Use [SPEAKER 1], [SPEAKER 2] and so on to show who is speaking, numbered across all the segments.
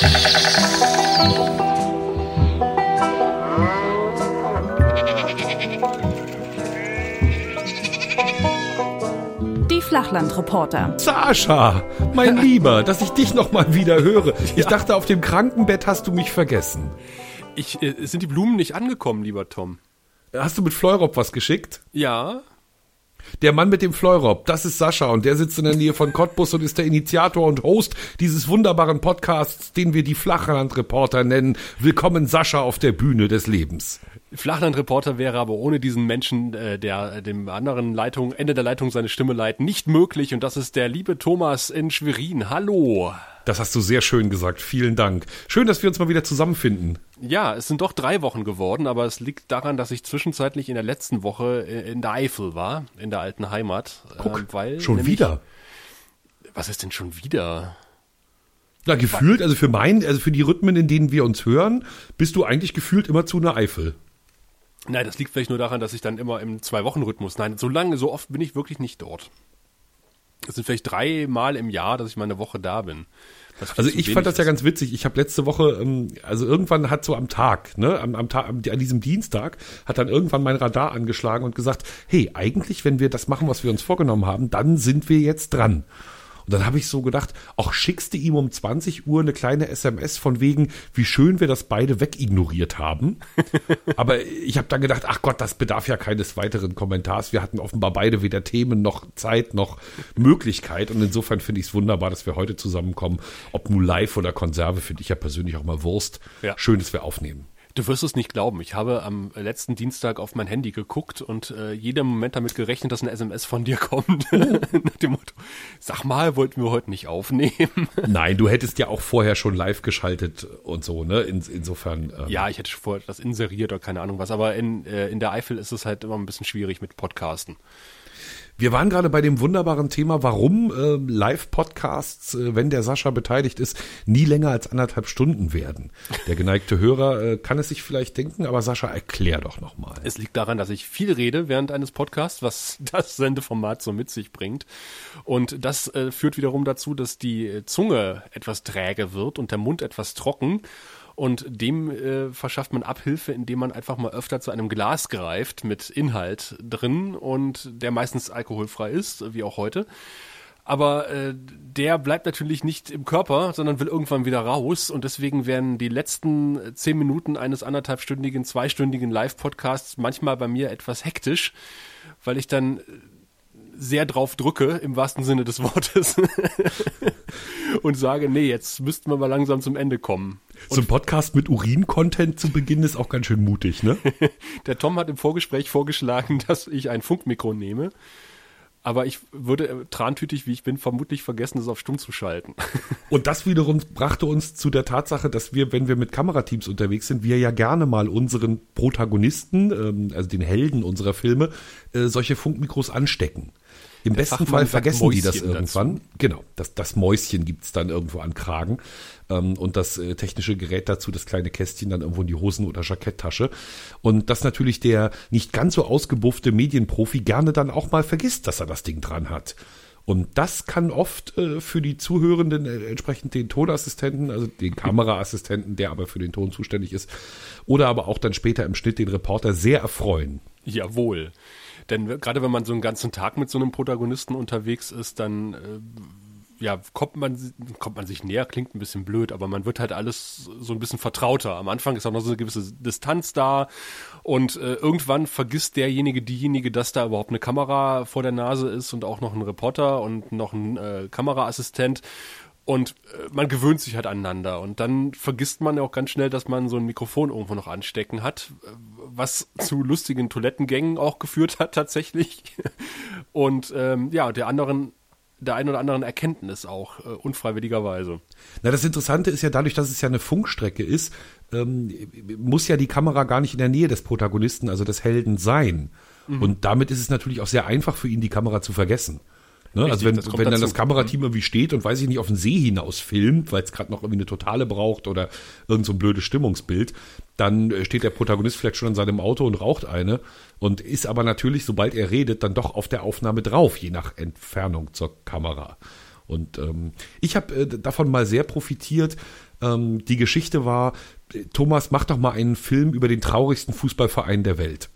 [SPEAKER 1] Die Flachlandreporter.
[SPEAKER 2] Sascha, mein Lieber, dass ich dich noch mal wieder höre. Ich dachte, auf dem Krankenbett hast du mich vergessen.
[SPEAKER 3] Ich, äh, sind die Blumen nicht angekommen, lieber Tom?
[SPEAKER 2] Hast du mit Fleurop was geschickt?
[SPEAKER 3] Ja.
[SPEAKER 2] Der Mann mit dem Fleurop, das ist Sascha und der sitzt in der Nähe von Cottbus und ist der Initiator und Host dieses wunderbaren Podcasts, den wir die Flachlandreporter nennen. Willkommen Sascha auf der Bühne des Lebens.
[SPEAKER 3] Flachlandreporter wäre aber ohne diesen Menschen, äh, der dem anderen Leitung, Ende der Leitung seine Stimme leiht, nicht möglich. Und das ist der liebe Thomas in Schwerin. Hallo.
[SPEAKER 2] Das hast du sehr schön gesagt. Vielen Dank. Schön, dass wir uns mal wieder zusammenfinden.
[SPEAKER 3] Ja, es sind doch drei Wochen geworden, aber es liegt daran, dass ich zwischenzeitlich in der letzten Woche äh, in der Eifel war, in der alten Heimat.
[SPEAKER 2] Guck,
[SPEAKER 3] äh, weil
[SPEAKER 2] schon
[SPEAKER 3] nämlich-
[SPEAKER 2] wieder.
[SPEAKER 3] Was ist denn schon wieder?
[SPEAKER 2] Na, gefühlt, also für mein, also für die Rhythmen, in denen wir uns hören, bist du eigentlich gefühlt immer zu einer Eifel.
[SPEAKER 3] Nein, das liegt vielleicht nur daran, dass ich dann immer im Zwei-Wochen-Rhythmus, nein, so lange, so oft bin ich wirklich nicht dort. Es sind vielleicht drei Mal im Jahr, dass ich mal eine Woche da bin.
[SPEAKER 2] Also ich fand das ja ganz witzig. Ich habe letzte Woche, ähm, also irgendwann hat so am Tag, ne, am, am Tag, an diesem Dienstag, hat dann irgendwann mein Radar angeschlagen und gesagt, hey, eigentlich, wenn wir das machen, was wir uns vorgenommen haben, dann sind wir jetzt dran. Und dann habe ich so gedacht, auch schickst du ihm um 20 Uhr eine kleine SMS von wegen, wie schön wir das beide wegignoriert haben. Aber ich habe dann gedacht, ach Gott, das bedarf ja keines weiteren Kommentars. Wir hatten offenbar beide weder Themen noch Zeit noch Möglichkeit. Und insofern finde ich es wunderbar, dass wir heute zusammenkommen. Ob nun live oder Konserve, finde ich ja persönlich auch mal Wurst.
[SPEAKER 3] Ja.
[SPEAKER 2] Schön, dass wir aufnehmen.
[SPEAKER 3] Du wirst es nicht glauben. Ich habe am letzten Dienstag auf mein Handy geguckt und äh, jeden Moment damit gerechnet, dass eine SMS von dir kommt. Nach dem Motto, sag mal, wollten wir heute nicht aufnehmen?
[SPEAKER 2] Nein, du hättest ja auch vorher schon live geschaltet und so, ne? In, insofern. Ähm,
[SPEAKER 3] ja, ich hätte schon vorher das inseriert oder keine Ahnung was, aber in, äh, in der Eifel ist es halt immer ein bisschen schwierig mit Podcasten.
[SPEAKER 2] Wir waren gerade bei dem wunderbaren Thema, warum äh, Live-Podcasts, äh, wenn der Sascha beteiligt ist, nie länger als anderthalb Stunden werden. Der geneigte Hörer äh, kann es sich vielleicht denken, aber Sascha, erklär doch nochmal.
[SPEAKER 3] Es liegt daran, dass ich viel rede während eines Podcasts, was das Sendeformat so mit sich bringt. Und das äh, führt wiederum dazu, dass die Zunge etwas träge wird und der Mund etwas trocken. Und dem äh, verschafft man Abhilfe, indem man einfach mal öfter zu einem Glas greift mit Inhalt drin und der meistens alkoholfrei ist, wie auch heute. Aber äh, der bleibt natürlich nicht im Körper, sondern will irgendwann wieder raus. Und deswegen werden die letzten äh, zehn Minuten eines anderthalbstündigen, zweistündigen Live-Podcasts manchmal bei mir etwas hektisch, weil ich dann äh, sehr drauf drücke, im wahrsten Sinne des Wortes. und sage, nee, jetzt müssten wir mal langsam zum Ende kommen.
[SPEAKER 2] So ein Podcast mit Urin-Content zu Beginn ist auch ganz schön mutig, ne?
[SPEAKER 3] Der Tom hat im Vorgespräch vorgeschlagen, dass ich ein Funkmikro nehme. Aber ich würde, äh, trantütig wie ich bin, vermutlich vergessen, es auf stumm zu schalten.
[SPEAKER 2] Und das wiederum brachte uns zu der Tatsache, dass wir, wenn wir mit Kamerateams unterwegs sind, wir ja gerne mal unseren Protagonisten, ähm, also den Helden unserer Filme, äh, solche Funkmikros anstecken. Im
[SPEAKER 3] Der
[SPEAKER 2] besten
[SPEAKER 3] Fachmann
[SPEAKER 2] Fall vergessen die das irgendwann. Genau, das, das Mäuschen gibt's dann irgendwo an Kragen ähm, und das äh, technische Gerät dazu, das kleine Kästchen dann irgendwo in die Hosen- oder Jacketttasche. Und dass natürlich der nicht ganz so ausgebuffte Medienprofi gerne dann auch mal vergisst, dass er das Ding dran hat. Und das kann oft äh, für die Zuhörenden äh, entsprechend den Tonassistenten, also den Kameraassistenten, der aber für den Ton zuständig ist, oder aber auch dann später im Schnitt den Reporter sehr erfreuen.
[SPEAKER 3] Jawohl. Denn gerade wenn man so einen ganzen Tag mit so einem Protagonisten unterwegs ist, dann äh, ja, kommt man, kommt man sich näher, klingt ein bisschen blöd, aber man wird halt alles so ein bisschen vertrauter. Am Anfang ist auch noch so eine gewisse Distanz da und äh, irgendwann vergisst derjenige, diejenige, dass da überhaupt eine Kamera vor der Nase ist und auch noch ein Reporter und noch ein äh, Kameraassistent. Und äh, man gewöhnt sich halt aneinander. Und dann vergisst man ja auch ganz schnell, dass man so ein Mikrofon irgendwo noch anstecken hat, äh, was zu lustigen Toilettengängen auch geführt hat tatsächlich. Und ähm, ja, der anderen, der einen oder anderen Erkenntnis auch, äh, unfreiwilligerweise.
[SPEAKER 2] Na, das Interessante ist ja dadurch, dass es ja eine Funkstrecke ist, ähm, muss ja die Kamera gar nicht in der Nähe des Protagonisten, also des Helden sein.
[SPEAKER 3] Mhm.
[SPEAKER 2] Und damit ist es natürlich auch sehr einfach für ihn, die Kamera zu vergessen. Ne?
[SPEAKER 3] Richtig,
[SPEAKER 2] also wenn, wenn dann
[SPEAKER 3] dazu.
[SPEAKER 2] das Kamerateam irgendwie steht und weiß ich nicht, auf den See hinaus filmt, weil es gerade noch irgendwie eine Totale braucht oder irgend so ein blödes Stimmungsbild, dann äh, steht der Protagonist vielleicht schon an seinem Auto und raucht eine und ist aber natürlich, sobald er redet, dann doch auf der Aufnahme drauf, je nach Entfernung zur Kamera. Und ähm, ich habe äh, davon mal sehr profitiert. Ähm, die Geschichte war, äh, Thomas, mach doch mal einen Film über den traurigsten Fußballverein der Welt.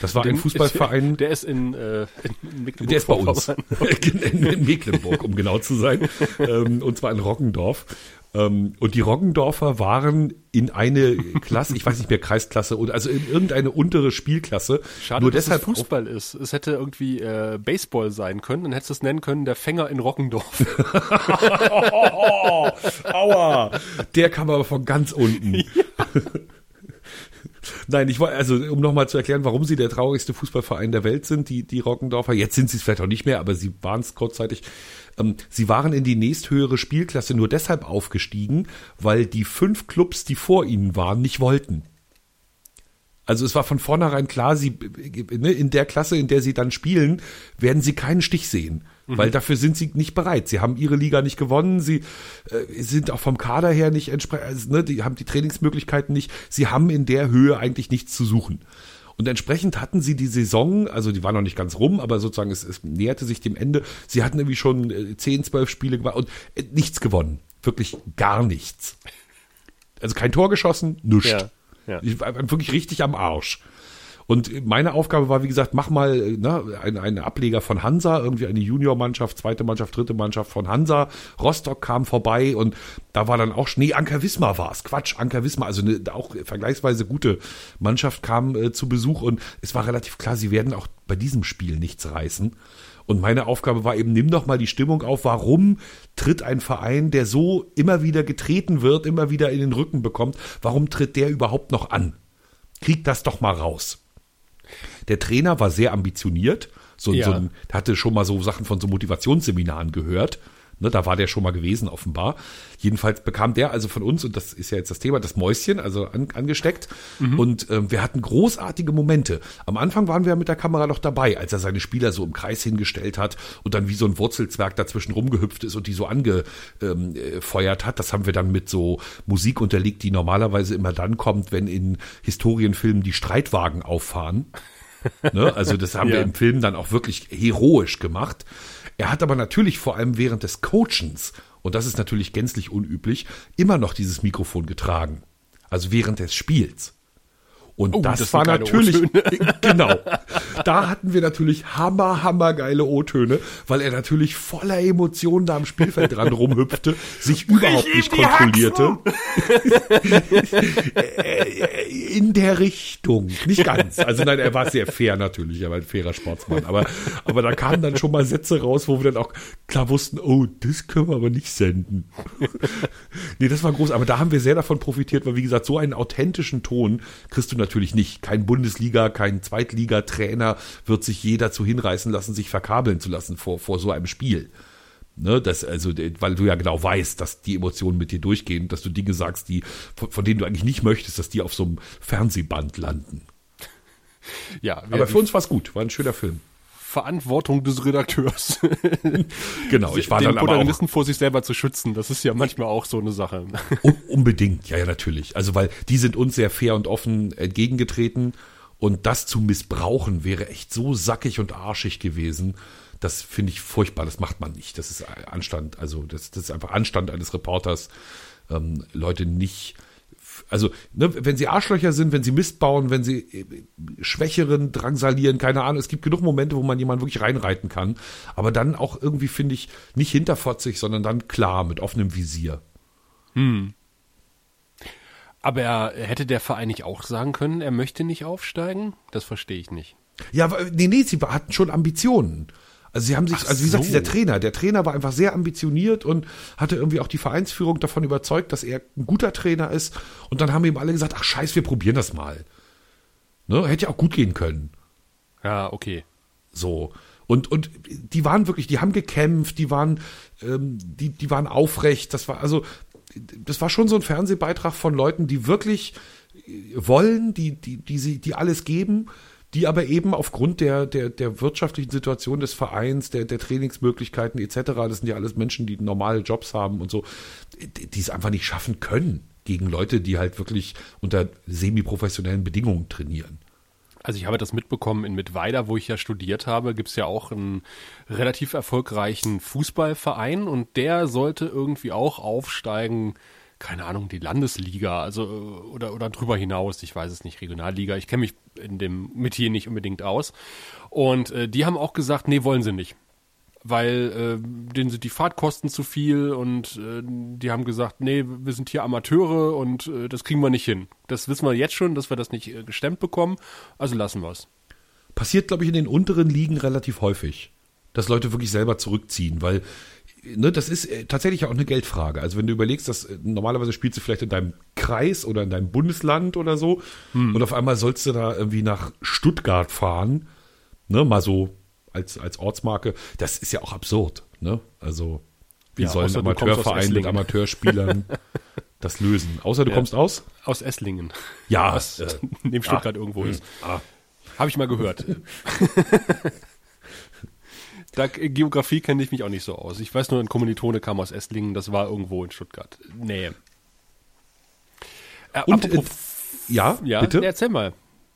[SPEAKER 2] Das war
[SPEAKER 3] Den-
[SPEAKER 2] ein Fußballverein.
[SPEAKER 3] Der ist in, äh, in Mecklenburg.
[SPEAKER 2] Der ist bei uns. in, in Mecklenburg, um genau zu sein. ähm, und zwar in Roggendorf. Ähm, und die Roggendorfer waren in eine Klasse, ich weiß nicht mehr, Kreisklasse, oder also in irgendeine untere Spielklasse.
[SPEAKER 3] Schade,
[SPEAKER 2] nur
[SPEAKER 3] dass
[SPEAKER 2] deshalb
[SPEAKER 3] es Fußball ist. Es hätte irgendwie äh, Baseball sein können. Dann hättest du es nennen können, der Fänger in Rockendorf.
[SPEAKER 2] Oh, aua, der kam aber von ganz unten. Nein, ich wollte, also um nochmal zu erklären, warum sie der traurigste Fußballverein der Welt sind, die, die Rockendorfer. Jetzt sind sie es vielleicht auch nicht mehr, aber sie waren es kurzzeitig. Ähm, sie waren in die nächsthöhere Spielklasse nur deshalb aufgestiegen, weil die fünf Clubs, die vor ihnen waren, nicht wollten. Also es war von vornherein klar, sie ne, in der Klasse, in der sie dann spielen, werden sie keinen Stich sehen, weil dafür sind sie nicht bereit. Sie haben ihre Liga nicht gewonnen, sie äh, sind auch vom Kader her nicht entsprechend, also, ne, die haben die Trainingsmöglichkeiten nicht. Sie haben in der Höhe eigentlich nichts zu suchen. Und entsprechend hatten sie die Saison, also die war noch nicht ganz rum, aber sozusagen es, es näherte sich dem Ende. Sie hatten irgendwie schon äh, 10, 12 Spiele gemacht und äh, nichts gewonnen. Wirklich gar nichts. Also kein Tor geschossen, nichts.
[SPEAKER 3] Ja, ja.
[SPEAKER 2] Ich war wirklich richtig am Arsch. Und meine Aufgabe war, wie gesagt, mach mal ne, eine, eine Ableger von Hansa, irgendwie eine Juniormannschaft, zweite Mannschaft, dritte Mannschaft von Hansa. Rostock kam vorbei und da war dann auch Schnee. Anker Wismar war es. Quatsch, Anker Wismar, also eine auch vergleichsweise gute Mannschaft kam äh, zu Besuch und es war relativ klar, sie werden auch bei diesem Spiel nichts reißen. Und meine Aufgabe war eben, nimm doch mal die Stimmung auf. Warum tritt ein Verein, der so immer wieder getreten wird, immer wieder in den Rücken bekommt, warum tritt der überhaupt noch an? Krieg das doch mal raus. Der Trainer war sehr ambitioniert, so,
[SPEAKER 3] Ja.
[SPEAKER 2] so hatte schon mal so Sachen von so Motivationsseminaren gehört. Ne, da war der schon mal gewesen, offenbar. Jedenfalls bekam der also von uns, und das ist ja jetzt das Thema, das Mäuschen, also an, angesteckt. Und ähm, wir hatten großartige Momente. Am Anfang waren wir mit der Kamera noch dabei, als er seine Spieler so im Kreis hingestellt hat und dann wie so ein Wurzelzwerg dazwischen rumgehüpft ist und die so angefeuert hat. Das haben wir dann mit so Musik unterlegt, die normalerweise immer dann kommt, wenn in Historienfilmen die Streitwagen auffahren. Ne? Also das haben wir
[SPEAKER 3] Ja.
[SPEAKER 2] im Film dann auch wirklich heroisch gemacht. Er hat aber natürlich vor allem während des Coachens, und das ist natürlich gänzlich unüblich, immer noch dieses Mikrofon getragen. Also während des Spiels. Und
[SPEAKER 3] Oh,
[SPEAKER 2] das,
[SPEAKER 3] das
[SPEAKER 2] war natürlich, genau. Da hatten wir natürlich hammer, hammer geile O-Töne, weil er natürlich voller Emotionen da am Spielfeld dran rumhüpfte, sich überhaupt nicht kontrollierte. In der Richtung. Nicht ganz. Also nein, er war sehr fair natürlich, er war ein fairer Sportsmann. Aber, aber da kamen dann schon mal Sätze raus, wo wir dann auch klar wussten, oh, das können wir aber nicht senden. nee, das war groß. Aber da haben wir sehr davon profitiert, weil wie gesagt, so einen authentischen Ton kriegst du natürlich nicht. Kein Bundesliga, kein Zweitliga-Trainer wird sich je dazu hinreißen lassen, sich verkabeln zu lassen vor, vor so einem Spiel. Ne, das, also, weil du ja genau weißt, dass die Emotionen mit dir durchgehen, dass du Dinge sagst, die, von, von denen du eigentlich nicht möchtest, dass die auf so einem Fernsehband landen.
[SPEAKER 3] Ja,
[SPEAKER 2] Aber für uns war es gut, war ein schöner Film.
[SPEAKER 3] Verantwortung des Redakteurs.
[SPEAKER 2] Genau, ich war
[SPEAKER 3] den
[SPEAKER 2] dann aber
[SPEAKER 3] Protagonisten vor sich selber zu schützen. Das ist ja manchmal auch so eine Sache.
[SPEAKER 2] Un unbedingt, ja, ja, natürlich. Also, weil die sind uns sehr fair und offen entgegengetreten und das zu missbrauchen wäre echt so sackig und arschig gewesen. Das finde ich furchtbar, das macht man nicht. Das ist Anstand, also das, das ist einfach Anstand eines Reporters, ähm, Leute nicht, also ne, wenn sie Arschlöcher sind, wenn sie Mist bauen, wenn sie äh, Schwächeren drangsalieren, keine Ahnung, es gibt genug Momente, wo man jemanden wirklich reinreiten kann, aber dann auch irgendwie, finde ich, nicht hinterfotzig, sondern dann klar, mit offenem Visier.
[SPEAKER 3] Aber er, hätte der Verein nicht auch sagen können, er möchte nicht aufsteigen? Das verstehe ich nicht.
[SPEAKER 2] Ja, aber- nee, nee, sie hatten schon Ambitionen. Also sie haben sich,
[SPEAKER 3] Ach
[SPEAKER 2] also wie gesagt,
[SPEAKER 3] so.
[SPEAKER 2] dieser Trainer, der Trainer war einfach sehr ambitioniert und hatte irgendwie auch die Vereinsführung davon überzeugt, dass er ein guter Trainer ist. Und dann haben ihm alle gesagt, ach scheiß, wir probieren das mal. Ne, hätte ja auch gut gehen können.
[SPEAKER 3] Ja, okay.
[SPEAKER 2] So. Und, und die waren wirklich, die haben gekämpft, die waren, ähm, die, die waren aufrecht. Das war also, das war schon so ein Fernsehbeitrag von Leuten, die wirklich wollen, die, die, die, sie, die alles geben, die aber eben aufgrund der, der, der wirtschaftlichen Situation des Vereins, der, der Trainingsmöglichkeiten etc., das sind ja alles Menschen, die normale Jobs haben und so, die, es einfach nicht schaffen können gegen Leute, die halt wirklich unter semi-professionellen Bedingungen trainieren.
[SPEAKER 3] Also ich habe das mitbekommen in Mittweida, wo ich ja studiert habe, gibt's ja auch einen relativ erfolgreichen Fußballverein und der sollte irgendwie auch aufsteigen, keine Ahnung, die Landesliga, also oder oder drüber hinaus, ich weiß es nicht, Regionalliga. Ich kenne mich in dem Metier nicht unbedingt aus. Und äh, die haben auch gesagt, nee, wollen sie nicht weil äh, denen sind die Fahrtkosten zu viel und äh, die haben gesagt, nee, wir sind hier Amateure und äh, das kriegen wir nicht hin. Das wissen wir jetzt schon, dass wir das nicht äh, gestemmt bekommen, also lassen wir es.
[SPEAKER 2] Passiert, glaube ich, in den unteren Ligen relativ häufig, dass Leute wirklich selber zurückziehen, weil ne, das ist äh, tatsächlich auch eine Geldfrage. Also wenn du überlegst, dass äh, normalerweise spielst du vielleicht in deinem Kreis oder in deinem Bundesland oder so hm. und auf einmal sollst du da irgendwie nach Stuttgart fahren, ne, mal so als, als Ortsmarke, das ist ja auch absurd. Ne? Also, wie ja, soll ein Amateurverein mit Amateurspielern das lösen? Außer du ja. kommst aus?
[SPEAKER 3] Aus Esslingen.
[SPEAKER 2] Ja.
[SPEAKER 3] Was äh, neben Stuttgart ah, irgendwo ist. Ah. Habe ich mal gehört. da, Geografie kenne ich mich auch nicht so aus. Ich weiß nur, ein Kommilitone kam aus Esslingen, das war irgendwo in Stuttgart. Nähe.
[SPEAKER 2] Äh, Und, apropos, äh, ja,
[SPEAKER 3] ja, bitte? erzähl mal.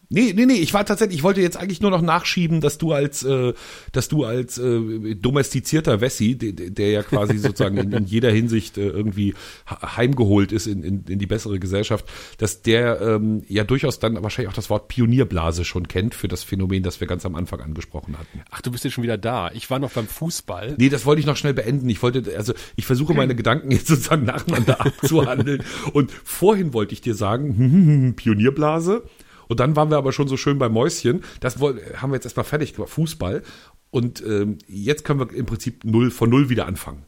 [SPEAKER 2] Nee, nee, nee, ich war tatsächlich, ich wollte jetzt eigentlich nur noch nachschieben, dass du als, äh, dass du als äh, domestizierter Wessi, der, der ja quasi sozusagen in, in jeder Hinsicht äh, irgendwie heimgeholt ist in, in, in die bessere Gesellschaft, dass der ähm, ja durchaus dann wahrscheinlich auch das Wort Pionierblase schon kennt für das Phänomen, das wir ganz am Anfang angesprochen hatten.
[SPEAKER 3] Ach, du bist jetzt schon wieder da. Ich war noch beim Fußball.
[SPEAKER 2] Nee, das wollte ich noch schnell beenden. Ich wollte, also ich versuche meine Gedanken jetzt sozusagen nacheinander abzuhandeln. Und vorhin wollte ich dir sagen, Pionierblase und dann waren wir aber schon so schön bei Mäuschen. Das haben wir jetzt erstmal fertig gemacht, Fußball. Und ähm, jetzt können wir im Prinzip null von null wieder anfangen.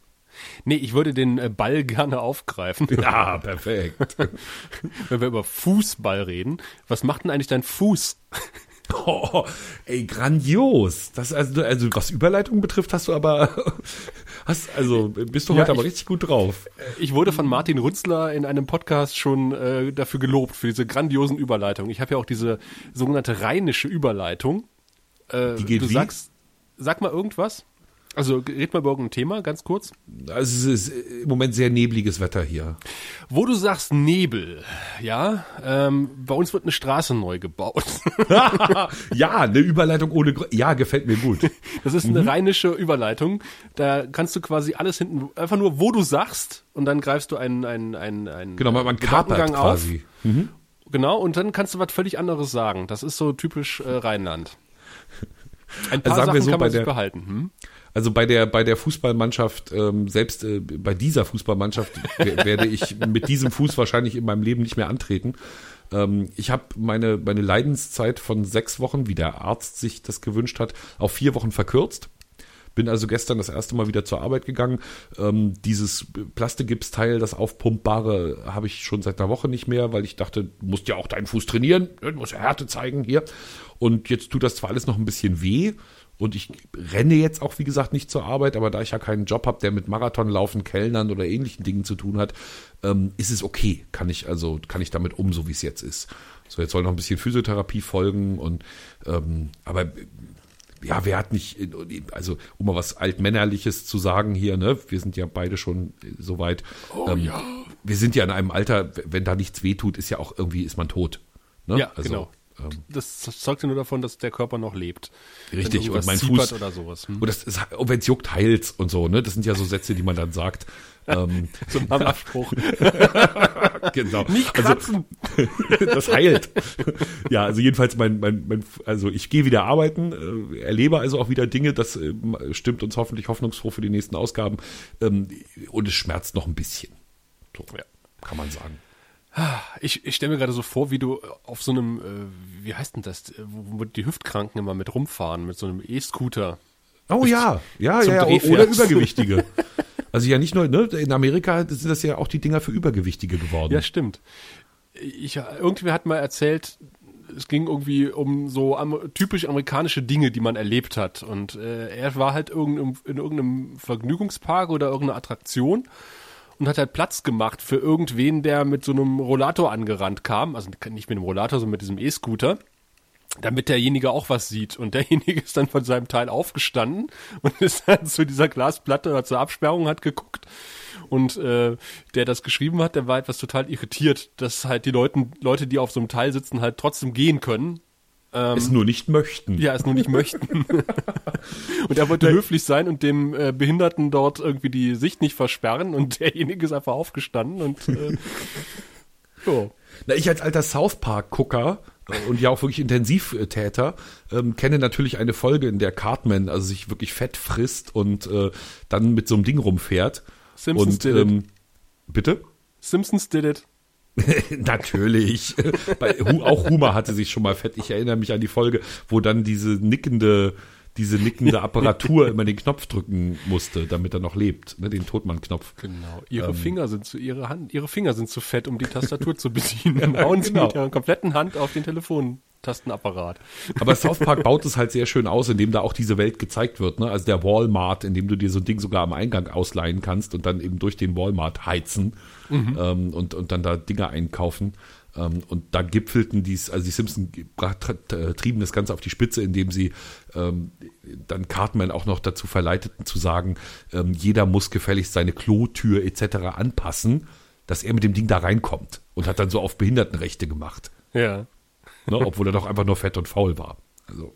[SPEAKER 3] Nee, ich würde den äh, Ball gerne aufgreifen.
[SPEAKER 2] Ja, perfekt.
[SPEAKER 3] Wenn wir über Fußball reden, was macht denn eigentlich dein Fuß?
[SPEAKER 2] Oh, ey, grandios. Das also, also was Überleitung betrifft, hast du aber hast also bist du ja, heute ich, aber richtig gut drauf.
[SPEAKER 3] Äh, ich wurde von Martin Rützler in einem Podcast schon äh, dafür gelobt für diese grandiosen Überleitungen. Ich habe ja auch diese sogenannte rheinische Überleitung.
[SPEAKER 2] Äh, Die geht
[SPEAKER 3] du
[SPEAKER 2] wie?
[SPEAKER 3] sagst sag mal irgendwas. Also red mal über irgendein Thema, ganz kurz.
[SPEAKER 2] Also es ist im Moment sehr nebliges Wetter hier.
[SPEAKER 3] Wo du sagst Nebel, ja, ähm, bei uns wird eine Straße neu gebaut.
[SPEAKER 2] ja, eine Überleitung ohne, Gr ja, gefällt mir gut.
[SPEAKER 3] Das ist eine mhm. rheinische Überleitung. Da kannst du quasi alles hinten, einfach nur, wo du sagst, und dann greifst du einen, einen, einen, einen
[SPEAKER 2] genau, man kapert quasi.
[SPEAKER 3] Auf. Mhm. Genau, und dann kannst du was völlig anderes sagen. Das ist so typisch äh, Rheinland. Ein paar also sagen Sachen wir so, kann man sich der, behalten. Hm?
[SPEAKER 2] Also bei der bei der Fußballmannschaft, ähm, selbst äh, bei dieser Fußballmannschaft werde ich mit diesem Fuß wahrscheinlich in meinem Leben nicht mehr antreten. Ähm, ich habe meine meine Leidenszeit von sechs Wochen, wie der Arzt sich das gewünscht hat, auf vier Wochen verkürzt. Bin also gestern das erste Mal wieder zur Arbeit gegangen. Ähm, dieses Plastikgipsteil, das aufpumpbare, habe ich schon seit einer Woche nicht mehr, weil ich dachte, du musst ja auch deinen Fuß trainieren, du musst ja Härte zeigen hier. Und jetzt tut das zwar alles noch ein bisschen weh, und ich renne jetzt auch, wie gesagt, nicht zur Arbeit, aber da ich ja keinen Job habe, der mit Marathonlaufen, Kellnern oder ähnlichen Dingen zu tun hat, ähm, ist es okay. Kann ich also, kann ich damit um, so wie es jetzt ist. So, jetzt soll noch ein bisschen Physiotherapie folgen und ähm, aber ja, wer hat nicht, also um mal was Altmännerliches zu sagen hier, ne, wir sind ja beide schon so weit. Oh, ähm, ja. Wir sind ja in einem Alter, wenn da nichts wehtut, ist ja auch irgendwie, ist man tot. Ne?
[SPEAKER 3] Ja, also, genau. Ähm, das zeugt ja nur davon, dass der Körper noch lebt.
[SPEAKER 2] Richtig, und mein Fuß
[SPEAKER 3] oder sowas. Hm?
[SPEAKER 2] Und das ist, wenn es juckt, heilt's und so, ne? Das sind ja so Sätze, die man dann sagt.
[SPEAKER 3] ähm, so ein Abspruch.
[SPEAKER 2] genau.
[SPEAKER 3] Nicht kratzen.
[SPEAKER 2] Also, das heilt. ja, also jedenfalls mein, mein, mein also ich gehe wieder arbeiten, äh, erlebe also auch wieder Dinge, das äh, stimmt uns hoffentlich hoffnungsfroh für die nächsten Ausgaben. Ähm, und es schmerzt noch ein bisschen. So, ja. kann man sagen.
[SPEAKER 3] Ich, ich stelle mir gerade so vor, wie du auf so einem, äh, wie heißt denn das, wo, die Hüftkranken immer mit rumfahren, mit so einem E-Scooter.
[SPEAKER 2] Oh ja, ja, ja, ja oder Übergewichtige. also ja nicht nur, ne, in Amerika sind das ja auch die Dinger für Übergewichtige geworden.
[SPEAKER 3] Ja, stimmt. Ich, irgendwer hat mal erzählt, es ging irgendwie um so am, typisch amerikanische Dinge, die man erlebt hat. Und äh, er war halt irgendein, in irgendeinem Vergnügungspark oder irgendeiner Attraktion und hat halt Platz gemacht für irgendwen, der mit so einem Rollator angerannt kam. Also nicht mit dem Rollator, sondern mit diesem E-Scooter. Damit derjenige auch was sieht. Und derjenige ist dann von seinem Teil aufgestanden und ist dann zu dieser Glasplatte oder zur Absperrung hat geguckt. Und äh, der das geschrieben hat, der war etwas total irritiert, dass halt die Leute, Leute, die auf so einem Teil sitzen, halt trotzdem gehen können Ähm,
[SPEAKER 2] es nur nicht möchten.
[SPEAKER 3] Ja, es nur nicht möchten. und er wollte höflich sein und dem äh, Behinderten dort irgendwie die Sicht nicht versperren und derjenige ist einfach aufgestanden und äh,
[SPEAKER 2] so. Na, ich als alter South Park-Gucker äh, und ja auch wirklich Intensivtäter ähm, kenne natürlich eine Folge, in der Cartman also sich wirklich fett frisst und äh, dann mit so einem Ding rumfährt.
[SPEAKER 3] Simpsons
[SPEAKER 2] und,
[SPEAKER 3] did
[SPEAKER 2] ähm,
[SPEAKER 3] it.
[SPEAKER 2] Bitte?
[SPEAKER 3] Simpsons did it.
[SPEAKER 2] Natürlich. Bei, auch Humor hatte sich schon mal fett. Ich erinnere mich an die Folge, wo dann diese nickende, diese nickende Apparatur immer den Knopf drücken musste, damit er noch lebt, ne, den Totmann-Knopf.
[SPEAKER 3] Genau. Ihre ähm, Finger sind zu, ihre Hand, ihre Finger sind zu fett, um die Tastatur zu bedienen. Hauen sie
[SPEAKER 2] genau.
[SPEAKER 3] mit ihrer kompletten Hand auf den Telefon. Tastenapparat.
[SPEAKER 2] Aber South Park baut es halt sehr schön aus, indem da auch diese Welt gezeigt wird. Ne? Also der Walmart, in dem du dir so ein Ding sogar am Eingang ausleihen kannst und dann eben durch den Walmart heizen mhm. ähm, und, und dann da Dinge einkaufen. Ähm, und da gipfelten dies, also die Simpsons trieben das Ganze auf die Spitze, indem sie ähm, dann Cartman auch noch dazu verleiteten zu sagen, ähm, jeder muss gefälligst seine Klotür etc. anpassen, dass er mit dem Ding da reinkommt und hat dann so auf Behindertenrechte gemacht.
[SPEAKER 3] Ja
[SPEAKER 2] ne, obwohl er doch einfach nur fett und faul war. Also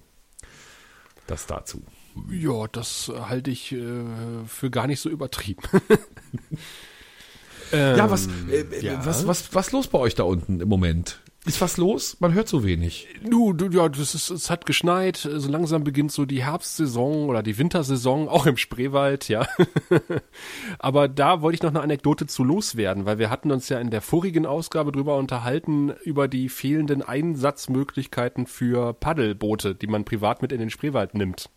[SPEAKER 2] das dazu.
[SPEAKER 3] Ja, das halte ich äh, für gar nicht so übertrieben.
[SPEAKER 2] ja, was, äh, ja. was, was, was los bei euch da unten im Moment? Ist was los? Man hört so wenig.
[SPEAKER 3] Du, du ja, das ist, es hat geschneit. So langsam beginnt so die Herbstsaison oder die Wintersaison, auch im Spreewald, ja. Aber da wollte ich noch eine Anekdote zu loswerden, weil wir hatten uns ja in der vorigen Ausgabe drüber unterhalten, über die fehlenden Einsatzmöglichkeiten für Paddelboote, die man privat mit in den Spreewald nimmt.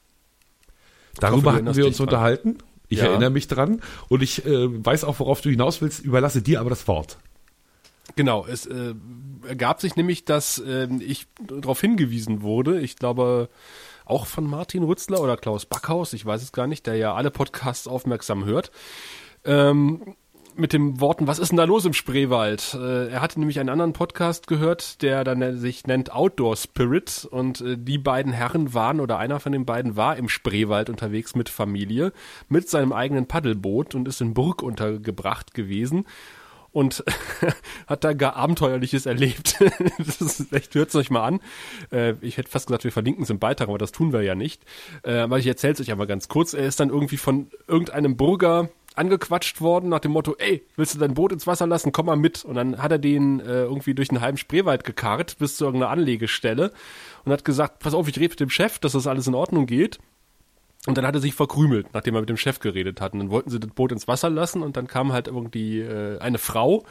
[SPEAKER 2] Darüber hoffe, hatten wir uns dran. unterhalten. Ich ja. erinnere mich dran und ich äh, weiß auch, worauf du hinaus willst, überlasse dir aber das Wort.
[SPEAKER 3] Genau, es äh, ergab sich nämlich, dass äh, ich darauf hingewiesen wurde, ich glaube auch von Martin Rützler oder Klaus Backhaus, ich weiß es gar nicht, der ja alle Podcasts aufmerksam hört, ähm, mit den Worten, was ist denn da los im Spreewald? Äh, er hatte nämlich einen anderen Podcast gehört, der dann sich nennt Outdoor Spirit und äh, die beiden Herren waren oder einer von den beiden war im Spreewald unterwegs mit Familie, mit seinem eigenen Paddelboot und ist in Burg untergebracht gewesen und hat da gar Abenteuerliches erlebt. das ist echt, hört es euch mal an. Äh, ich hätte fast gesagt, wir verlinken es im Beitrag, aber das tun wir ja nicht. Äh, aber ich erzähle es euch einmal ganz kurz. Er ist dann irgendwie von irgendeinem Burger angequatscht worden nach dem Motto, ey, willst du dein Boot ins Wasser lassen? Komm mal mit. Und dann hat er den äh, irgendwie durch einen halben Spreewald gekarrt bis zu irgendeiner Anlegestelle und hat gesagt, pass auf, ich rede mit dem Chef, dass das alles in Ordnung geht. Und dann hat er sich verkrümelt, nachdem er mit dem Chef geredet hat. Und dann wollten sie das Boot ins Wasser lassen und dann kam halt irgendwie äh, eine Frau,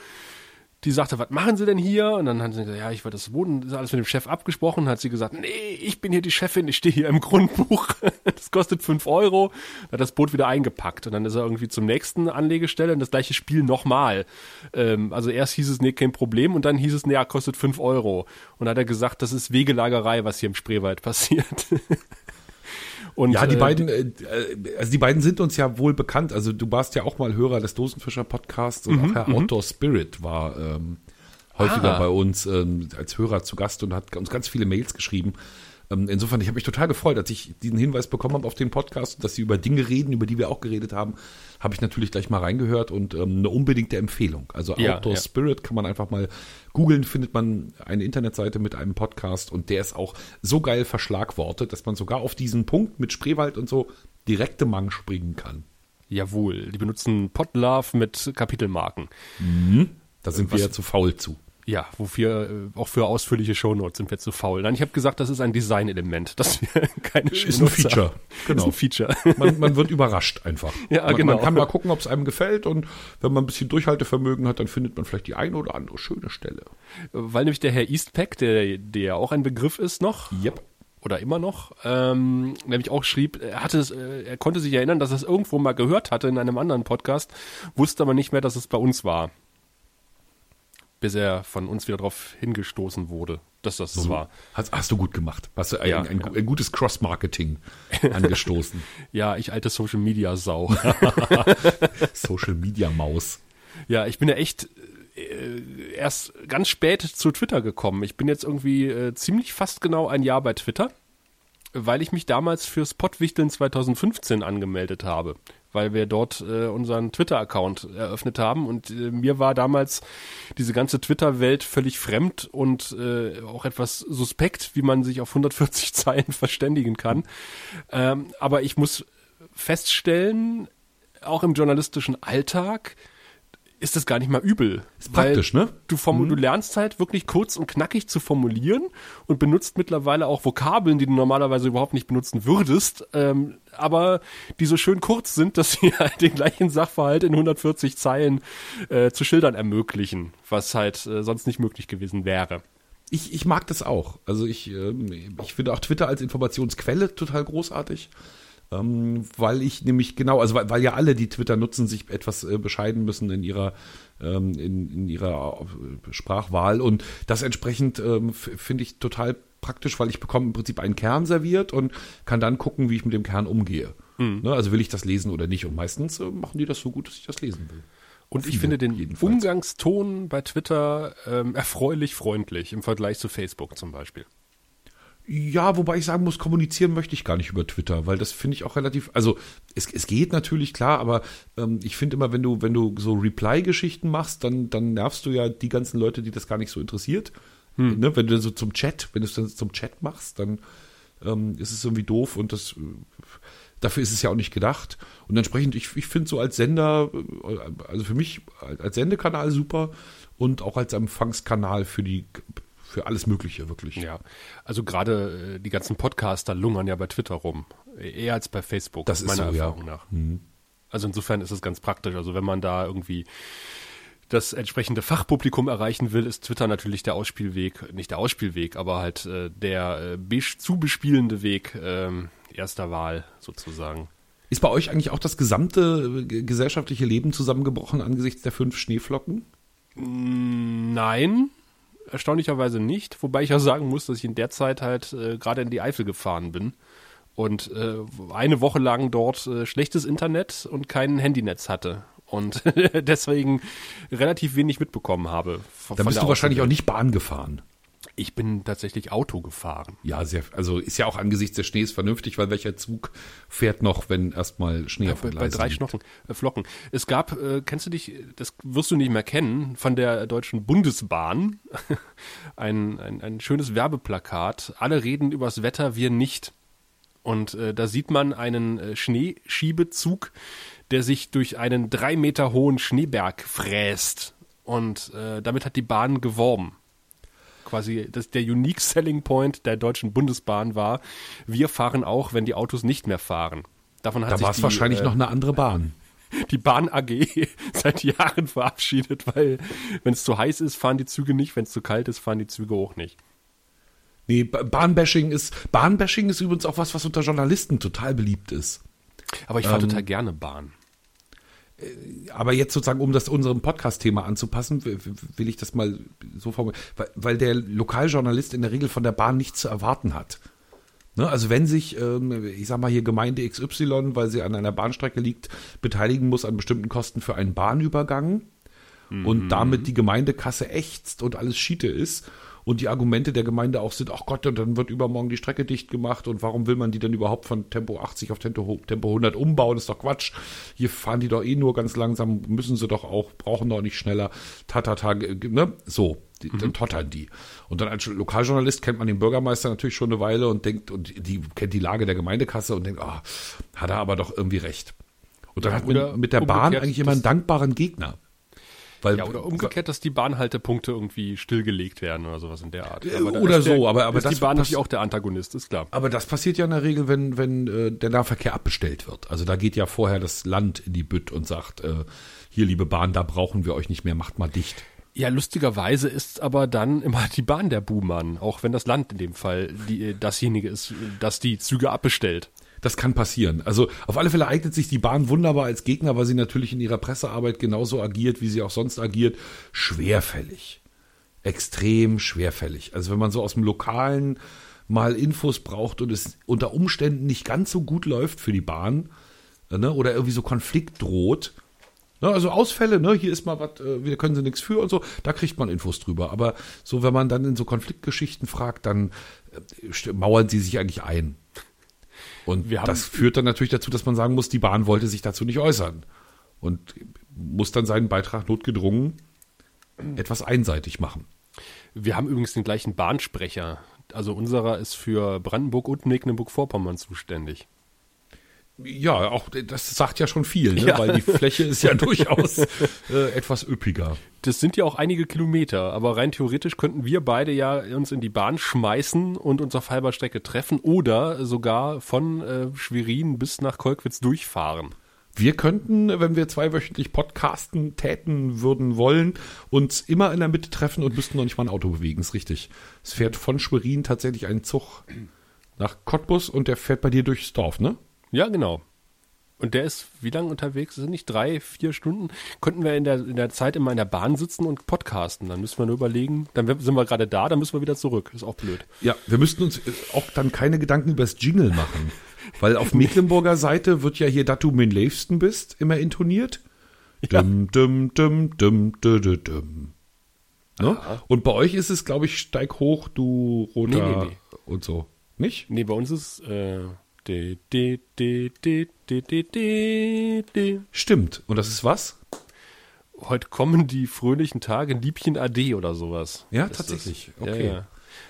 [SPEAKER 3] die sagte, was machen Sie denn hier? Und dann hat sie gesagt, ja, ich wollte das Boot, das ist alles mit dem Chef abgesprochen. Hat sie gesagt, nee, ich bin hier die Chefin, ich stehe hier im Grundbuch. das kostet fünf Euro. Dann hat das Boot wieder eingepackt und dann ist er irgendwie zum nächsten Anlegestelle und das gleiche Spiel nochmal. Ähm, also erst hieß es, nee, kein Problem und dann hieß es, nee, ja, kostet fünf Euro. Und dann hat er gesagt, das ist Wegelagerei, was hier im Spreewald passiert.
[SPEAKER 2] Und, ja, die äh, beiden, äh, also die beiden sind uns ja wohl bekannt. Also du warst ja auch mal Hörer des Dosenfischer Podcasts und mhm, auch Herr mhm. Outdoor Spirit war ähm, häufiger ah. bei uns ähm, als Hörer zu Gast und hat uns ganz viele Mails geschrieben. Ähm, insofern, ich habe mich total gefreut, als ich diesen Hinweis bekommen habe auf den Podcast, dass sie über Dinge reden, über die wir auch geredet haben, habe ich natürlich gleich mal reingehört und ähm, eine unbedingte Empfehlung. Also ja, Outdoor ja. Spirit kann man einfach mal googeln, findet man eine Internetseite mit einem Podcast und der ist auch so geil verschlagwortet, dass man sogar auf diesen Punkt mit Spreewald und so direkte Mang springen kann.
[SPEAKER 3] Jawohl, die benutzen Podlove mit Kapitelmarken.
[SPEAKER 2] Mhm. Da sind Was, wir ja zu faul zu.
[SPEAKER 3] Ja, wofür äh, auch für ausführliche Shownotes sind wir zu faul. Nein, ich habe gesagt, das ist ein Designelement, dass wir keine
[SPEAKER 2] Shownotes Ist ein Feature.
[SPEAKER 3] Haben. Genau. Ist ein Feature.
[SPEAKER 2] Man, man wird überrascht einfach.
[SPEAKER 3] Ja,
[SPEAKER 2] man,
[SPEAKER 3] genau.
[SPEAKER 2] Man kann mal gucken, ob es einem gefällt und wenn man ein bisschen Durchhaltevermögen hat, dann findet man vielleicht die eine oder andere schöne Stelle.
[SPEAKER 3] Weil nämlich der Herr Eastpack, der, der auch ein Begriff ist noch,
[SPEAKER 2] yep.
[SPEAKER 3] oder immer noch, ähm, nämlich auch schrieb, er hatte es, äh, er konnte sich erinnern, dass er es irgendwo mal gehört hatte in einem anderen Podcast, wusste aber nicht mehr, dass es bei uns war bis er von uns wieder darauf hingestoßen wurde, dass das so, war.
[SPEAKER 2] Hast, hast, du gut gemacht. Hast du ein, ja, ein, ein, ein gutes Cross-Marketing angestoßen.
[SPEAKER 3] ja, ich alte Social-Media-Sau.
[SPEAKER 2] Social-Media-Maus.
[SPEAKER 3] Ja, ich bin ja echt äh, erst ganz spät zu Twitter gekommen. Ich bin jetzt irgendwie äh, ziemlich fast genau ein Jahr bei Twitter, weil ich mich damals fürs Pottwichteln 2015 angemeldet habe. Weil wir dort äh, unseren Twitter-Account eröffnet haben und äh, mir war damals diese ganze Twitter-Welt völlig fremd und äh, auch etwas suspekt, wie man sich auf 140 Zeilen verständigen kann. Ähm, aber ich muss feststellen, auch im journalistischen Alltag, ist das gar nicht mal übel.
[SPEAKER 2] Ist praktisch, ne?
[SPEAKER 3] Du, form du lernst halt wirklich kurz und knackig zu formulieren und benutzt mittlerweile auch Vokabeln, die du normalerweise überhaupt nicht benutzen würdest, ähm, aber die so schön kurz sind, dass sie halt den gleichen Sachverhalt in 140 Zeilen äh, zu schildern ermöglichen, was halt äh, sonst nicht möglich gewesen wäre.
[SPEAKER 2] Ich, ich mag das auch. Also ich, ähm, ich finde auch Twitter als Informationsquelle total großartig ähm, weil ich nämlich genau, also weil, weil ja alle, die Twitter nutzen, sich etwas äh, bescheiden müssen in ihrer ähm, in, in ihrer äh, Sprachwahl und das entsprechend ähm, finde ich total praktisch, weil ich bekomme im Prinzip einen Kern serviert und kann dann gucken, wie ich mit dem Kern umgehe. Mhm. Ne, also will ich das lesen oder nicht und meistens äh, machen die das so gut, dass ich das lesen will.
[SPEAKER 3] Und ich finde den jedenfalls. Umgangston bei Twitter ähm, erfreulich freundlich im Vergleich zu Facebook zum Beispiel.
[SPEAKER 2] Ja, wobei ich sagen muss, kommunizieren möchte ich gar nicht über Twitter, weil das finde ich auch relativ, also es, es geht natürlich klar, aber ähm, ich finde immer, wenn du, wenn du so Reply-Geschichten machst, dann, dann nervst du ja die ganzen Leute, die das gar nicht so interessiert. Hm. Ne? Wenn du so zum Chat, wenn du es dann zum Chat machst, dann ähm, ist es irgendwie doof und das dafür ist es ja auch nicht gedacht. Und entsprechend, ich, ich finde so als Sender, äh, also für mich als Sendekanal super und auch als Empfangskanal für die für alles Mögliche, wirklich.
[SPEAKER 3] Ja, also gerade äh, die ganzen Podcaster lungern ja bei Twitter rum. Eher als bei Facebook,
[SPEAKER 2] das meiner so, Erfahrung
[SPEAKER 3] ja. nach. Mhm. Also insofern ist es ganz praktisch. Also wenn man da irgendwie das entsprechende Fachpublikum erreichen will, ist Twitter natürlich der Ausspielweg, nicht der Ausspielweg, aber halt äh, der äh, zu bespielende Weg äh, erster Wahl sozusagen.
[SPEAKER 2] Ist bei euch eigentlich auch das gesamte äh, gesellschaftliche Leben zusammengebrochen angesichts der fünf Schneeflocken?
[SPEAKER 3] Nein, erstaunlicherweise nicht, wobei ich ja sagen muss, dass ich in der Zeit halt äh, gerade in die Eifel gefahren bin und äh, eine Woche lang dort äh, schlechtes Internet und kein Handynetz hatte und deswegen relativ wenig mitbekommen habe.
[SPEAKER 2] Da bist du wahrscheinlich auch nicht Bahn gefahren.
[SPEAKER 3] Ich bin tatsächlich Auto gefahren.
[SPEAKER 2] Ja, sehr, also ist ja auch angesichts des Schnees vernünftig, weil welcher Zug fährt noch, wenn erstmal Schnee
[SPEAKER 3] ja, auf der Bei drei Schnocken, äh, Flocken. Es gab, äh, kennst du dich, das wirst du nicht mehr kennen, von der Deutschen Bundesbahn, ein, ein, ein schönes Werbeplakat. Alle reden übers Wetter, wir nicht. Und äh, da sieht man einen äh, Schneeschiebezug, der sich durch einen drei Meter hohen Schneeberg fräst. Und äh, damit hat die Bahn geworben quasi das, der Unique Selling Point der Deutschen Bundesbahn war, wir fahren auch, wenn die Autos nicht mehr fahren.
[SPEAKER 2] Davon hat da war es wahrscheinlich äh, noch eine andere Bahn.
[SPEAKER 3] Die Bahn AG seit Jahren verabschiedet, weil wenn es zu heiß ist, fahren die Züge nicht, wenn es zu kalt ist, fahren die Züge auch nicht.
[SPEAKER 2] Nee, Bahnbashing ist, Bahnbashing ist übrigens auch was, was unter Journalisten total beliebt ist.
[SPEAKER 3] Aber ich fahre ähm, total gerne Bahn.
[SPEAKER 2] Äh, aber jetzt sozusagen, um das unserem Podcast-Thema anzupassen, will ich das mal so formulieren, weil der Lokaljournalist in der Regel von der Bahn nichts zu erwarten hat. Ne, also wenn sich, ähm, ich sag mal hier Gemeinde XY, weil sie an einer Bahnstrecke liegt, beteiligen muss an bestimmten Kosten für einen Bahnübergang mhm. und damit die Gemeindekasse ächzt und alles Schiete ist und die Argumente der Gemeinde auch sind, ach Gott, und dann wird übermorgen die Strecke dicht gemacht und warum will man die denn überhaupt von Tempo 80 auf Tempo, Tempo 100 umbauen? Das ist doch Quatsch. Hier fahren die doch eh nur ganz langsam, müssen sie doch auch, brauchen doch nicht schneller. Tatata, ne? So, die, mhm. dann tottern die. Und dann als Lokaljournalist kennt man den Bürgermeister natürlich schon eine Weile und denkt, und die kennt die Lage der Gemeindekasse und denkt, ah, hat er aber doch irgendwie recht. Und dann ja, hat man mit der Bahn eigentlich immer einen dankbaren Gegner.
[SPEAKER 3] Weil, ja, oder umgekehrt, dass die Bahnhaltepunkte irgendwie stillgelegt werden oder sowas in der Art.
[SPEAKER 2] oder so, der, aber, aber
[SPEAKER 3] ist das die Bahn natürlich auch der Antagonist, ist klar.
[SPEAKER 2] Aber das passiert ja in der Regel, wenn, wenn äh, der Nahverkehr abbestellt wird. Also da geht ja vorher das Land in die Bütt und sagt, äh, hier, liebe Bahn, da brauchen wir euch nicht mehr, macht mal dicht.
[SPEAKER 3] Ja, lustigerweise ist aber dann immer die Bahn der Buhmann, auch wenn das Land in dem Fall die, dasjenige ist, das die Züge abbestellt
[SPEAKER 2] das kann passieren. Also auf alle Fälle eignet sich die Bahn wunderbar als Gegner, weil sie natürlich in ihrer Pressearbeit genauso agiert, wie sie auch sonst agiert. Schwerfällig. Extrem schwerfällig. Also wenn man so aus dem Lokalen mal Infos braucht und es unter Umständen nicht ganz so gut läuft für die Bahn, ne, oder irgendwie so Konflikt droht, ne, also Ausfälle, ne, hier ist mal was, äh, wir können sie nichts für und so, da kriegt man Infos drüber. Aber so, wenn man dann in so Konfliktgeschichten fragt, dann äh, mauern sie sich eigentlich ein. Und das führt dann natürlich dazu, dass man sagen muss, die Bahn wollte sich dazu nicht äußern. Und muss dann seinen Beitrag notgedrungen etwas einseitig machen.
[SPEAKER 3] Wir haben übrigens den gleichen Bahnsprecher. Also unserer ist für Brandenburg und Mecklenburg-Vorpommern zuständig.
[SPEAKER 2] Ja, auch das sagt ja schon viel, ne?
[SPEAKER 3] Ja.
[SPEAKER 2] weil die Fläche ist ja durchaus äh, etwas üppiger.
[SPEAKER 3] Das sind ja auch einige Kilometer, aber rein theoretisch könnten wir beide ja uns in die Bahn schmeißen und uns auf halber Strecke treffen oder sogar von äh, Schwerin bis nach Kolkwitz durchfahren.
[SPEAKER 2] Wir könnten, wenn wir zweiwöchentlich Podcasten täten würden wollen, uns immer in der Mitte treffen und müssten noch nicht mal ein Auto bewegen. Ist richtig. Es fährt von Schwerin tatsächlich ein Zug nach Cottbus und der fährt bei dir durchs Dorf, ne?
[SPEAKER 3] Ja, genau. Und der ist wie lange unterwegs? Sind nicht drei, vier Stunden? Könnten wir in der, in der Zeit immer in der Bahn sitzen und podcasten? Dann müssen wir nur überlegen, dann sind wir gerade da, dann müssen wir wieder zurück. Ist auch blöd.
[SPEAKER 2] Ja, wir müssten uns äh, auch dann keine Gedanken über das Jingle machen. Weil auf Mecklenburger Seite wird ja hier, dass du mein Liebsten bist, immer intoniert. Dum, dum, dum, dum, dum, dum, dum. Ne? Und bei euch ist es, glaube ich, steig hoch, du roter
[SPEAKER 3] Nee, nee, nee.
[SPEAKER 2] und so. Nicht?
[SPEAKER 3] Nee, bei uns ist äh,
[SPEAKER 2] Stimmt. Und das ist was?
[SPEAKER 3] Heute kommen die fröhlichen Tage, Liebchen AD oder sowas.
[SPEAKER 2] Ja, tatsächlich.
[SPEAKER 3] Das.
[SPEAKER 2] Okay.
[SPEAKER 3] Ja, ja.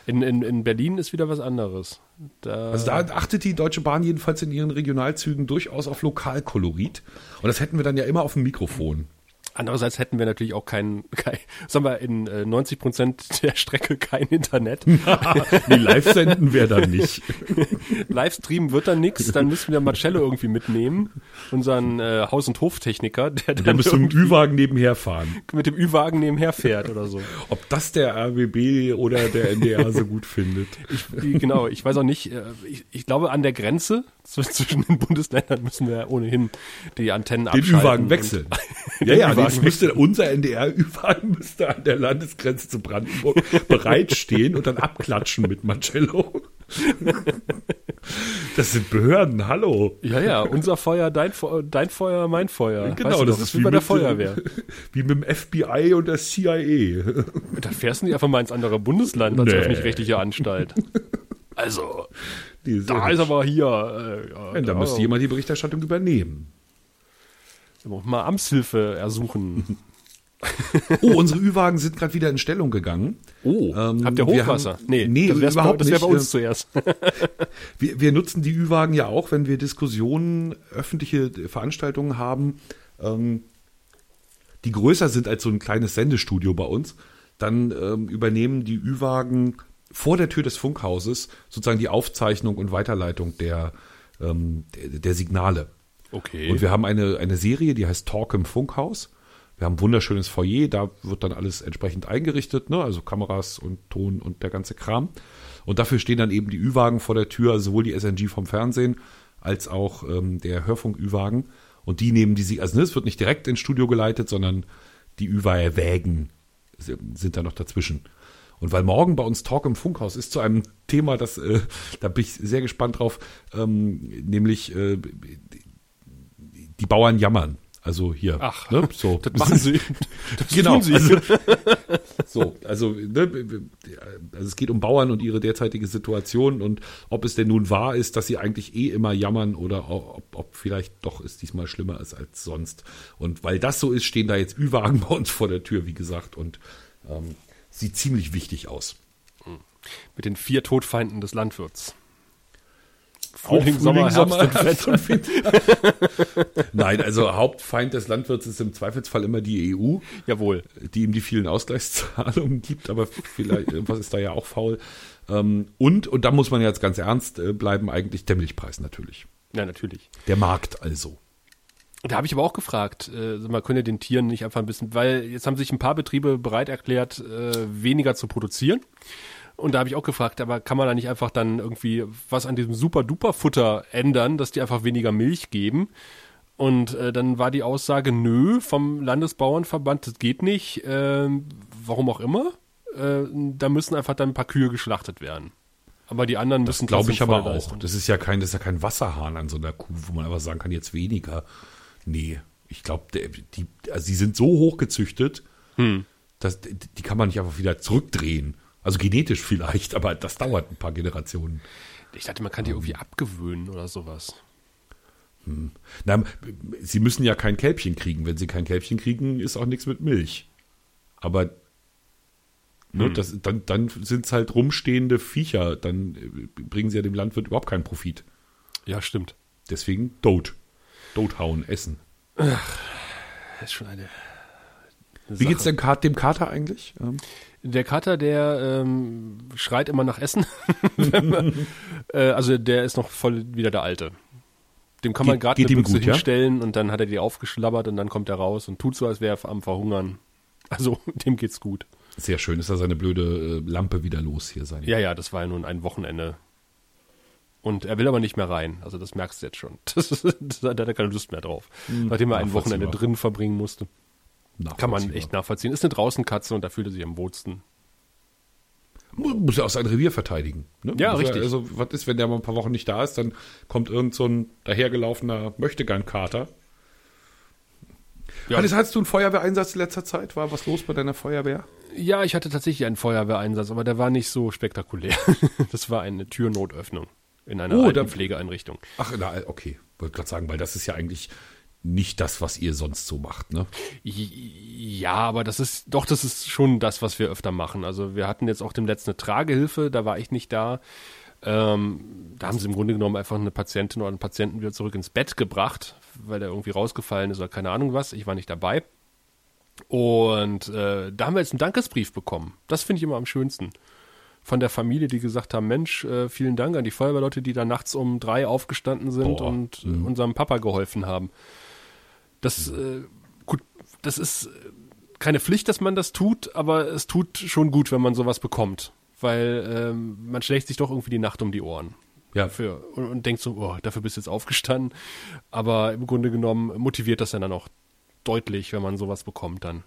[SPEAKER 3] In, in, in Berlin ist wieder was anderes. Da,
[SPEAKER 2] Also da achtet die Deutsche Bahn jedenfalls in ihren Regionalzügen durchaus auf Lokalkolorit. Und das hätten wir dann ja immer auf dem Mikrofon.
[SPEAKER 3] Andererseits hätten wir natürlich auch kein, kein sagen wir, in äh, 90 Prozent der Strecke kein Internet.
[SPEAKER 2] nee, live senden wir dann nicht.
[SPEAKER 3] Livestream wird dann nix, dann müssen wir Marcello irgendwie mitnehmen, unseren äh, Haus- und Hoftechniker, der dann
[SPEAKER 2] müsste mit dem Ü-Wagen nebenher fahren.
[SPEAKER 3] mit dem Ü-Wagen nebenher fährt oder so.
[SPEAKER 2] Ob das der RBB oder der NDR so gut findet.
[SPEAKER 3] Ich, genau, ich weiß auch nicht, äh, ich, ich glaube an der Grenze zw- zwischen den Bundesländern müssen wir ohnehin die Antennen
[SPEAKER 2] Den
[SPEAKER 3] abschalten.
[SPEAKER 2] Ü-Wagen
[SPEAKER 3] und-
[SPEAKER 2] wechseln. Ja, ja, Jetzt müsste unser NDR-Ü-Wagen müsste an der Landesgrenze zu Brandenburg bereitstehen und dann abklatschen mit Marcello. Das sind Behörden, hallo.
[SPEAKER 3] Ja, ja, unser Feuer, dein, dein Feuer, mein Feuer. Weißt
[SPEAKER 2] Genau,
[SPEAKER 3] du
[SPEAKER 2] das
[SPEAKER 3] noch,
[SPEAKER 2] ist
[SPEAKER 3] wie bei der
[SPEAKER 2] mit,
[SPEAKER 3] Feuerwehr.
[SPEAKER 2] Wie mit dem FBI und der CIA.
[SPEAKER 3] Da fährst du nicht einfach mal ins andere Bundesland als
[SPEAKER 2] Nee.
[SPEAKER 3] öffentlich-rechtliche Anstalt. Also, da ist aber hier. Äh, ja,
[SPEAKER 2] Ja, da müsste jemand die Berichterstattung übernehmen.
[SPEAKER 3] Mal Amtshilfe ersuchen.
[SPEAKER 2] Oh, unsere Ü-Wagen sind gerade wieder in Stellung gegangen.
[SPEAKER 3] Oh,
[SPEAKER 2] Ähm,
[SPEAKER 3] habt ihr
[SPEAKER 2] wir
[SPEAKER 3] Hochwasser?
[SPEAKER 2] haben-
[SPEAKER 3] nee,
[SPEAKER 2] nee,
[SPEAKER 3] das wär's
[SPEAKER 2] überhaupt
[SPEAKER 3] bei, das wär bei
[SPEAKER 2] nicht.
[SPEAKER 3] uns zuerst.
[SPEAKER 2] Wir, wir nutzen die Ü-Wagen ja auch, wenn wir Diskussionen, öffentliche Veranstaltungen haben, ähm, die größer sind als so ein kleines Sendestudio bei uns. Dann ähm, übernehmen die Ü-Wagen vor der Tür des Funkhauses sozusagen die Aufzeichnung und Weiterleitung der, ähm, der, der Signale.
[SPEAKER 3] Okay.
[SPEAKER 2] Und wir haben eine, eine Serie, die heißt Talk im Funkhaus. Wir haben ein wunderschönes Foyer, da wird dann alles entsprechend eingerichtet, ne? also Kameras und Ton und der ganze Kram. Und dafür stehen dann eben die Ü-Wagen vor der Tür, sowohl die SNG vom Fernsehen als auch ähm, der Hörfunk-Ü-Wagen. Und die nehmen die, also ne, es wird nicht direkt ins Studio geleitet, sondern die Ü-Wägen sind da noch dazwischen. Und weil morgen bei uns Talk im Funkhaus ist zu einem Thema, das, äh, da bin ich sehr gespannt drauf, ähm, nämlich äh, die Bauern jammern. Also hier.
[SPEAKER 3] Ach,
[SPEAKER 2] ne, so.
[SPEAKER 3] das machen sie. Das
[SPEAKER 2] Genau.
[SPEAKER 3] tun sie.
[SPEAKER 2] Also, so, also, ne, also es geht um Bauern und ihre derzeitige Situation und ob es denn nun wahr ist, dass sie eigentlich eh immer jammern oder ob, ob vielleicht doch es diesmal schlimmer ist als sonst. Und weil das so ist, stehen da jetzt Ü-Wagen bei uns vor der Tür, wie gesagt, und ähm, sieht ziemlich wichtig aus.
[SPEAKER 3] Mit den vier Todfeinden des Landwirts.
[SPEAKER 2] Auch
[SPEAKER 3] Frühling, Sommer, Herbst und
[SPEAKER 2] Winter. Nein, also Hauptfeind des Landwirts ist im Zweifelsfall immer die EU,
[SPEAKER 3] Jawohl.
[SPEAKER 2] die ihm die vielen Ausgleichszahlungen gibt, aber vielleicht irgendwas ist da ja auch faul. Ähm, Und, und da muss man jetzt ganz ernst äh, bleiben, eigentlich der Milchpreis natürlich.
[SPEAKER 3] Ja, natürlich.
[SPEAKER 2] Der Markt also.
[SPEAKER 3] Da habe ich aber auch gefragt, äh, können ihr den Tieren nicht einfach ein bisschen, weil jetzt haben sich ein paar Betriebe bereit erklärt, äh, weniger zu produzieren. Und da habe ich auch gefragt, aber kann man da nicht einfach dann irgendwie was an diesem Super-Duper-Futter ändern, dass die einfach weniger Milch geben? Und äh, dann war die Aussage, nö, vom Landesbauernverband, das geht nicht, ähm, warum auch immer. Äh, da müssen einfach dann ein paar Kühe geschlachtet werden. Aber die anderen
[SPEAKER 2] Das
[SPEAKER 3] müssen
[SPEAKER 2] glaube ich aber auch. Das ist ja kein, das ist ja kein Wasserhahn an so einer Kuh, wo man einfach sagen kann, jetzt weniger. Nee, ich glaube, die, also die sind so hoch gezüchtet,
[SPEAKER 3] Hm.
[SPEAKER 2] dass die die kann man nicht einfach wieder zurückdrehen. Also genetisch vielleicht, aber das dauert ein paar Generationen.
[SPEAKER 3] Ich dachte, man kann die irgendwie abgewöhnen oder sowas.
[SPEAKER 2] Na, sie müssen ja kein Kälbchen kriegen. Wenn sie kein Kälbchen kriegen, ist auch nichts mit Milch. Aber ne, das, dann, dann sind es halt rumstehende Viecher. Dann äh, bringen sie ja dem Landwirt überhaupt keinen Profit.
[SPEAKER 3] Ja, stimmt.
[SPEAKER 2] Deswegen Dot. Dot hauen, essen.
[SPEAKER 3] Das ist schon eine.
[SPEAKER 2] Wie geht's dem, Kat dem Kater eigentlich? Ähm,
[SPEAKER 3] Der Kater, der ähm, schreit immer nach Essen. Man- äh, also der ist noch voll wieder der Alte. Dem kann man gerade eine Büchse
[SPEAKER 2] gut, ja?
[SPEAKER 3] hinstellen und dann hat er die aufgeschlabbert und dann kommt er raus und tut so, als wäre er am Verhungern. Also dem geht's gut.
[SPEAKER 2] sehr schön. Ist da seine blöde äh, Lampe wieder los hier sein.
[SPEAKER 3] Ja, ja, das war ja nun ein Wochenende. Und er will aber nicht mehr rein. Also das merkst du jetzt schon. Das, ist, da hat er keine Lust mehr drauf. Nachdem er ein Wochenende drin verbringen musste. Kann man echt nachvollziehen. Ist eine Draußenkatze und da fühlt er sich am wohlsten.
[SPEAKER 2] Mu- Muss ja auch sein Revier verteidigen. Ne?
[SPEAKER 3] Ja,
[SPEAKER 2] Muss
[SPEAKER 3] richtig.
[SPEAKER 2] also, was ist, wenn der mal ein paar Wochen nicht da ist, dann kommt irgend so ein dahergelaufener Möchtegern-Kater.
[SPEAKER 3] Ja.
[SPEAKER 2] Hannes, hattest du einen Feuerwehreinsatz in letzter Zeit? War was los bei deiner Feuerwehr?
[SPEAKER 3] Ja, ich hatte tatsächlich einen Feuerwehreinsatz, aber der war nicht so spektakulär. Das war eine Türnotöffnung in einer
[SPEAKER 2] Oh,
[SPEAKER 3] Pflegeeinrichtung.
[SPEAKER 2] Ach, na, okay. Wollte gerade sagen, weil das ist ja eigentlich nicht das, was ihr sonst so macht, ne?
[SPEAKER 3] Ja, aber das ist, doch, das ist schon das, was wir öfter machen. Also wir hatten jetzt auch dem letzten eine Tragehilfe, da war ich nicht da. Ähm, da haben sie im Grunde genommen einfach eine Patientin oder einen Patienten wieder zurück ins Bett gebracht, weil der irgendwie rausgefallen ist oder keine Ahnung was. Ich war nicht dabei. Und äh, da haben wir jetzt einen Dankesbrief bekommen. Das finde ich immer am schönsten. Von der Familie, die gesagt haben, Mensch, äh, vielen Dank an die Feuerwehrleute, die da nachts um drei aufgestanden sind
[SPEAKER 2] Boah.
[SPEAKER 3] und äh, unserem Papa geholfen haben. Das, äh, gut, das ist äh, keine Pflicht, dass man das tut, aber es tut schon gut, wenn man sowas bekommt. Weil ähm, man schlägt sich doch irgendwie die Nacht um die Ohren.
[SPEAKER 2] Ja.
[SPEAKER 3] Für, und, und denkt so, oh, dafür bist du jetzt aufgestanden. Aber im Grunde genommen motiviert das ja dann auch deutlich, wenn man sowas bekommt dann.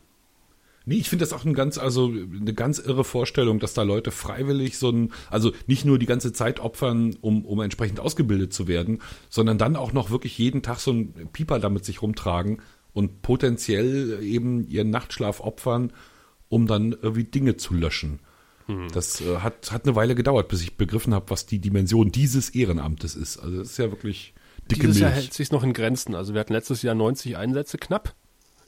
[SPEAKER 2] Nee, ich finde das auch ein ganz, also eine ganz irre Vorstellung, dass da Leute freiwillig so ein, also nicht nur die ganze Zeit opfern, um, um entsprechend ausgebildet zu werden, sondern dann auch noch wirklich jeden Tag so ein Pieper damit sich rumtragen und potenziell eben ihren Nachtschlaf opfern, um dann irgendwie Dinge zu löschen. Das äh, hat, hat eine Weile gedauert, bis ich begriffen habe, was die Dimension dieses Ehrenamtes ist. Also das ist ja wirklich dicke
[SPEAKER 3] Dieses Jahr
[SPEAKER 2] Milch.
[SPEAKER 3] hält sich noch in Grenzen. Also wir hatten letztes Jahr 90 Einsätze knapp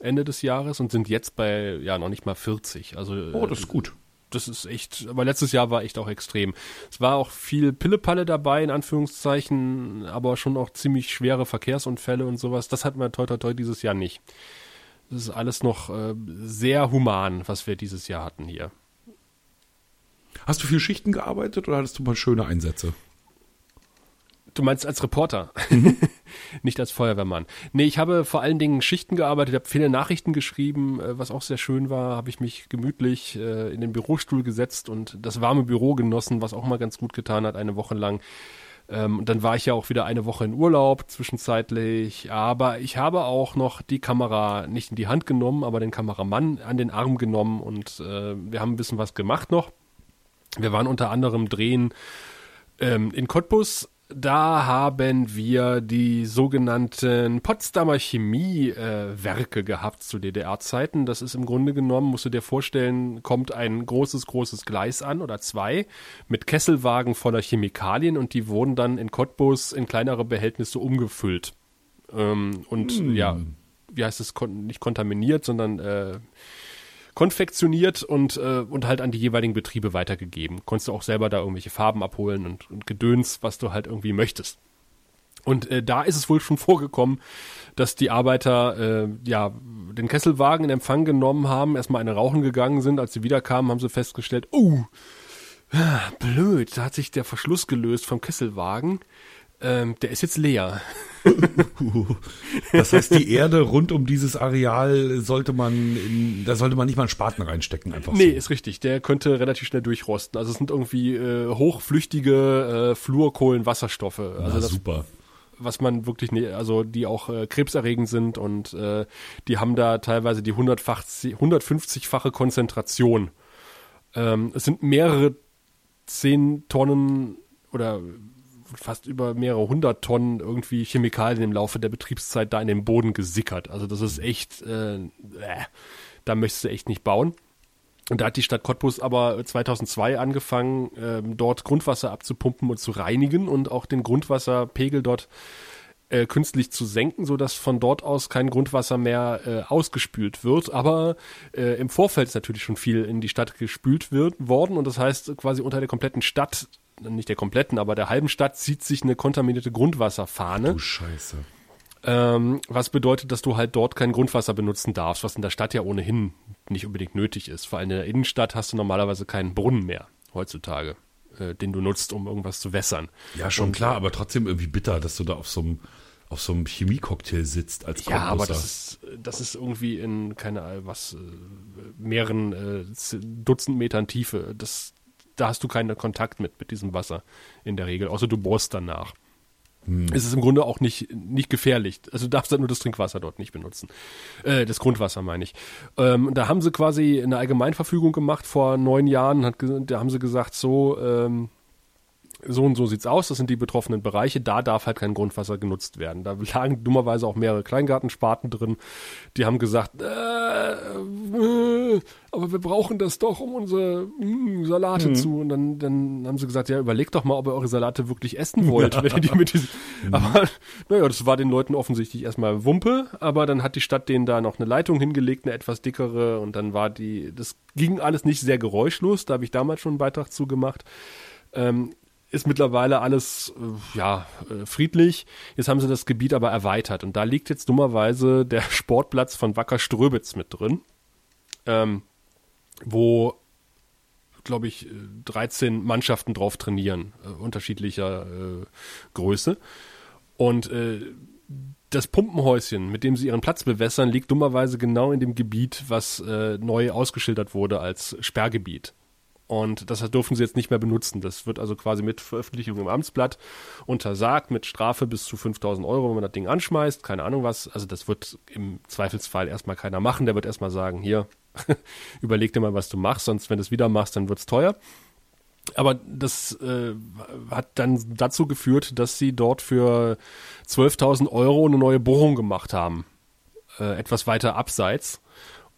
[SPEAKER 3] Ende des Jahres und sind jetzt bei ja noch nicht mal 40. Also
[SPEAKER 2] Oh, das ist gut.
[SPEAKER 3] das ist echt, aber letztes Jahr war echt auch extrem. Es war auch viel Pillepalle dabei, in Anführungszeichen, aber schon auch ziemlich schwere Verkehrsunfälle und sowas. Das hatten wir toi toi toi dieses Jahr nicht. Das ist alles noch äh, sehr human, was wir dieses Jahr hatten hier.
[SPEAKER 2] Hast du viel Schichten gearbeitet oder hattest du mal schöne Einsätze?
[SPEAKER 3] Du meinst als Reporter, nicht als Feuerwehrmann. Nee, ich habe vor allen Dingen Schichten gearbeitet, habe viele Nachrichten geschrieben, äh, was auch sehr schön war, habe ich mich gemütlich äh, in den Bürostuhl gesetzt und das warme Büro genossen, was auch mal ganz gut getan hat, eine Woche lang. Ähm, und dann war ich ja auch wieder eine Woche in Urlaub zwischenzeitlich, aber ich habe auch noch die Kamera nicht in die Hand genommen, aber den Kameramann an den Arm genommen und äh, wir haben ein bisschen was gemacht noch. Wir waren unter anderem drehen ähm, in Cottbus. Da haben wir die sogenannten Potsdamer Chemiewerke äh, gehabt zu DDR-Zeiten. Das ist im Grunde genommen, musst du dir vorstellen, kommt ein großes, großes Gleis an oder zwei mit Kesselwagen voller Chemikalien und die wurden dann in Cottbus in kleinere Behältnisse umgefüllt. Ähm, und ja, wie heißt es, kon nicht kontaminiert, sondern äh, konfektioniert und, äh, und halt an die jeweiligen Betriebe weitergegeben. Konntest du auch selber da irgendwelche Farben abholen und, und Gedöns, was du halt irgendwie möchtest. Und äh, da ist es wohl schon vorgekommen, dass die Arbeiter äh, ja den Kesselwagen in Empfang genommen haben, erstmal eine rauchen gegangen sind. Als sie wiederkamen, haben sie festgestellt, oh, ah, blöd, da hat sich der Verschluss gelöst vom Kesselwagen. Ähm, der ist jetzt leer.
[SPEAKER 2] Das heißt, die Erde rund um dieses Areal sollte man, in, da sollte man nicht mal einen Spaten reinstecken, einfach
[SPEAKER 3] Nee,
[SPEAKER 2] so.
[SPEAKER 3] ist richtig. Der könnte relativ schnell durchrosten. Also es sind irgendwie äh, hochflüchtige äh, Fluorkohlenwasserstoffe. Also
[SPEAKER 2] Na,
[SPEAKER 3] das,
[SPEAKER 2] super.
[SPEAKER 3] was man wirklich, ne, also die auch äh, krebserregend sind und äh, die haben da teilweise die 100-fach 150-fache Konzentration. Ähm, es sind mehrere zehn Tonnen oder fast über mehrere hundert Tonnen irgendwie Chemikalien im Laufe der Betriebszeit da in den Boden gesickert. Also das ist echt, äh, äh, da möchtest du echt nicht bauen. Und da hat die Stadt Cottbus aber 2002 angefangen, ähm, dort Grundwasser abzupumpen und zu reinigen und auch den Grundwasserpegel dort äh, künstlich zu senken, so dass von dort aus kein Grundwasser mehr äh, ausgespült wird. Aber äh, im Vorfeld ist natürlich schon viel in die Stadt gespült wird, worden und das heißt quasi unter der kompletten Stadt, nicht der kompletten, aber der halben Stadt zieht sich eine kontaminierte Grundwasserfahne.
[SPEAKER 2] Du Scheiße.
[SPEAKER 3] Ähm, was bedeutet, dass du halt dort kein Grundwasser benutzen darfst, was in der Stadt ja ohnehin nicht unbedingt nötig ist. Vor allem in der Innenstadt hast du normalerweise keinen Brunnen mehr heutzutage, äh, den du nutzt, um irgendwas zu wässern.
[SPEAKER 2] Ja, schon klar, aber trotzdem irgendwie bitter, dass du da auf so einem auf so einem Chemiecocktail sitzt als
[SPEAKER 3] Ja, aber das ist, das ist irgendwie in, keine Ahnung, was, äh, mehreren äh, Dutzend Metern Tiefe. Das, da hast du keinen Kontakt mit, mit diesem Wasser in der Regel, außer du bohrst danach. Es ist im Grunde auch nicht, nicht gefährlich. Also du darfst halt nur das Trinkwasser dort nicht benutzen. Äh, das Grundwasser meine ich. Ähm, da haben sie quasi eine Allgemeinverfügung gemacht vor neun Jahren. Hat, da haben sie gesagt, so, ähm, so und so sieht's aus, das sind die betroffenen Bereiche, da darf halt kein Grundwasser genutzt werden. Da lagen dummerweise auch mehrere Kleingartensparten drin, die haben gesagt, äh, äh, aber wir brauchen das doch, um unsere mm, Salate zu. Und dann, dann haben sie gesagt, ja, überlegt doch mal, ob ihr eure Salate wirklich essen wollt. wenn ihr die mit diesen, Aber naja, das war den Leuten offensichtlich erstmal Wumpe, aber dann hat die Stadt denen da noch eine Leitung hingelegt, eine etwas dickere, und dann war die, das ging alles nicht sehr geräuschlos, da habe ich damals schon einen Beitrag zu gemacht. Ähm, ist mittlerweile alles äh, ja äh, friedlich. Jetzt haben sie das Gebiet aber erweitert und da liegt jetzt dummerweise der Sportplatz von Wacker Ströbitz mit drin, ähm, wo glaube ich äh, 13 Mannschaften drauf trainieren, äh, unterschiedlicher äh, Größe und äh, das Pumpenhäuschen, mit dem sie ihren Platz bewässern, liegt dummerweise genau in dem Gebiet, was äh, neu ausgeschildert wurde als Sperrgebiet. Und das dürfen sie jetzt nicht mehr benutzen. Das wird also quasi mit Veröffentlichung im Amtsblatt untersagt, mit Strafe bis zu 5000 Euro, wenn man das Ding anschmeißt. Keine Ahnung was. Also das wird im Zweifelsfall erstmal keiner machen. Der wird erstmal sagen, hier, überleg dir mal, was du machst. Sonst, wenn du es wieder machst, dann wird's teuer. Aber das äh, hat dann dazu geführt, dass sie dort für 12.000 Euro eine neue Bohrung gemacht haben. Äh, etwas weiter abseits.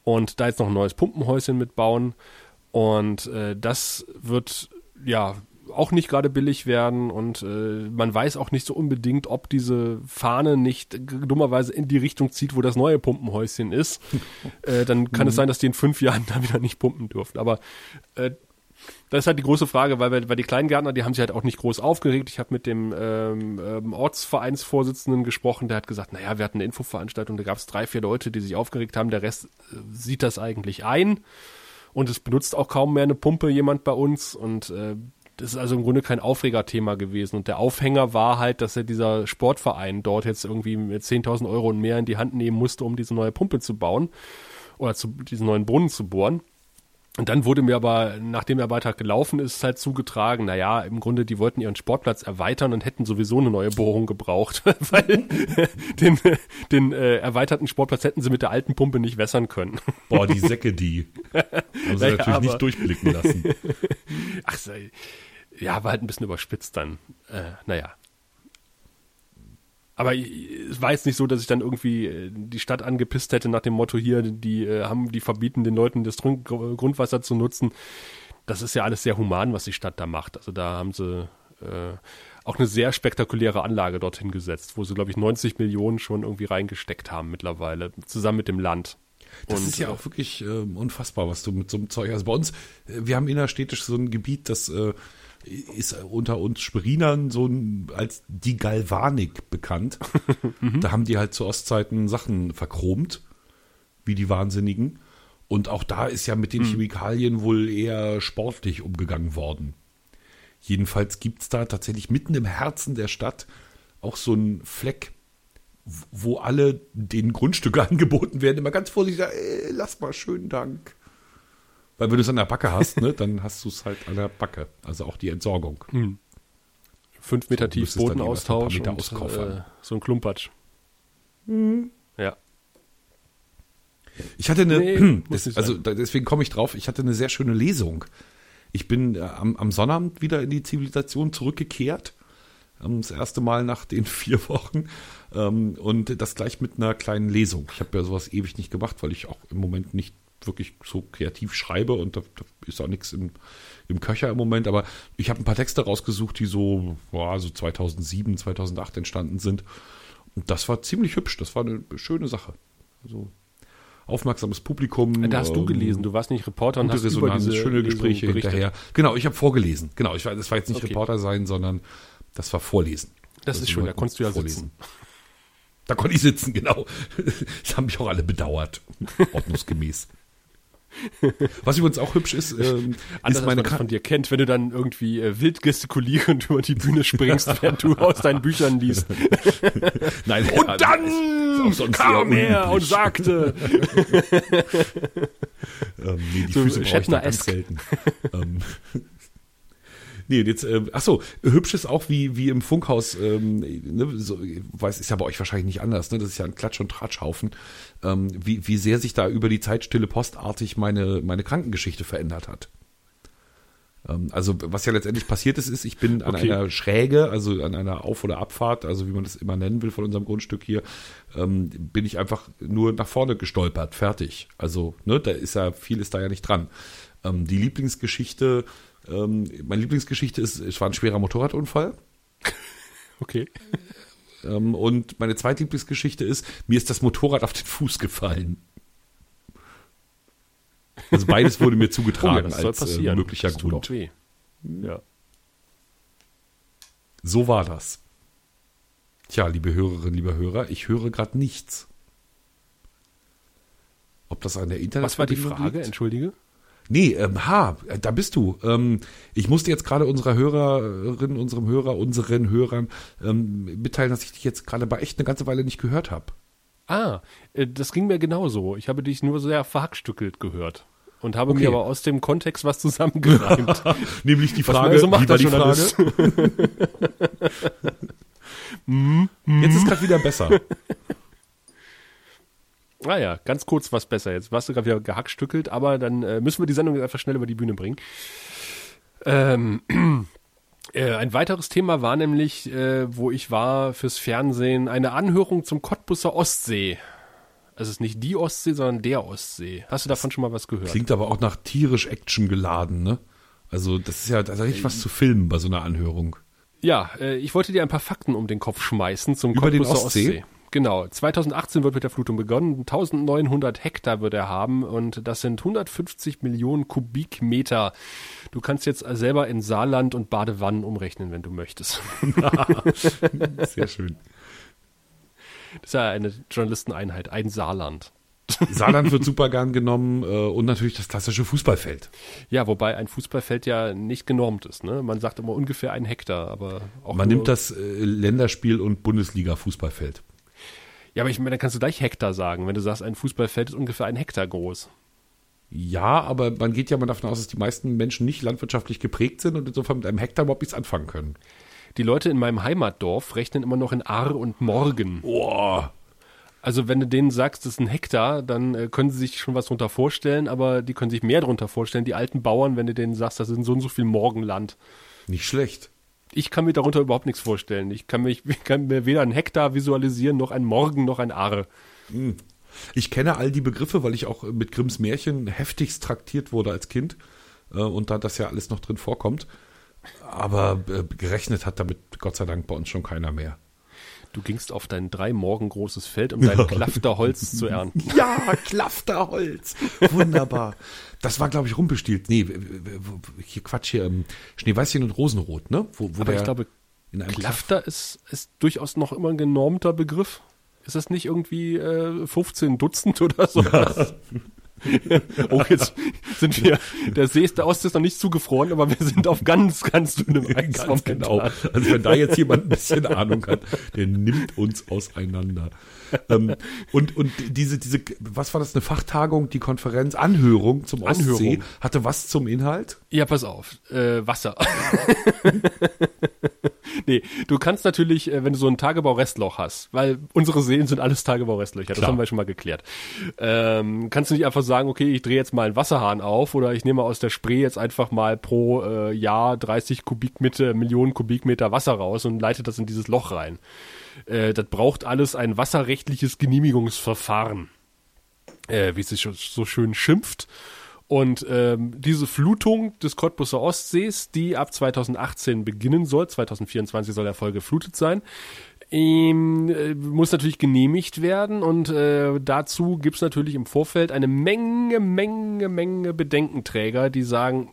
[SPEAKER 3] Und da jetzt noch ein neues Pumpenhäuschen mitbauen. Und äh, das wird ja auch nicht gerade billig werden und äh, man weiß auch nicht so unbedingt, ob diese Fahne nicht dummerweise in die Richtung zieht, wo das neue Pumpenhäuschen ist. äh, dann kann es sein, dass die in fünf Jahren da wieder nicht pumpen dürfen. Aber äh, das ist halt die große Frage, weil, weil die Kleingärtner, die haben sich halt auch nicht groß aufgeregt. Ich habe mit dem ähm, ähm, Ortsvereinsvorsitzenden gesprochen, der hat gesagt, naja, wir hatten eine Infoveranstaltung, da gab es drei, vier Leute, die sich aufgeregt haben. Der Rest äh, sieht das eigentlich ein und es benutzt auch kaum mehr eine Pumpe jemand bei uns und äh, das ist also im Grunde kein Aufregerthema gewesen. Und der Aufhänger war halt, dass er dieser Sportverein dort jetzt irgendwie mit 10.000 Euro und mehr in die Hand nehmen musste, um diese neue Pumpe zu bauen oder zu, diesen neuen Brunnen zu bohren. Und dann wurde mir aber, nachdem der Beitrag gelaufen ist, halt zugetragen, naja, im Grunde, die wollten ihren Sportplatz erweitern und hätten sowieso eine neue Bohrung gebraucht, weil den, den äh, erweiterten Sportplatz hätten sie mit der alten Pumpe nicht wässern können.
[SPEAKER 2] Boah, die Säcke, die. Haben sie
[SPEAKER 3] Naja,
[SPEAKER 2] natürlich
[SPEAKER 3] aber-
[SPEAKER 2] nicht durchblicken lassen.
[SPEAKER 3] Ach, sei- ja, war halt ein bisschen überspitzt dann. Äh, naja. Aber es war jetzt nicht so, dass ich dann irgendwie äh, die Stadt angepisst hätte nach dem Motto hier, die äh, haben, die verbieten den Leuten das Trunk Grundwasser zu nutzen. Das ist ja alles sehr human, was die Stadt da macht. Also da haben sie äh, auch eine sehr spektakuläre Anlage dorthin gesetzt, wo sie, glaube ich, 90 Millionen schon irgendwie reingesteckt haben mittlerweile, zusammen mit dem Land.
[SPEAKER 2] Das
[SPEAKER 3] Und,
[SPEAKER 2] ist ja
[SPEAKER 3] äh,
[SPEAKER 2] auch wirklich ähm, unfassbar, was du mit so einem Zeug hast. Bei uns, äh, wir haben innerstädtisch so ein Gebiet, das äh, ist unter uns Sperinern so ein, als die Galvanik bekannt. Da haben die halt zu Ostzeiten Sachen verchromt, wie die Wahnsinnigen. Und auch da ist ja mit den Chemikalien wohl eher sportlich umgegangen worden. Jedenfalls gibt's da tatsächlich mitten im Herzen der Stadt auch so einen Fleck, wo alle den Grundstücke angeboten werden, immer ganz vorsichtig sagen, ey, lass mal, schönen Dank. Weil wenn du es an der Backe hast, ne, dann hast du es halt an der Backe. Also auch die Entsorgung.
[SPEAKER 3] fünf Meter
[SPEAKER 2] So,
[SPEAKER 3] tief Bodenaustausch und äh, so ein Klumpatsch. Ja.
[SPEAKER 2] Ich hatte eine,
[SPEAKER 3] Nee,
[SPEAKER 2] das, also deswegen komme ich drauf, ich hatte eine sehr schöne Lesung. Ich bin äh, am, am Sonnabend wieder in die Zivilisation zurückgekehrt. Ähm, das erste Mal nach den vier Wochen. Ähm, und das gleich mit einer kleinen Lesung. Ich habe ja sowas ewig nicht gemacht, weil ich auch im Moment nicht wirklich so kreativ schreibe und da, da ist auch nichts im, im Köcher im Moment, aber ich habe ein paar Texte rausgesucht, die so, boah, so 2007, 2008 entstanden sind. Und das war ziemlich hübsch, das war eine schöne Sache. Also aufmerksames Publikum.
[SPEAKER 3] Da hast du gelesen, du warst nicht Reporter und hast
[SPEAKER 2] Resonanz,
[SPEAKER 3] über diese
[SPEAKER 2] schöne Gespräche
[SPEAKER 3] Lesung berichtet.
[SPEAKER 2] hinterher. Genau, ich habe vorgelesen. Genau, ich war, das war jetzt nicht
[SPEAKER 3] Okay.
[SPEAKER 2] Reporter sein, sondern das war Vorlesen.
[SPEAKER 3] Das ist
[SPEAKER 2] Also
[SPEAKER 3] schön, da konntest du ja
[SPEAKER 2] vorlesen.
[SPEAKER 3] sitzen.
[SPEAKER 2] Da konnte ich sitzen, genau. Das haben mich auch alle bedauert. Ordnungsgemäß. Was übrigens auch hübsch ist, ähm,
[SPEAKER 3] Anders
[SPEAKER 2] ist meine
[SPEAKER 3] als man von dir kennt, wenn du dann irgendwie äh, wild gestikulierend über die Bühne springst, während du aus deinen Büchern liest.
[SPEAKER 2] Nein,
[SPEAKER 3] Und
[SPEAKER 2] ja,
[SPEAKER 3] dann kam er und sagte,
[SPEAKER 2] Ähm, nee, die
[SPEAKER 3] So
[SPEAKER 2] Füße brauche ich ganz selten. ähm, nee, jetzt, äh, ach so, hübsch ist auch wie, wie im Funkhaus, ähm, ne, so, weiß, ist ja bei euch wahrscheinlich nicht anders, ne? Das ist ja ein Klatsch- und Tratschhaufen, ähm, wie, wie sehr sich da über die Zeit stille postartig meine, meine Krankengeschichte verändert hat. Ähm, Also was ja letztendlich passiert ist, ist, ich bin an
[SPEAKER 3] Okay.
[SPEAKER 2] einer Schräge, also an einer Auf- oder Abfahrt, also wie man das immer nennen will von unserem Grundstück hier, ähm, bin ich einfach nur nach vorne gestolpert, fertig. Also ne, da ist ja viel ist da ja nicht dran. Ähm, die Lieblingsgeschichte, ähm, meine Lieblingsgeschichte ist, es war ein schwerer Motorradunfall.
[SPEAKER 3] okay,
[SPEAKER 2] Ähm, und meine zweitlieblingsgeschichte ist, mir ist das Motorrad auf den Fuß gefallen. Also beides wurde mir
[SPEAKER 3] oh, ja,
[SPEAKER 2] zugetragen
[SPEAKER 3] das soll
[SPEAKER 2] als äh, möglicher
[SPEAKER 3] das tut
[SPEAKER 2] Grund.
[SPEAKER 3] auch weh. Ja.
[SPEAKER 2] So war das. Tja, liebe Hörerinnen, liebe Hörer, ich höre gerade nichts. Ob das an der Internet
[SPEAKER 3] Was war die Frage? Entschuldige.
[SPEAKER 2] Nee, ähm, ha, da bist du. Ähm, ich musste jetzt gerade unserer Hörerin, unserem Hörer, unseren Hörern ähm, mitteilen, dass ich dich jetzt gerade bei echt eine ganze Weile nicht gehört habe.
[SPEAKER 3] Ah, äh, das ging mir genauso. Ich habe dich nur sehr verhackstückelt gehört und habe
[SPEAKER 2] Okay.
[SPEAKER 3] mir aber aus dem Kontext was zusammengereimt.
[SPEAKER 2] Nämlich die Frage,
[SPEAKER 3] also macht
[SPEAKER 2] wie war die. Frage? jetzt ist gerade wieder besser.
[SPEAKER 3] Ah ja, ganz kurz was besser. Jetzt warst du gerade wieder gehackstückelt, aber dann äh, müssen wir die Sendung jetzt einfach schnell über die Bühne bringen. Ähm, äh, ein weiteres Thema war nämlich, äh, wo ich war fürs Fernsehen, eine Anhörung zum Cottbusser Ostsee. Also es ist nicht die Ostsee, sondern der Ostsee. Hast du davon schon mal was gehört?
[SPEAKER 2] Klingt aber auch nach tierisch Action geladen, ne? Also das ist ja, da ist ja richtig was zu filmen bei so einer Anhörung.
[SPEAKER 3] Ja, äh, ich wollte dir ein paar Fakten um den Kopf schmeißen zum
[SPEAKER 2] Über
[SPEAKER 3] Cottbusser
[SPEAKER 2] Ostsee?
[SPEAKER 3] Genau, 2018 wird mit der Flutung begonnen. 1900 Hektar wird er haben und das sind 150 Millionen Kubikmeter. Du kannst jetzt selber in Saarland und Badewannen umrechnen, wenn du möchtest.
[SPEAKER 2] Sehr schön.
[SPEAKER 3] Das ist ja eine Journalisteneinheit, ein Saarland.
[SPEAKER 2] Saarland wird super gern genommen äh, und natürlich das klassische Fußballfeld.
[SPEAKER 3] Ja, wobei ein Fußballfeld ja nicht genormt ist. Ne? Man sagt immer ungefähr ein Hektar, aber auch
[SPEAKER 2] Man nimmt das äh, Länderspiel und Bundesliga-Fußballfeld.
[SPEAKER 3] Ja, aber ich meine, dann kannst du gleich Hektar sagen, wenn du sagst, ein Fußballfeld ist ungefähr ein Hektar groß.
[SPEAKER 2] Ja, aber man geht ja mal davon aus, dass die meisten Menschen nicht landwirtschaftlich geprägt sind und insofern mit einem Hektar überhaupt nichts anfangen können.
[SPEAKER 3] Die Leute in meinem Heimatdorf rechnen immer noch in Ar und Morgen.
[SPEAKER 2] Boah.
[SPEAKER 3] Also wenn du denen sagst, das ist ein Hektar, dann äh, können sie sich schon was drunter vorstellen, aber die können sich mehr drunter vorstellen. Die alten Bauern, wenn du denen sagst, das ist so und so viel Morgenland.
[SPEAKER 2] Nicht schlecht.
[SPEAKER 3] Ich kann mir darunter überhaupt nichts vorstellen. Ich kann, mich, ich kann mir weder ein Hektar visualisieren, noch ein Morgen, noch ein Ar.
[SPEAKER 2] Ich kenne all die Begriffe, weil ich auch mit Grimms Märchen heftigst traktiert wurde als Kind äh, und da das ja alles noch drin vorkommt. Aber äh, gerechnet hat damit Gott sei Dank bei uns schon keiner mehr.
[SPEAKER 3] Du gingst auf dein drei Morgen großes Feld, um dein Klafterholz zu ernten.
[SPEAKER 2] Ja, Klafterholz. Wunderbar. Das war, glaube ich, Rumpelstilz. Nee, hier Quatsch hier, ähm, Schneeweißchen und Rosenrot, ne? Wo, wo
[SPEAKER 3] Aber ich glaube, Klafter ist, ist durchaus noch immer ein genormter Begriff. Ist das nicht irgendwie äh, 15 Dutzend oder so? oh, jetzt sind wir, der See ist, der Ostsee ist noch nicht zugefroren, aber wir sind auf ganz, ganz dünnem Eis.
[SPEAKER 2] Ganz genau. Also wenn da jetzt jemand ein bisschen Ahnung hat, der nimmt uns auseinander. ähm, und und diese diese was war das eine Fachtagung, die Konferenz Anhörung zum Ostsee
[SPEAKER 3] Anhörung.
[SPEAKER 2] hatte was zum Inhalt?
[SPEAKER 3] Ja, pass auf. Äh, Wasser. nee, du kannst natürlich, äh, wenn du so ein Tagebau-Restloch hast, weil unsere Seen sind alles Tagebau-Restlöcher, das haben wir schon mal geklärt. Ähm, kannst du nicht einfach sagen, okay, ich drehe jetzt mal einen Wasserhahn auf oder ich nehme aus der Spree jetzt einfach mal pro äh, Jahr 30 Kubikmeter, Millionen Kubikmeter Wasser raus und leite das in dieses Loch rein. Äh, das braucht alles ein wasserrechtliches Genehmigungsverfahren. äh, wie es sich so schön schimpft. Und ähm, diese Flutung des Cottbuser Ostsees, die ab 2018 beginnen soll, 2024 soll der Voll geflutet sein, ähm, äh, muss natürlich genehmigt werden und äh, dazu gibt's natürlich im Vorfeld eine Menge, Menge, Menge Bedenkenträger, die sagen,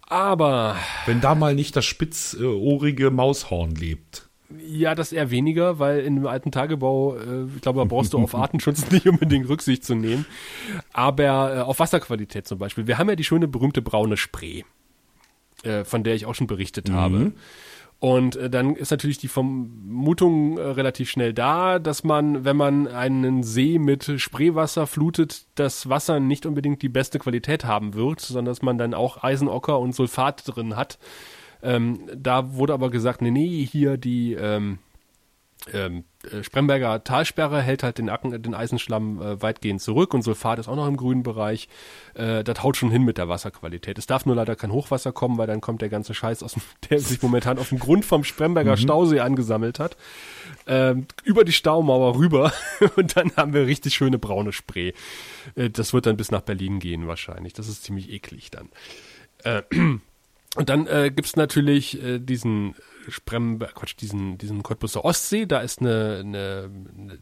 [SPEAKER 3] aber
[SPEAKER 2] Wenn da mal nicht das spitzohrige Maushorn lebt.
[SPEAKER 3] Ja, das eher weniger, weil in einem alten Tagebau, äh, ich glaube, da brauchst du auf Artenschutz nicht unbedingt Rücksicht zu nehmen. Aber äh, auf Wasserqualität zum Beispiel. Wir haben ja die schöne berühmte braune Spree, äh, von der ich auch schon berichtet habe. Und äh, dann ist natürlich die Vermutung äh, relativ schnell da, dass man, wenn man einen See mit Spreewasser flutet, das Wasser nicht unbedingt die beste Qualität haben wird, sondern dass man dann auch Eisenocker und Sulfat drin hat. Ähm, da wurde aber gesagt, nee, nee, hier die ähm, ähm, äh, Spremberger Talsperre hält halt den, Acken, den Eisenschlamm äh, weitgehend zurück und Sulfat ist auch noch im grünen Bereich. Äh, das haut schon hin mit der Wasserqualität. Es darf nur leider kein Hochwasser kommen, weil dann kommt der ganze Scheiß, aus dem, der sich momentan auf dem Grund vom Spremberger Stausee angesammelt hat, ähm, über die Staumauer rüber und dann haben wir richtig schöne braune Spree. Äh, das wird dann bis nach Berlin gehen wahrscheinlich. Das ist ziemlich eklig dann. Äh, und dann äh, gibt's natürlich äh, diesen Sprember, Quatsch, diesen, diesen Cottbuser Ostsee, da ist eine, eine,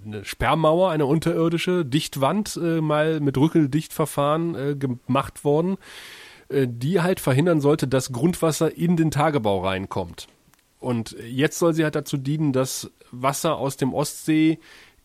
[SPEAKER 3] eine Sperrmauer, eine unterirdische Dichtwand äh, mal mit Rückeldichtverfahren äh, gemacht worden, äh, die halt verhindern sollte, dass Grundwasser in den Tagebau reinkommt. Und jetzt soll sie halt dazu dienen, dass Wasser aus dem Ostsee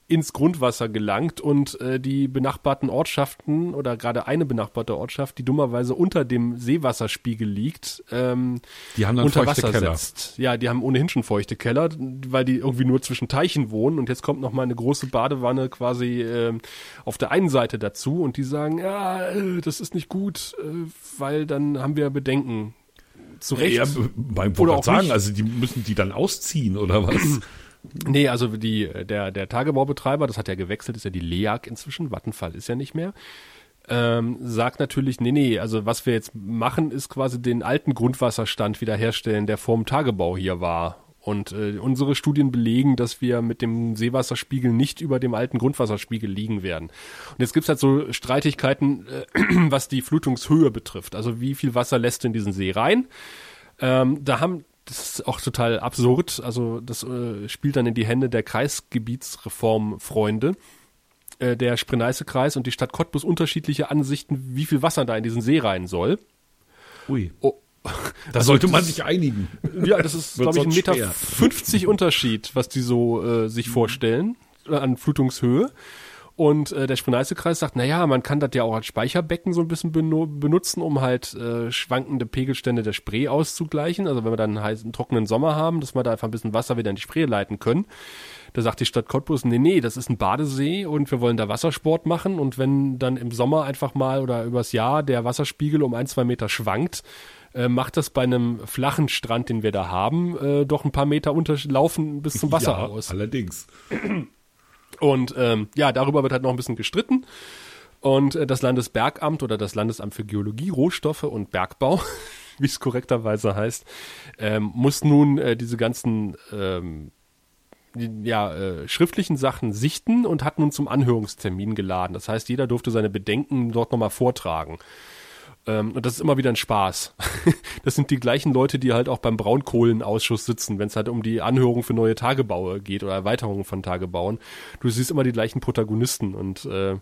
[SPEAKER 3] ins Grundwasser gelangt und äh, die benachbarten Ortschaften oder gerade eine benachbarte Ortschaft, die dummerweise unter dem Seewasserspiegel liegt, ähm,
[SPEAKER 2] Die haben dann
[SPEAKER 3] unter
[SPEAKER 2] feuchte
[SPEAKER 3] Wasser
[SPEAKER 2] Keller.
[SPEAKER 3] setzt. Ja, die haben ohnehin schon feuchte Keller, weil die irgendwie nur zwischen Teichen wohnen und jetzt kommt noch mal eine große Badewanne quasi ähm, auf der einen Seite dazu und die sagen, ja, äh, das ist nicht gut, äh, weil dann haben wir Bedenken. Zu Recht.
[SPEAKER 2] Ja, beim
[SPEAKER 3] Oder auch
[SPEAKER 2] sagen,
[SPEAKER 3] nicht.
[SPEAKER 2] also die müssen die dann ausziehen oder was?
[SPEAKER 3] Nee, also die, der, der Tagebaubetreiber, das hat ja gewechselt, ist ja die LEAG inzwischen, Vattenfall ist ja nicht mehr, ähm, sagt natürlich, nee, nee, also was wir jetzt machen, ist quasi den alten Grundwasserstand wiederherstellen, der vorm Tagebau hier war. Und äh, unsere Studien belegen, dass wir mit dem Seewasserspiegel nicht über dem alten Grundwasserspiegel liegen werden. Und jetzt gibt's halt so Streitigkeiten, äh, was die Flutungshöhe betrifft. Also wie viel Wasser lässt in diesen See rein? Ähm, da haben, das ist auch total absurd, also das äh, spielt dann in die Hände der Kreisgebietsreformfreunde. Äh, der Spreneiße-Kreis und die Stadt Cottbus unterschiedliche Ansichten, wie viel Wasser da in diesen See rein soll.
[SPEAKER 2] Ui.
[SPEAKER 3] Oh,
[SPEAKER 2] Da sollte man sich einigen.
[SPEAKER 3] ja, das ist, glaube ich, ein Meter
[SPEAKER 2] schwer.
[SPEAKER 3] 50 Unterschied, was die so äh, sich vorstellen äh, an Flutungshöhe. Und äh, der Spreneiße-Kreis sagt, na ja, man kann das ja auch als Speicherbecken so ein bisschen benutzen, um halt äh, schwankende Pegelstände der Spree auszugleichen. Also wenn wir dann einen heißen, trockenen Sommer haben, dass wir da einfach ein bisschen Wasser wieder in die Spree leiten können. Da sagt die Stadt Cottbus, nee, nee, das ist ein Badesee und wir wollen da Wassersport machen. Und wenn dann im Sommer einfach mal oder übers Jahr der Wasserspiegel um ein, zwei Meter schwankt, äh, macht das bei einem flachen Strand, den wir da haben, äh, doch ein paar Meter unterlaufen bis zum Wasser
[SPEAKER 2] ja,
[SPEAKER 3] aus.
[SPEAKER 2] allerdings.
[SPEAKER 3] Und ähm, ja, darüber wird halt noch ein bisschen gestritten. Und äh, das Landesbergamt oder das Landesamt für Geologie, Rohstoffe und Bergbau, wie es korrekterweise heißt, ähm, muss nun äh, diese ganzen ähm, ja, äh, schriftlichen Sachen sichten und hat nun zum Anhörungstermin geladen. Das heißt, jeder durfte seine Bedenken dort nochmal vortragen. Ähm, und das ist immer wieder ein Spaß. das sind die gleichen Leute, die halt auch beim Braunkohlenausschuss sitzen, wenn es halt um die Anhörung für neue Tagebaue geht oder Erweiterungen von Tagebauen. Du siehst immer die gleichen Protagonisten und äh,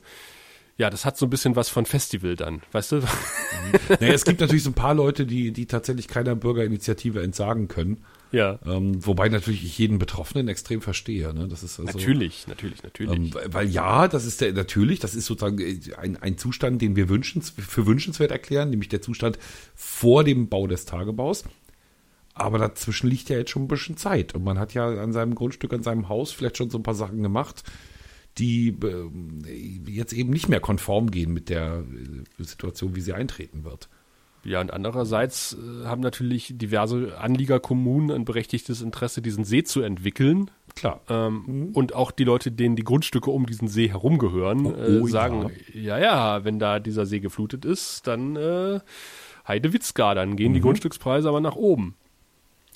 [SPEAKER 3] ja, das hat so ein bisschen was von Festival dann, weißt du?
[SPEAKER 2] Naja, es gibt natürlich so ein paar Leute, die, die tatsächlich keiner Bürgerinitiative entsagen können.
[SPEAKER 3] Ja.
[SPEAKER 2] Ähm, wobei natürlich ich jeden Betroffenen extrem verstehe. Ne? Das ist also,
[SPEAKER 3] Natürlich, natürlich, natürlich.
[SPEAKER 2] Ähm, weil- ja, das ist der, natürlich, das ist sozusagen äh, ein, ein Zustand, den wir wünschens, für wünschenswert erklären, nämlich der Zustand vor dem Bau des Tagebaus. Aber dazwischen liegt ja jetzt schon ein bisschen Zeit. Und man hat ja an seinem Grundstück, an seinem Haus vielleicht schon so ein paar Sachen gemacht, die ähm, jetzt eben nicht mehr konform gehen mit der äh, Situation, wie sie eintreten wird.
[SPEAKER 3] Ja, und andererseits äh, haben natürlich diverse Anliegerkommunen ein berechtigtes Interesse, diesen See zu entwickeln.
[SPEAKER 2] Klar.
[SPEAKER 3] Ähm, Und auch die Leute, denen die Grundstücke um diesen See herum gehören, äh,
[SPEAKER 2] oh,
[SPEAKER 3] sagen, ja. ja, wenn da dieser See geflutet ist, dann äh, Heidewitzka, dann gehen die Grundstückspreise aber nach oben.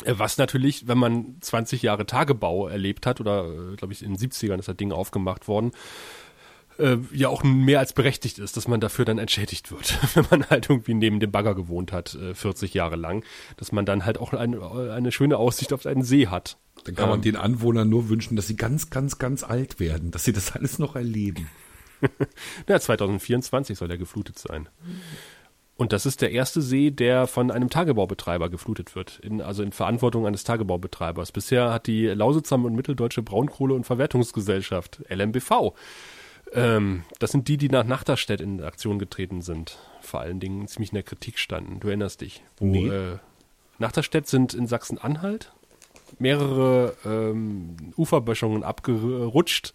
[SPEAKER 3] Äh, Was natürlich, wenn man 20 Jahre Tagebau erlebt hat, oder glaube ich in den 70ern ist das Ding aufgemacht worden, äh, ja auch mehr als berechtigt ist, dass man dafür dann entschädigt wird, wenn man halt irgendwie neben dem Bagger gewohnt hat, äh, 40 Jahre lang, dass man dann halt auch ein, eine schöne Aussicht auf einen See hat.
[SPEAKER 2] Dann kann man ähm, den Anwohnern nur wünschen, dass sie ganz, ganz, ganz alt werden, dass sie das alles noch erleben.
[SPEAKER 3] ja, 2024 soll er geflutet sein. Und das ist der erste See, der von einem Tagebaubetreiber geflutet wird, in, also in Verantwortung eines Tagebaubetreibers. Bisher hat die Lausitzer und Mitteldeutsche Braunkohle- und Verwertungsgesellschaft, LMBV, ähm, das sind die, die nach Nachterstedt in Aktion getreten sind. Vor allen Dingen ziemlich in der Kritik standen. Du erinnerst dich. Wo, nee. äh, Nachterstedt sind in Sachsen-Anhalt mehrere ähm, Uferböschungen abgerutscht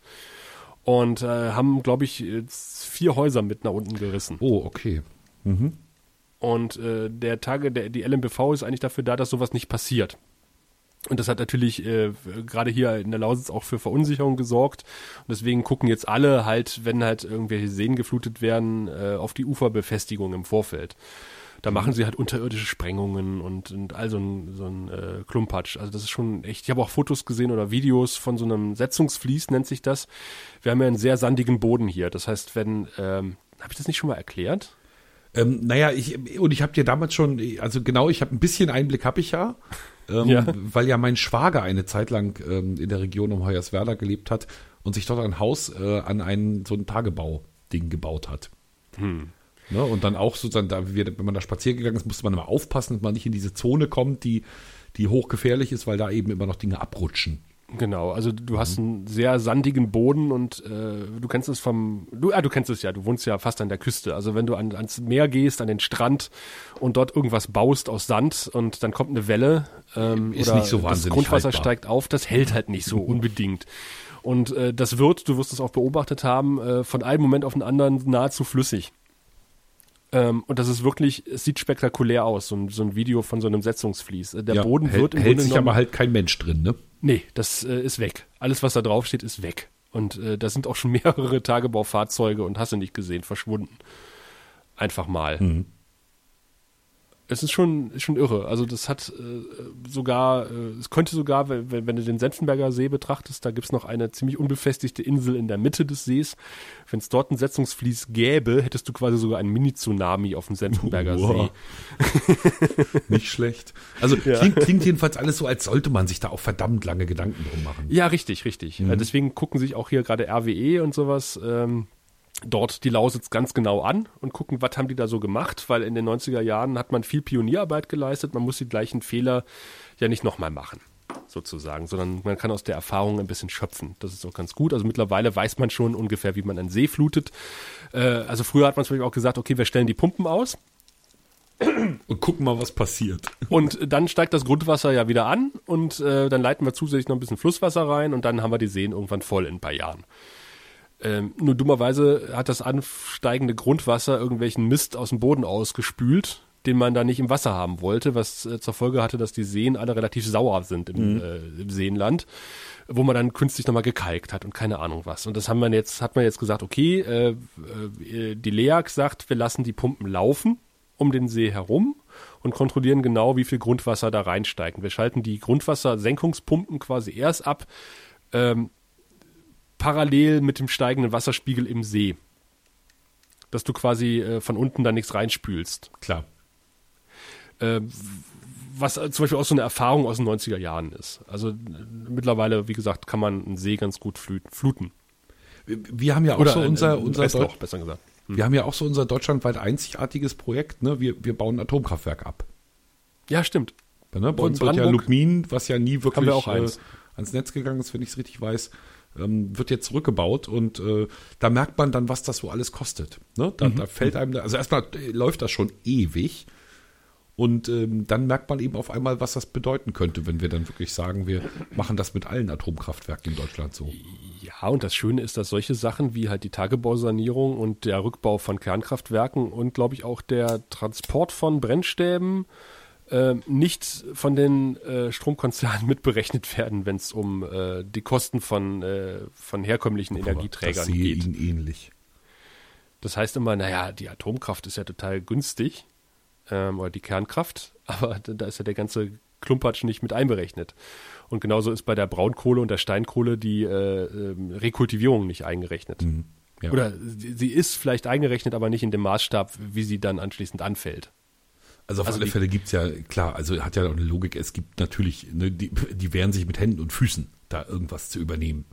[SPEAKER 3] und äh, haben, glaube ich, vier Häuser mit nach unten gerissen.
[SPEAKER 2] Oh, okay. Mhm.
[SPEAKER 3] Und äh, der Tage, der, die LMBV ist eigentlich dafür da, dass sowas nicht passiert. Und das hat natürlich äh, gerade hier in der Lausitz auch für Verunsicherung gesorgt. Und deswegen gucken jetzt alle halt, wenn halt irgendwelche Seen geflutet werden, äh, auf die Uferbefestigung im Vorfeld. Da machen sie halt unterirdische Sprengungen und, und all so ein, so ein äh, Klumpatsch. Also das ist schon echt. Ich habe auch Fotos gesehen oder Videos von so einem Setzungsflies, nennt sich das. Wir haben ja einen sehr sandigen Boden hier. Das heißt, wenn, ähm, habe ich das nicht schon mal erklärt?
[SPEAKER 2] Ähm, naja, ich, und ich habe dir damals schon, also genau, ich habe ein bisschen Einblick habe ich ja ähm, ja. weil ja mein Schwager eine Zeit lang ähm, in der Region um Hoyerswerda gelebt hat und sich dort ein Haus äh, an ein so ein Tagebau-Ding gebaut hat. Hm. Ne, und dann auch sozusagen, da, wenn man da spazieren gegangen ist, musste man immer aufpassen, dass man nicht in diese Zone kommt, die, die hochgefährlich ist, weil da eben immer noch Dinge abrutschen.
[SPEAKER 3] Genau, also du hast mhm. einen sehr sandigen Boden und äh, du kennst es vom, du, ah, du kennst es ja, du wohnst ja fast an der Küste. Also wenn du an, ans Meer gehst, an den Strand und dort irgendwas baust aus Sand und dann kommt eine Welle ähm,
[SPEAKER 2] ist oder nicht so wahnsinnig
[SPEAKER 3] das Grundwasser
[SPEAKER 2] haltbar.
[SPEAKER 3] steigt auf, das hält halt nicht so unbedingt. Und äh, das wird, du wirst es auch beobachtet haben, äh, von einem Moment auf den anderen nahezu flüssig. Ähm, und das ist wirklich, es sieht spektakulär aus, so ein, so ein Video von so einem Setzungsfließ. Der ja, Boden
[SPEAKER 2] hält,
[SPEAKER 3] wird
[SPEAKER 2] im hält Grunde sich aber halt kein Mensch drin, ne?
[SPEAKER 3] Nee, das äh, ist weg. Alles, was da drauf steht, ist weg. Und äh, da sind auch schon mehrere Tagebaufahrzeuge und hast du nicht gesehen, verschwunden. Einfach mal. Mhm es ist schon, ist schon irre. Also das hat äh, sogar, äh, es könnte sogar, wenn, wenn du den Senfenberger See betrachtest, da gibt's noch eine ziemlich unbefestigte Insel in der Mitte des Sees. Wenn es dort ein Setzungsfließ gäbe, hättest du quasi sogar einen Mini-Tsunami auf dem Senfenberger wow.
[SPEAKER 2] See. Nicht schlecht. Also ja. klingt, klingt jedenfalls alles so, als sollte man sich da auch verdammt lange Gedanken drum machen.
[SPEAKER 3] Ja, richtig, richtig. Mhm. Deswegen gucken sich auch hier gerade RWE und sowas ähm, dort die Lausitz ganz genau an und gucken, was haben die da so gemacht, weil in den 90er Jahren hat man viel Pionierarbeit geleistet, man muss die gleichen Fehler ja nicht nochmal machen sozusagen, sondern man kann aus der Erfahrung ein bisschen schöpfen. Das ist auch ganz gut. Also mittlerweile weiß man schon ungefähr, wie man einen See flutet. Äh, also früher hat man zum Beispiel auch gesagt, okay, wir stellen die Pumpen aus.
[SPEAKER 2] Und gucken mal, was passiert.
[SPEAKER 3] Und dann steigt das Grundwasser ja wieder an und äh, dann leiten wir zusätzlich noch ein bisschen Flusswasser rein und dann haben wir die Seen irgendwann voll in ein paar Jahren. Ähm, nur dummerweise hat das ansteigende Grundwasser irgendwelchen Mist aus dem Boden ausgespült, den man da nicht im Wasser haben wollte, was äh, zur Folge hatte, dass die Seen alle relativ sauer sind im, mhm. äh, im Seenland, wo man dann künstlich nochmal gekalkt hat und keine Ahnung was. Und das haben wir jetzt, hat man jetzt gesagt, okay, äh, äh, die LEAG sagt, wir lassen die Pumpen laufen um den See herum und kontrollieren genau, wie viel Grundwasser da reinsteigt. Wir schalten die Grundwassersenkungspumpen quasi erst ab, ähm, parallel mit dem steigenden Wasserspiegel im See. Dass du quasi äh, von unten da nichts reinspülst.
[SPEAKER 2] Klar.
[SPEAKER 3] Äh, was äh, zum Beispiel auch so eine Erfahrung aus den 90er Jahren ist. Also mittlerweile, wie gesagt, kann man einen See ganz gut fluten.
[SPEAKER 2] Wir, wir haben ja auch Oder so unser, unser
[SPEAKER 3] Restloch, besser gesagt.
[SPEAKER 2] Hm. Wir haben ja auch so unser deutschlandweit einzigartiges Projekt, ne? Wir, wir bauen ein Atomkraftwerk ab.
[SPEAKER 3] Ja, stimmt.
[SPEAKER 2] Ne? Bei uns wird ja Lubmin, was ja nie wirklich
[SPEAKER 3] auch äh,
[SPEAKER 2] ans Netz gegangen ist, wenn ich es richtig weiß, ähm, wird jetzt zurückgebaut und äh, da merkt man dann, was das so alles kostet. Ne? Da, mhm. da fällt einem, also erstmal äh, läuft das schon ewig und ähm, dann merkt man eben auf einmal, was das bedeuten könnte, wenn wir dann wirklich sagen, wir machen das mit allen Atomkraftwerken in Deutschland so.
[SPEAKER 3] Ja, und das Schöne ist, dass solche Sachen wie halt die Tagebausanierung und der Rückbau von Kernkraftwerken und glaube ich auch der Transport von Brennstäben äh, nicht von den äh, Stromkonzernen mitberechnet werden, wenn es um äh, die Kosten von, äh, von herkömmlichen Aber Energieträgern das sehe geht.
[SPEAKER 2] Ihnen ähnlich.
[SPEAKER 3] Das heißt immer, naja, die Atomkraft ist ja total günstig ähm, oder die Kernkraft, aber da ist ja der ganze Klumpatsch nicht mit einberechnet. Und genauso ist bei der Braunkohle und der Steinkohle die äh, äh, Rekultivierung nicht eingerechnet. Mhm. Ja. Oder sie ist vielleicht eingerechnet, aber nicht in dem Maßstab, wie sie dann anschließend anfällt.
[SPEAKER 2] Also auf also alle Fälle gibt's ja, klar, also hat ja auch eine Logik, es gibt natürlich, ne, die, die wehren sich mit Händen und Füßen, da irgendwas zu übernehmen.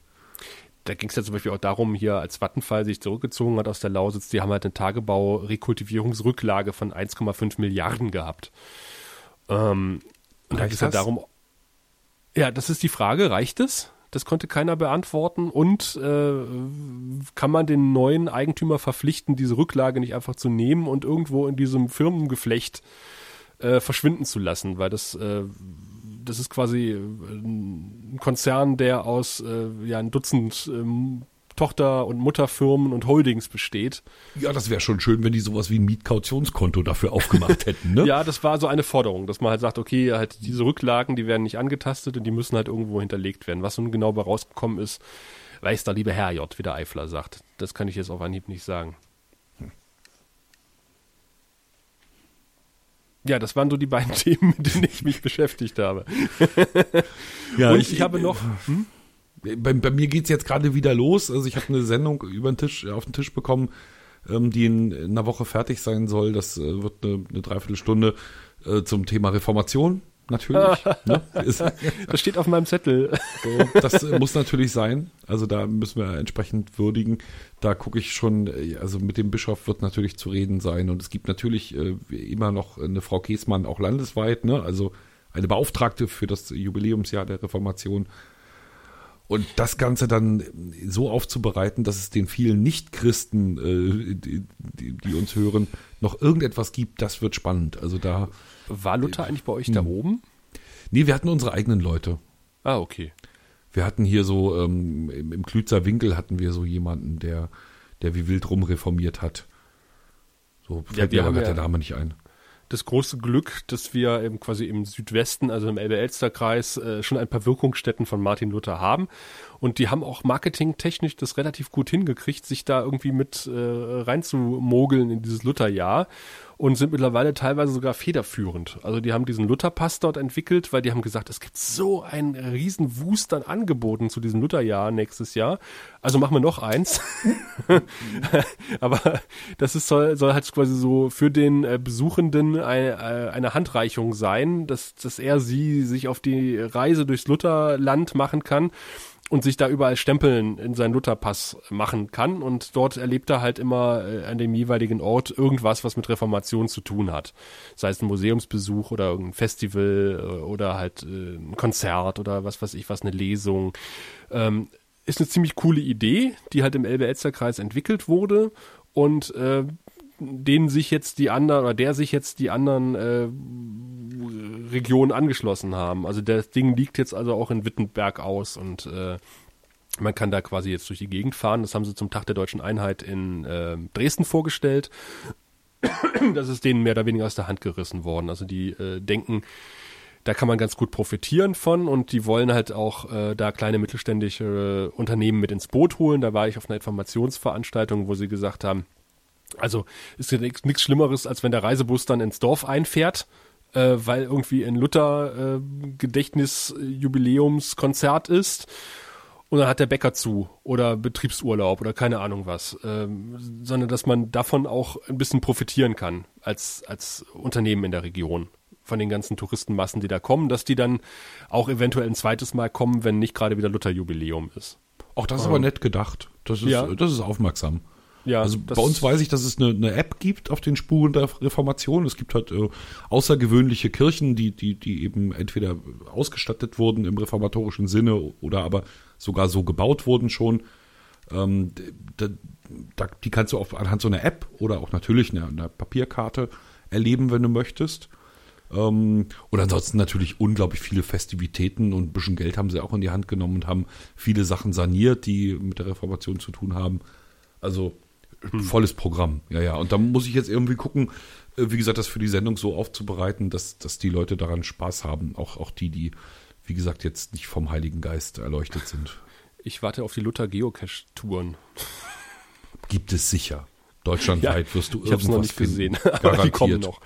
[SPEAKER 3] Da ging es ja zum Beispiel auch darum, hier als Vattenfall sich zurückgezogen hat aus der Lausitz, die haben halt eine Tagebau-Rekultivierungsrücklage von 1,5 Milliarden gehabt. Ähm, und da ging es ja darum, ja, das ist die Frage, reicht es? Das konnte keiner beantworten. Und äh, kann man den neuen Eigentümer verpflichten, diese Rücklage nicht einfach zu nehmen und irgendwo in diesem Firmengeflecht äh, verschwinden zu lassen? Weil das, äh, das ist quasi äh, ein Konzern, der aus äh, ja, ein Dutzend ähm, Tochter- und Mutterfirmen und Holdings besteht.
[SPEAKER 2] Ja, das wäre schon schön, wenn die sowas wie ein Mietkautionskonto dafür aufgemacht hätten. Ne?
[SPEAKER 3] ja, das war so eine Forderung, dass man halt sagt, okay, halt diese Rücklagen, die werden nicht angetastet und die müssen halt irgendwo hinterlegt werden. Was nun genau bei rausgekommen ist, weiß der liebe Herr J., wie der Eifler sagt. Das kann ich jetzt auf Anhieb nicht sagen. Ja, das waren so die beiden Themen, mit denen ich mich beschäftigt habe.
[SPEAKER 2] ja, und ich, ich habe noch. Hm? Bei, bei mir geht's jetzt gerade wieder los. Also ich habe eine Sendung über den Tisch, auf den Tisch bekommen, ähm, die in, in, einer Woche fertig sein soll. Das äh, wird eine, eine Dreiviertelstunde äh, zum Thema Reformation. Natürlich.
[SPEAKER 3] ne? das steht auf meinem Zettel.
[SPEAKER 2] So, das äh, muss natürlich sein. Also da müssen wir entsprechend würdigen. Da gucke ich schon, äh, also mit dem Bischof wird natürlich zu reden sein. Und es gibt natürlich äh, immer noch eine Frau Käßmann auch landesweit, ne? Also eine Beauftragte für das Jubiläumsjahr der Reformation. Und das Ganze dann so aufzubereiten, dass es den vielen Nicht-Christen, äh, die, die, die, uns hören, noch irgendetwas gibt, das wird spannend. Also da.
[SPEAKER 3] War Luther eigentlich bei euch da hm. oben?
[SPEAKER 2] Nee, wir hatten unsere eigenen Leute.
[SPEAKER 3] Ah, okay.
[SPEAKER 2] Wir hatten hier so, ähm, im, Klützer Winkel hatten wir so jemanden, der, der wie wild rumreformiert hat. So fällt ja, mir aber gerade der Name nicht ein
[SPEAKER 3] das große Glück, dass wir eben quasi im Südwesten, also im Elbe-Elster-Kreis, äh, schon ein paar Wirkungsstätten von Martin Luther haben. Und die haben auch marketingtechnisch das relativ gut hingekriegt, sich da irgendwie mit äh, reinzumogeln in dieses Lutherjahr und sind mittlerweile teilweise sogar federführend. Also die haben diesen Lutherpass dort entwickelt, weil die haben gesagt, es gibt so einen riesen Wust an Angeboten zu diesem Lutherjahr nächstes Jahr. Also machen wir noch eins. Aber das ist, soll, soll halt quasi so für den äh, Besuchenden eine, äh, eine Handreichung sein, dass, dass er sie sich auf die Reise durchs Lutherland machen kann und sich da überall Stempeln in seinen Lutherpass machen kann. Und dort erlebt er halt immer äh, an dem jeweiligen Ort irgendwas, was mit Reformation zu tun hat. Sei es ein Museumsbesuch oder irgendein Festival äh, oder halt äh, ein Konzert oder was weiß ich was, eine Lesung. Ähm, ist eine ziemlich coole Idee, die halt im Elbe-Elster-Kreis entwickelt wurde und äh, denen sich jetzt die anderen oder der sich jetzt die anderen äh, Regionen angeschlossen haben. Also das Ding liegt jetzt also auch in Wittenberg aus und äh, man kann da quasi jetzt durch die Gegend fahren. Das haben sie zum Tag der deutschen Einheit in äh, Dresden vorgestellt. das ist denen mehr oder weniger aus der Hand gerissen worden. Also die äh, denken, da kann man ganz gut profitieren von und die wollen halt auch äh, da kleine mittelständische Unternehmen mit ins Boot holen. Da war ich auf einer Informationsveranstaltung, wo sie gesagt haben, also ist ja nichts Schlimmeres, als wenn der Reisebus dann ins Dorf einfährt, äh, weil irgendwie ein Luther äh, ist und dann hat der Bäcker zu oder Betriebsurlaub oder keine Ahnung was, ähm, sondern dass man davon auch ein bisschen profitieren kann als, als Unternehmen in der Region von den ganzen Touristenmassen, die da kommen, dass die dann auch eventuell ein zweites Mal kommen, wenn nicht gerade wieder Luther-Jubiläum ist.
[SPEAKER 2] Auch das ist ähm, aber nett gedacht. Das ist, ja. das ist aufmerksam. Ja, also bei uns weiß ich, dass es eine, eine, App gibt auf den Spuren der Reformation. Es gibt halt äh, außergewöhnliche Kirchen, die, die, die eben entweder ausgestattet wurden im reformatorischen Sinne oder aber sogar so gebaut wurden schon. Ähm, da, da, die kannst du auch anhand so einer App oder auch natürlich einer, einer Papierkarte erleben, wenn du möchtest. Ähm, und ansonsten natürlich unglaublich viele Festivitäten und ein bisschen Geld haben sie auch in die Hand genommen und haben viele Sachen saniert, die mit der Reformation zu tun haben. Also. Volles Programm. Ja, ja. Und da muss ich jetzt irgendwie gucken, äh, wie gesagt, das für die Sendung so aufzubereiten, dass, dass die Leute daran Spaß haben. Auch, auch die, die, wie gesagt, jetzt nicht vom Heiligen Geist erleuchtet sind.
[SPEAKER 3] Ich warte auf die Luther Geocache-Touren.
[SPEAKER 2] Gibt es sicher. Deutschlandweit wirst du
[SPEAKER 3] Ich habe es noch nicht
[SPEAKER 2] finden.
[SPEAKER 3] gesehen, aber
[SPEAKER 2] Garantiert.
[SPEAKER 3] die kommen noch.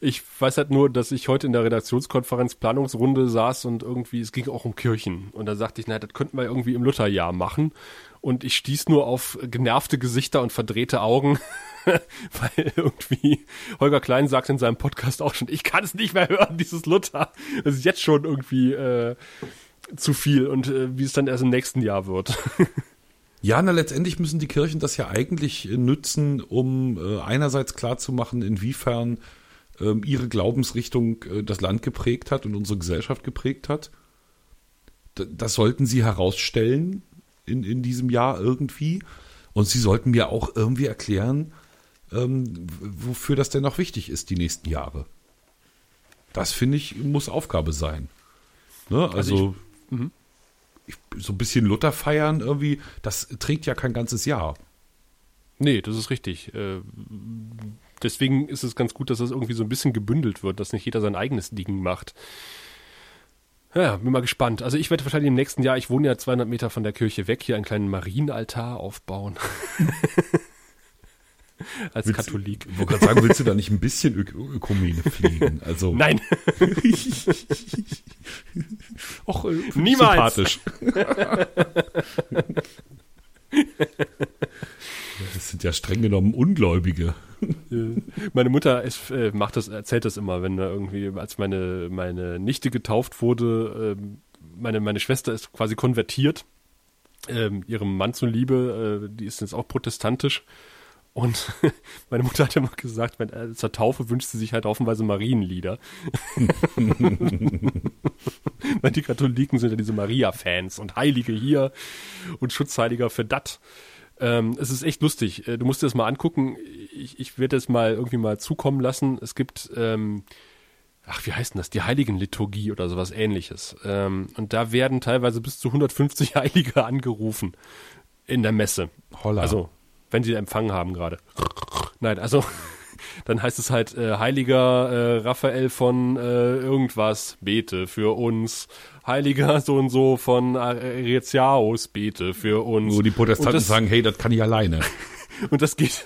[SPEAKER 3] Ich weiß halt nur, dass ich heute in der Redaktionskonferenz Planungsrunde saß und irgendwie, es ging auch um Kirchen. Und da sagte ich, naja, das könnten wir irgendwie im Lutherjahr machen. Und ich stieß nur auf genervte Gesichter und verdrehte Augen, weil irgendwie Holger Klein sagt in seinem Podcast auch schon, ich kann es nicht mehr hören, dieses Luther. Das ist jetzt schon irgendwie äh, zu viel und äh, wie es dann erst im nächsten Jahr wird.
[SPEAKER 2] Ja, na letztendlich müssen die Kirchen das ja eigentlich äh, nützen, um äh, einerseits klarzumachen, inwiefern ähm, ihre Glaubensrichtung äh, das Land geprägt hat und unsere Gesellschaft geprägt hat. D das sollten sie herausstellen in, in diesem Jahr irgendwie. Und sie sollten mir auch irgendwie erklären, ähm, wofür das denn noch wichtig ist, die nächsten Jahre. Das finde ich, muss Aufgabe sein. Ne? Also, ich, so ein bisschen Luther feiern irgendwie, das trägt ja kein ganzes Jahr.
[SPEAKER 3] Nee, das ist richtig. Äh, deswegen ist es ganz gut, dass das irgendwie so ein bisschen gebündelt wird, dass nicht jeder sein eigenes Ding macht. Ja, bin mal gespannt. Also ich werde wahrscheinlich im nächsten Jahr, ich wohne ja 200 Meter von der Kirche weg, hier einen kleinen Marienaltar aufbauen. Als
[SPEAKER 2] Willst-
[SPEAKER 3] Katholik.
[SPEAKER 2] Ich wollte gerade sagen, willst du da nicht ein bisschen Ök Ökumene fliegen? Also,
[SPEAKER 3] Nein,
[SPEAKER 2] Och, äh,
[SPEAKER 3] Niemals.
[SPEAKER 2] Sympathisch. Das sind ja streng genommen Ungläubige.
[SPEAKER 3] meine Mutter ist, äh, macht das, erzählt das immer, wenn da irgendwie, als meine, meine Nichte getauft wurde, ähm, meine, meine Schwester ist quasi konvertiert, ähm, ihrem Mann zuliebe, äh, die ist jetzt auch protestantisch. Und meine Mutter hat immer gesagt, wenn, zur Taufe wünscht sie sich halt haufenweise Marienlieder. Weil die Katholiken sind ja diese Maria-Fans und Heilige hier und Schutzheiliger für dat. Ähm, es ist echt lustig. Äh, Du musst dir das mal angucken. Ich, ich werde es mal irgendwie mal zukommen lassen. Es gibt, ähm, ach, wie heißt denn das? Die Heiligenliturgie oder sowas ähnliches. Ähm, und da werden teilweise bis zu 150 Heilige angerufen in der Messe.
[SPEAKER 2] Holla.
[SPEAKER 3] Also, wenn sie Empfang haben gerade. Nein, also dann heißt es halt äh, Heiliger äh, Raphael von äh, irgendwas, bete für uns. Heiliger so und so von Aretiaus, bete für uns.
[SPEAKER 2] Wo die Protestanten
[SPEAKER 3] das,
[SPEAKER 2] sagen, hey, das kann ich alleine.
[SPEAKER 3] Und das geht,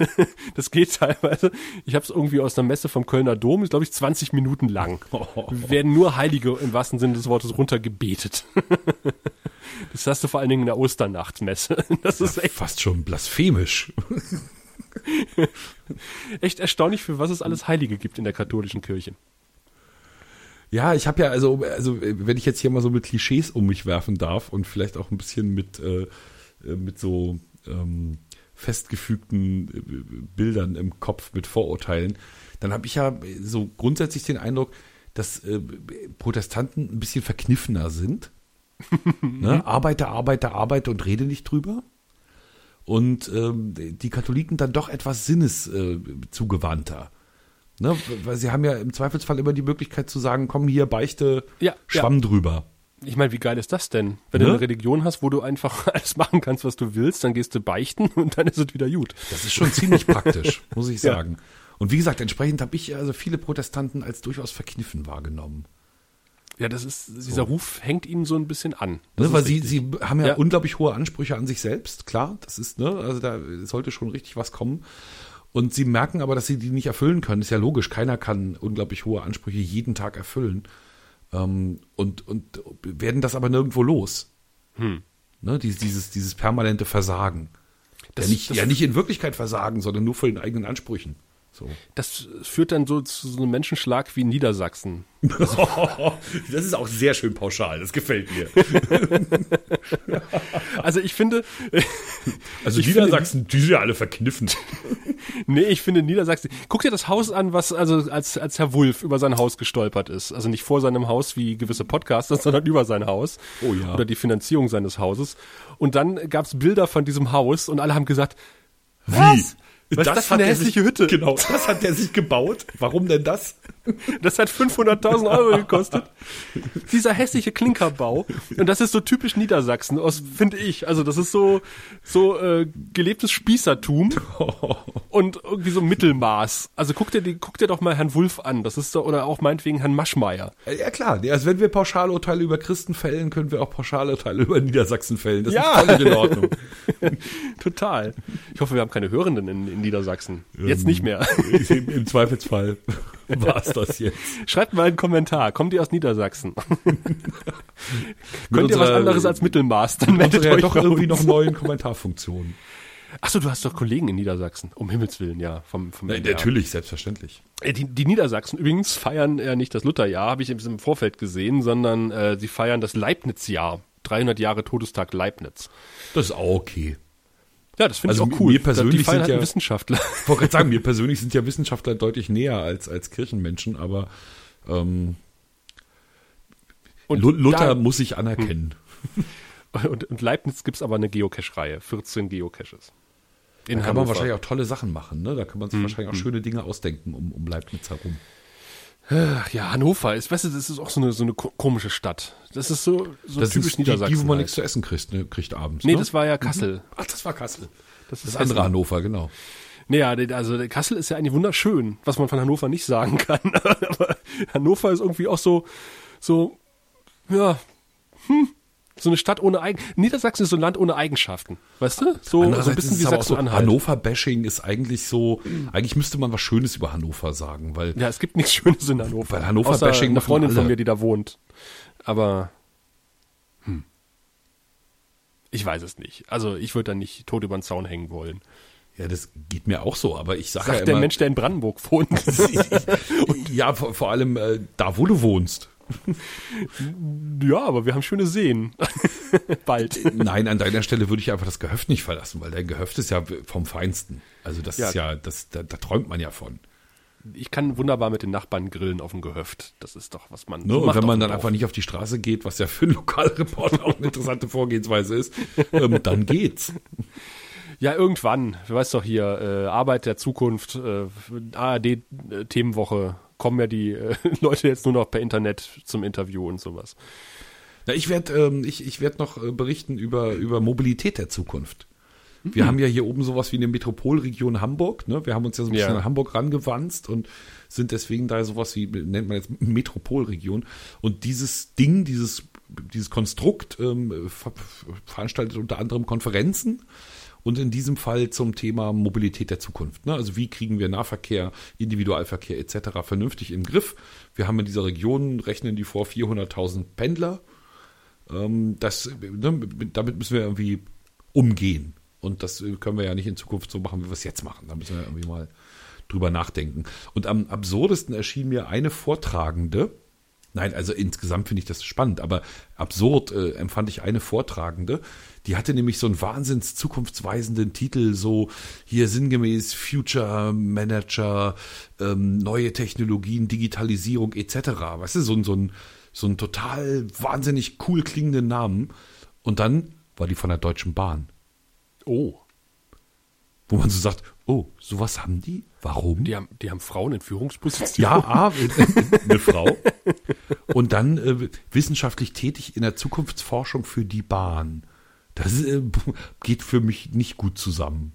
[SPEAKER 3] das geht teilweise. Ich habe es irgendwie aus einer Messe vom Kölner Dom, ist glaube ich 20 Minuten lang. Werden nur Heilige im wahrsten Sinne des Wortes runtergebetet. Das hast du vor allen Dingen in der Osternachtmesse. Das ist echt,
[SPEAKER 2] Fast schon blasphemisch.
[SPEAKER 3] echt erstaunlich, für was es alles Heilige gibt in der katholischen Kirche.
[SPEAKER 2] Ja, ich habe ja, also, also wenn ich jetzt hier mal so mit Klischees um mich werfen darf und vielleicht auch ein bisschen mit, äh, äh, mit so ähm, festgefügten äh, Bildern im Kopf, mit Vorurteilen, dann habe ich ja so grundsätzlich den Eindruck, dass äh, Protestanten ein bisschen verkniffener sind. ne? Arbeite, arbeite, arbeite und rede nicht drüber. Und ähm, die Katholiken dann doch etwas sinneszugewandter. Äh, zugewandter. Ne, weil sie haben ja im Zweifelsfall immer die Möglichkeit zu sagen, komm hier, beichte,
[SPEAKER 3] Ja,
[SPEAKER 2] Schwamm drüber.
[SPEAKER 3] Ich meine, wie geil ist das denn? Wenn
[SPEAKER 2] Ne?
[SPEAKER 3] du eine Religion hast, wo du einfach alles machen kannst, was du willst, dann gehst du beichten und dann ist es wieder gut.
[SPEAKER 2] Das ist schon ziemlich praktisch, muss ich
[SPEAKER 3] Ja.
[SPEAKER 2] sagen. Und wie gesagt, entsprechend habe ich also viele Protestanten als durchaus verkniffen wahrgenommen.
[SPEAKER 3] Ja, das ist, dieser Ruf hängt ihnen so ein bisschen an.
[SPEAKER 2] Ne, weil sie, sie haben ja,
[SPEAKER 3] Ja.
[SPEAKER 2] unglaublich hohe Ansprüche an sich selbst, klar, das ist, ne, also da sollte schon richtig was kommen. Und sie merken aber, dass sie die nicht erfüllen können. Ist ja logisch, keiner kann unglaublich hohe Ansprüche jeden Tag erfüllen. Ähm, und, und werden das aber nirgendwo los.
[SPEAKER 3] Hm.
[SPEAKER 2] Ne, dieses, dieses, dieses permanente Versagen.
[SPEAKER 3] Das-
[SPEAKER 2] ja, nicht, ja, nicht in Wirklichkeit Versagen, sondern nur vor den eigenen Ansprüchen. So.
[SPEAKER 3] Das führt dann so zu so einem Menschenschlag wie in Niedersachsen.
[SPEAKER 2] das ist auch sehr schön pauschal, das gefällt mir.
[SPEAKER 3] Also ich finde,
[SPEAKER 2] Also
[SPEAKER 3] Ich
[SPEAKER 2] Niedersachsen, die sind ja alle verkniffen.
[SPEAKER 3] nee, ich finde Niedersachsen. Guck dir das Haus an, was also als als Herr Wulff über sein Haus gestolpert ist. Also nicht vor seinem Haus wie gewisse Podcaster, sondern über sein Haus.
[SPEAKER 2] Oh ja.
[SPEAKER 3] Oder die Finanzierung seines Hauses. Und dann gab's Bilder von diesem Haus und alle haben gesagt, was? Was ist das für eine hässliche
[SPEAKER 2] sich,
[SPEAKER 3] Hütte?
[SPEAKER 2] Genau, das hat der sich gebaut. Warum denn das?
[SPEAKER 3] Das hat 500.000 Euro gekostet. Dieser hässliche Klinkerbau. Und das ist so typisch Niedersachsen, finde ich. Also das ist so so äh, gelebtes Spießertum und irgendwie so Mittelmaß. Also guck dir die, guck dir doch mal Herrn Wulff an. Das ist doch oder auch meinetwegen Herrn Maschmeyer.
[SPEAKER 2] Ja klar, also wenn wir Pauschalurteile über Christen fällen, können wir auch Pauschalurteile über Niedersachsen fällen. Das
[SPEAKER 3] Ja.
[SPEAKER 2] ist völlig in Ordnung.
[SPEAKER 3] Total. Ich hoffe, wir haben keine Hörenden in, in Niedersachsen. Jetzt nicht mehr.
[SPEAKER 2] Im, Im Zweifelsfall war es das jetzt.
[SPEAKER 3] Schreibt mal einen Kommentar. Kommt ihr aus Niedersachsen? Könnt ihr was anderes als Mittelmaß? Dann meldet
[SPEAKER 2] ja
[SPEAKER 3] euch
[SPEAKER 2] doch irgendwie noch neuen Kommentarfunktionen.
[SPEAKER 3] Achso, du hast doch Kollegen in Niedersachsen. Um Himmels Willen, ja. Vom, vom
[SPEAKER 2] Nein, natürlich, selbstverständlich.
[SPEAKER 3] Äh, Die, die Niedersachsen übrigens feiern ja nicht das Lutherjahr, habe ich im Vorfeld gesehen, sondern äh, sie feiern das Leibniz-Jahr. 300 Jahre Todestag Leibniz.
[SPEAKER 2] Das ist auch okay.
[SPEAKER 3] Ja, das finde
[SPEAKER 2] Also
[SPEAKER 3] ich auch cool.
[SPEAKER 2] mir persönlich sind
[SPEAKER 3] halt
[SPEAKER 2] ja-
[SPEAKER 3] Wissenschaftler.
[SPEAKER 2] Ich wollte gerade sagen, mir persönlich sind ja Wissenschaftler deutlich näher als, als Kirchenmenschen, aber ähm,
[SPEAKER 3] Und
[SPEAKER 2] Lu- Luther
[SPEAKER 3] da-
[SPEAKER 2] muss ich anerkennen.
[SPEAKER 3] Und, und Leibniz gibt's aber eine Geocache-Reihe. 14 Geocaches. In
[SPEAKER 2] Da kann man
[SPEAKER 3] Hannover.
[SPEAKER 2] wahrscheinlich auch tolle Sachen machen. Ne? Da kann
[SPEAKER 3] Hm,
[SPEAKER 2] man sich wahrscheinlich auch schöne Dinge ausdenken um, um Leibniz herum.
[SPEAKER 3] Ja, Hannover ist, weißt du, das ist auch so eine, so eine ko- komische Stadt. Das ist so, so
[SPEAKER 2] Das
[SPEAKER 3] typisch
[SPEAKER 2] ist
[SPEAKER 3] Niedersachsen.
[SPEAKER 2] die, wo man
[SPEAKER 3] halt.
[SPEAKER 2] nichts zu essen kriegt, ne? kriegt abends.
[SPEAKER 3] Nee,
[SPEAKER 2] ne?
[SPEAKER 3] das war ja Kassel.
[SPEAKER 2] Ach, das war Kassel.
[SPEAKER 3] Das
[SPEAKER 2] Das
[SPEAKER 3] ist
[SPEAKER 2] andere. Hannover, genau.
[SPEAKER 3] Naja, also Kassel ist ja eigentlich wunderschön, was man von Hannover nicht sagen kann. Aber Hannover ist irgendwie auch so, so, ja, hm, so eine Stadt ohne Eigen. Niedersachsen ist so ein Land ohne Eigenschaften. Weißt du? So, so ein bisschen wie
[SPEAKER 2] auch so,
[SPEAKER 3] Sachsen-Anhalt.
[SPEAKER 2] Hannover-Bashing ist eigentlich so, eigentlich müsste man was Schönes über Hannover sagen, weil
[SPEAKER 3] Ja, es gibt nichts Schönes in Hannover.
[SPEAKER 2] Weil Hannover
[SPEAKER 3] Außer
[SPEAKER 2] Bashing
[SPEAKER 3] eine Freundin von
[SPEAKER 2] alle.
[SPEAKER 3] mir, die da wohnt. Aber hm. ich weiß es nicht. Also ich würde da nicht tot über den Zaun hängen wollen.
[SPEAKER 2] ja, das geht mir auch so, aber ich sage
[SPEAKER 3] Sagt
[SPEAKER 2] ja
[SPEAKER 3] der
[SPEAKER 2] immer,
[SPEAKER 3] Mensch, der in Brandenburg wohnt.
[SPEAKER 2] ja, vor, vor allem äh, da, wo du wohnst.
[SPEAKER 3] Ja, aber wir haben schöne Seen. Bald.
[SPEAKER 2] Nein, an deiner Stelle würde ich einfach das Gehöft nicht verlassen, weil dein Gehöft ist ja vom Feinsten. Also das
[SPEAKER 3] Ja.
[SPEAKER 2] ist ja, das, da, da träumt man ja von.
[SPEAKER 3] Ich kann wunderbar mit den Nachbarn grillen auf dem Gehöft. Das ist doch, was man
[SPEAKER 2] Ne?
[SPEAKER 3] so
[SPEAKER 2] Und wenn man dann einfach nicht auf die Straße geht, was ja für einen Lokalreporter auch eine interessante Vorgehensweise ist, ähm, dann geht's.
[SPEAKER 3] Ja, irgendwann. Du weißt doch hier, äh, Arbeit der Zukunft, äh, ARD-Themenwoche, kommen ja die äh, Leute jetzt nur noch per Internet zum Interview und sowas.
[SPEAKER 2] Na, ich werde ähm, ich, ich werd noch äh, berichten über, über Mobilität der Zukunft. Wir haben ja hier oben sowas wie eine Metropolregion Hamburg. Ne? Wir haben uns ja so ein bisschen
[SPEAKER 3] Ja.
[SPEAKER 2] an Hamburg rangewanzt und sind deswegen da sowas wie, nennt man jetzt Metropolregion. Und dieses Ding, dieses, dieses Konstrukt ähm, ver veranstaltet unter anderem Konferenzen und in diesem Fall zum Thema Mobilität der Zukunft. Ne? Also wie kriegen wir Nahverkehr, Individualverkehr etc. vernünftig im Griff. Wir haben in dieser Region, rechnen die vor 400.000 Pendler. Ähm, das, ne, damit müssen wir irgendwie umgehen. Und das können wir ja nicht in Zukunft so machen, wie wir es jetzt machen. Da müssen wir irgendwie mal drüber nachdenken. Und am absurdesten erschien mir eine Vortragende, Nein, also insgesamt finde ich das spannend, aber absurd äh, empfand ich eine Vortragende, die hatte nämlich so einen wahnsinns zukunftsweisenden Titel, so hier sinngemäß Future Manager, ähm, neue Technologien, Digitalisierung etc. Weißt du, so, ein- so, ein, so ein total wahnsinnig cool klingenden Namen. Und dann war die von der Deutschen Bahn,
[SPEAKER 3] Oh,
[SPEAKER 2] wo man so sagt, oh, sowas haben die? Warum?
[SPEAKER 3] die haben, die haben Frauen in Führungspositionen.
[SPEAKER 2] Ja, A, eine Frau. Und dann äh, wissenschaftlich tätig in der Zukunftsforschung für die Bahn. Das äh, geht für mich nicht gut zusammen.